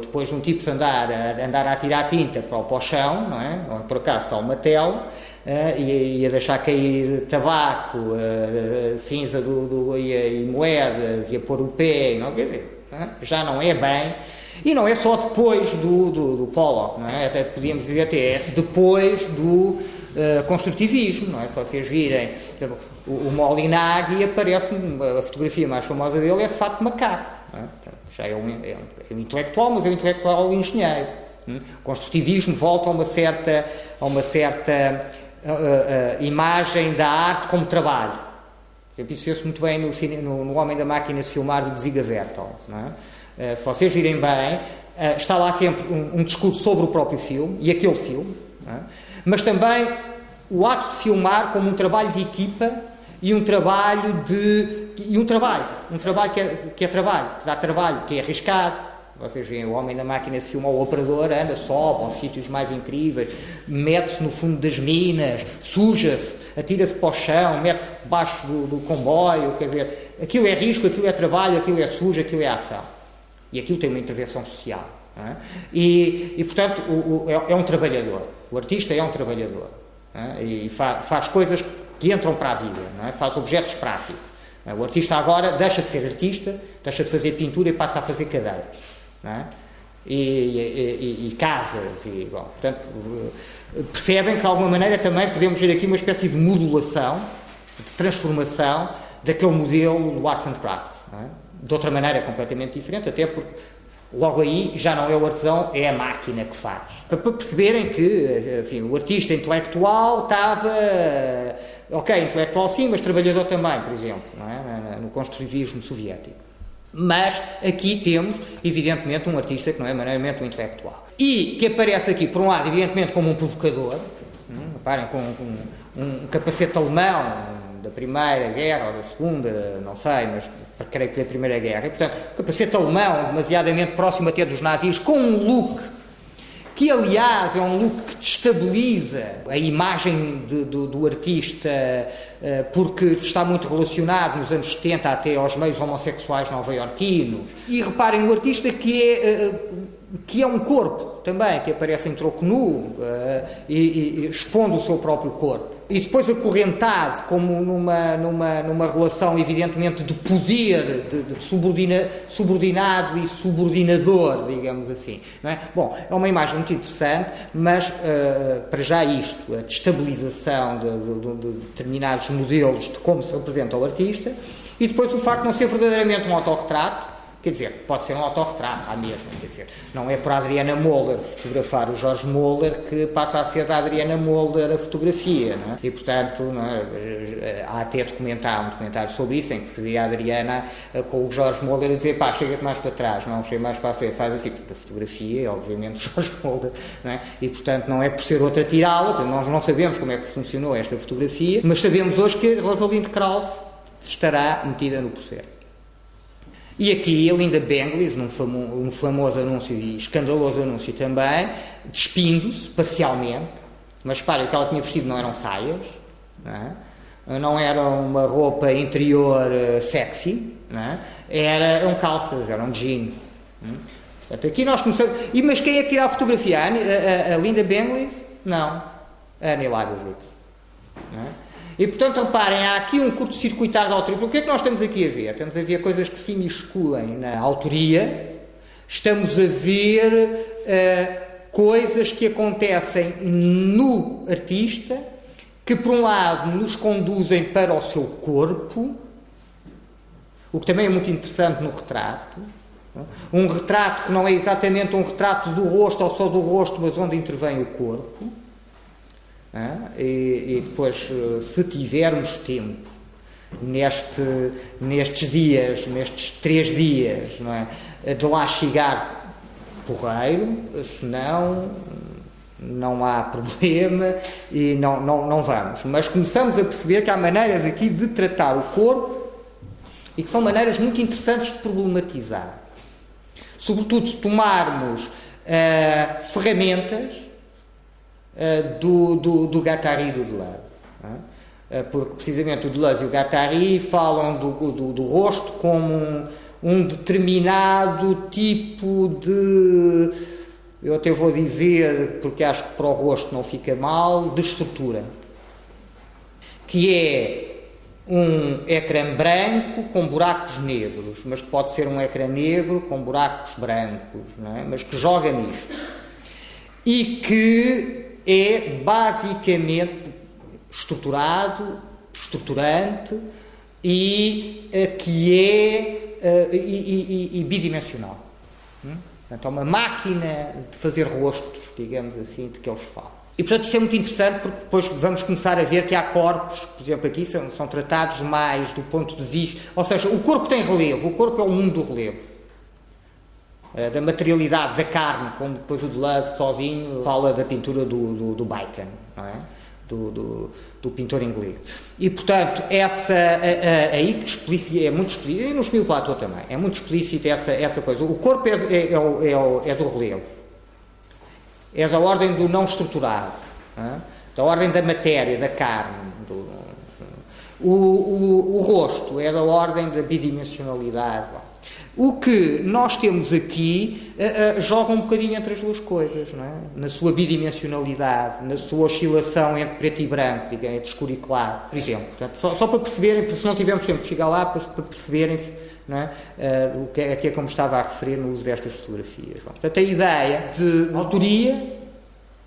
depois de um tipo de andar, andar a tirar tinta para o, para o chão, não é? Ou, por acaso está uma tela, Uh, e, a deixar cair tabaco, uh, cinza do, do, e, e, moedas, e a pôr o pé, não, quer dizer, uh, já não é bem. E não é só depois do, do, do Pollock, não é? Até podíamos dizer até depois do construtivismo, não é? Só vocês virem o, o Molinaghi aparece, a fotografia mais famosa dele é de facto macaco. É? já é um, é, um, é um, intelectual, mas é um intelectual engenheiro. Hum? O construtivismo volta a uma certa, a uma certa uh, uh, imagem da arte como trabalho. Por exemplo, isso fez-se muito bem no, no, no, Homem da Máquina de Filmar de Ziga Vertel. É? Uh, se vocês virem bem, está lá sempre um, um, discurso sobre o próprio filme e aquele filme, é? mas também o ato de filmar como um trabalho de equipa e um trabalho de e um trabalho, um trabalho que é, que é trabalho, que dá trabalho, que é arriscado. Vocês veem o homem na máquina de filmar o operador, anda, sobe aos sítios mais incríveis, mete-se no fundo das minas, suja-se, atira-se para o chão, mete-se debaixo do, do, comboio, quer dizer, aquilo é risco, aquilo é trabalho, aquilo é sujo, aquilo é ação. E aquilo tem uma intervenção social. É? E, e, portanto, o, o, é, é, um trabalhador. O artista é um trabalhador. É? E fa, faz coisas que entram para a vida, é? faz objetos práticos. É? O artista agora deixa de ser artista, deixa de fazer pintura e passa a fazer cadeiras. É? E, e, e, casas. E, bom, portanto, percebem que de alguma maneira também podemos ver aqui uma espécie de modulação, de transformação daquele modelo do Arts and Crafts. É? De outra maneira completamente diferente, até porque logo aí já não é o artesão, é a máquina que faz. Para perceberem que enfim, o artista intelectual estava Ok, intelectual sim, mas trabalhador também, por exemplo, é? no construtivismo soviético. Mas aqui temos, evidentemente, um artista que não é meramente um intelectual. E que aparece aqui, por um lado, evidentemente, como um provocador, hum, reparem, com, com um capacete alemão da Primeira Guerra ou da Segunda, não sei, mas creio que da Primeira Guerra. E, portanto, capacete alemão, demasiadamente próximo até dos nazis, com um look que aliás é um look que destabiliza a imagem de, do, do, artista, eh, porque está muito relacionado nos anos 70 até aos meios homossexuais nova-iorquinos. E reparem, o artista que é, eh, que é um corpo também, que aparece em troco nu eh, e, e expondo o seu próprio corpo e depois acorrentado como numa, numa, numa relação evidentemente de poder, de, de subordina, subordinado e subordinador, digamos assim. É? Bom, é uma imagem muito interessante, mas uh, para já isto, a destabilização de, de, de, determinados modelos de como se representa o artista, e depois o facto de não ser verdadeiramente um autorretrato, Quer dizer, pode ser um autorretrato à mesma, quer dizer, não é para a Adriana Moller fotografar o Jorge Moller que passa a ser da Adriana Moller a fotografia, não é? E, portanto, é? há até documentário, um documentário sobre isso, em que se vê a Adriana eh, com o Jorge Moller a dizer, pá, chega-te mais para trás, não, chega mais para a frente, faz assim, porque a fotografia obviamente, o Jorge Moller, não é? E, portanto, não é por ser outra tirá-la, nós não sabemos como é que funcionou esta fotografia, mas sabemos hoje que Rosalind Krauss estará metida no processo. E aqui a Linda Benglis, num famo, um famoso anúncio e escandaloso anúncio também, despindo-se parcialmente, mas para o que ela tinha vestido não eram saias, não, é? não era uma roupa interior uh, sexy, é? era, eram calças, eram jeans. Hum? Portanto, aqui nós começamos. E, mas quem é que a fotografia? A, a, a Linda Benglis? Não. A Annie Leibovitz. E, portanto, reparem, há aqui um curto-circuitar da autoria. O que é que nós estamos aqui a ver? Estamos a ver coisas que se imiscuem na autoria, estamos a ver uh, coisas que acontecem no artista, que, por um lado, nos conduzem para o seu corpo, o que também é muito interessante no retrato. Um retrato que não é exatamente um retrato do rosto ou só do rosto, mas onde intervém o corpo. E, e, depois, se tivermos tempo, neste, nestes dias, nestes três dias, é? de lá chegar porreiro, senão não há problema e não, não, não vamos. Mas começamos a perceber que há maneiras aqui de tratar o corpo e que são maneiras muito interessantes de problematizar. Sobretudo se tomarmos uh, ferramentas do, do, do Guattari e do Deleuze. Uh, porque precisamente o Deleuze e o Guattari falam do, do, do rosto como um, um determinado tipo de eu até vou dizer, porque acho que para o rosto não fica mal, de estrutura. Que é um ecrã branco com buracos negros, mas que pode ser um ecrã negro com buracos brancos, é? mas que joga nisto. E que é basicamente estruturado, estruturante e uh, que é uh, e, e, e, bidimensional. Hum? Portanto, é uma máquina de fazer rostos, digamos assim, de que eles falam. E, portanto, isso é muito interessante porque depois vamos começar a ver que há corpos, por exemplo, aqui são, são tratados mais do ponto de vista. Ou seja, o corpo tem relevo, o corpo é o mundo do relevo. Eh, da materialidade da carne, como depois o Deleuze sozinho fala da pintura do, do, do Bacon, não é? do, do, do pintor inglês. E, portanto, essa aí que é muito explícito, e no Espírito Platão também, é muito explícito essa, essa coisa. O corpo é, é, é, é, é do relevo, é da ordem do não estruturado, da ordem da matéria, da carne. Do, o, o, o rosto é da ordem da bidimensionalidade. O que nós temos aqui uh, uh, joga um bocadinho entre as duas coisas, não é? na sua bidimensionalidade, na sua oscilação entre preto e branco, digamos, entre escuro e claro, por exemplo. Portanto, só, só, para perceberem, se não tivermos tempo de chegar lá, para, para perceberem é? Uh, o que é, que é como estava a referir no uso destas fotografias. Bom, portanto, a ideia de autoria,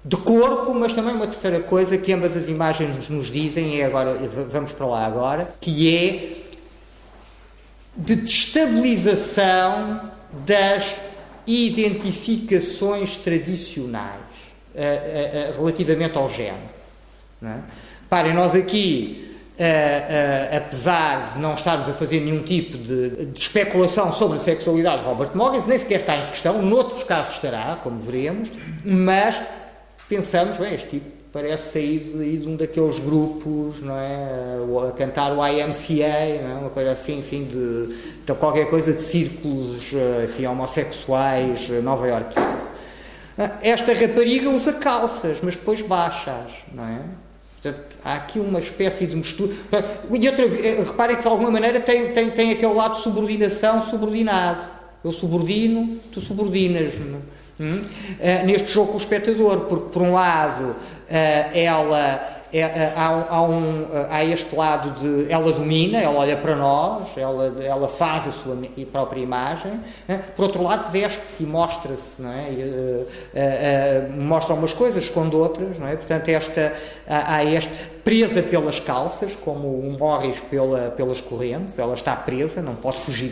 de corpo, mas também uma terceira coisa que ambas as imagens nos dizem, é agora, vamos para lá agora, que é de destabilização das identificações tradicionais uh, uh, uh, relativamente ao género. É? Parem, nós aqui, apesar de não estarmos a fazer nenhum tipo de, de, especulação sobre a sexualidade de Robert Morris, nem sequer está em questão, noutros casos estará, como veremos, mas pensamos, bem, este tipo parece sair de, de um daqueles grupos, não é? A cantar o IMCA, não é? uma coisa assim, enfim, de, de qualquer coisa de círculos enfim, homossexuais nova iorquinos. Esta rapariga usa calças, mas depois baixas, não é? Portanto, há aqui uma espécie de mistura. E outra, eh, reparem que de alguma maneira tem, tem, tem aquele lado de subordinação subordinado. Eu subordino, tu subordinas-me. Uh, neste jogo com o espectador, porque por um lado eh, ela é, há, há, um, há, este lado de ela domina, ela olha para nós, ela, ela faz a sua própria imagem. Por outro lado, despe-se e mostra-se, não é? E, uh, uh, mostra umas coisas, esconde outras, não é? Portanto, esta, há, há este presa pelas calças, como o Morris pela, pelas correntes, ela está presa, não pode fugir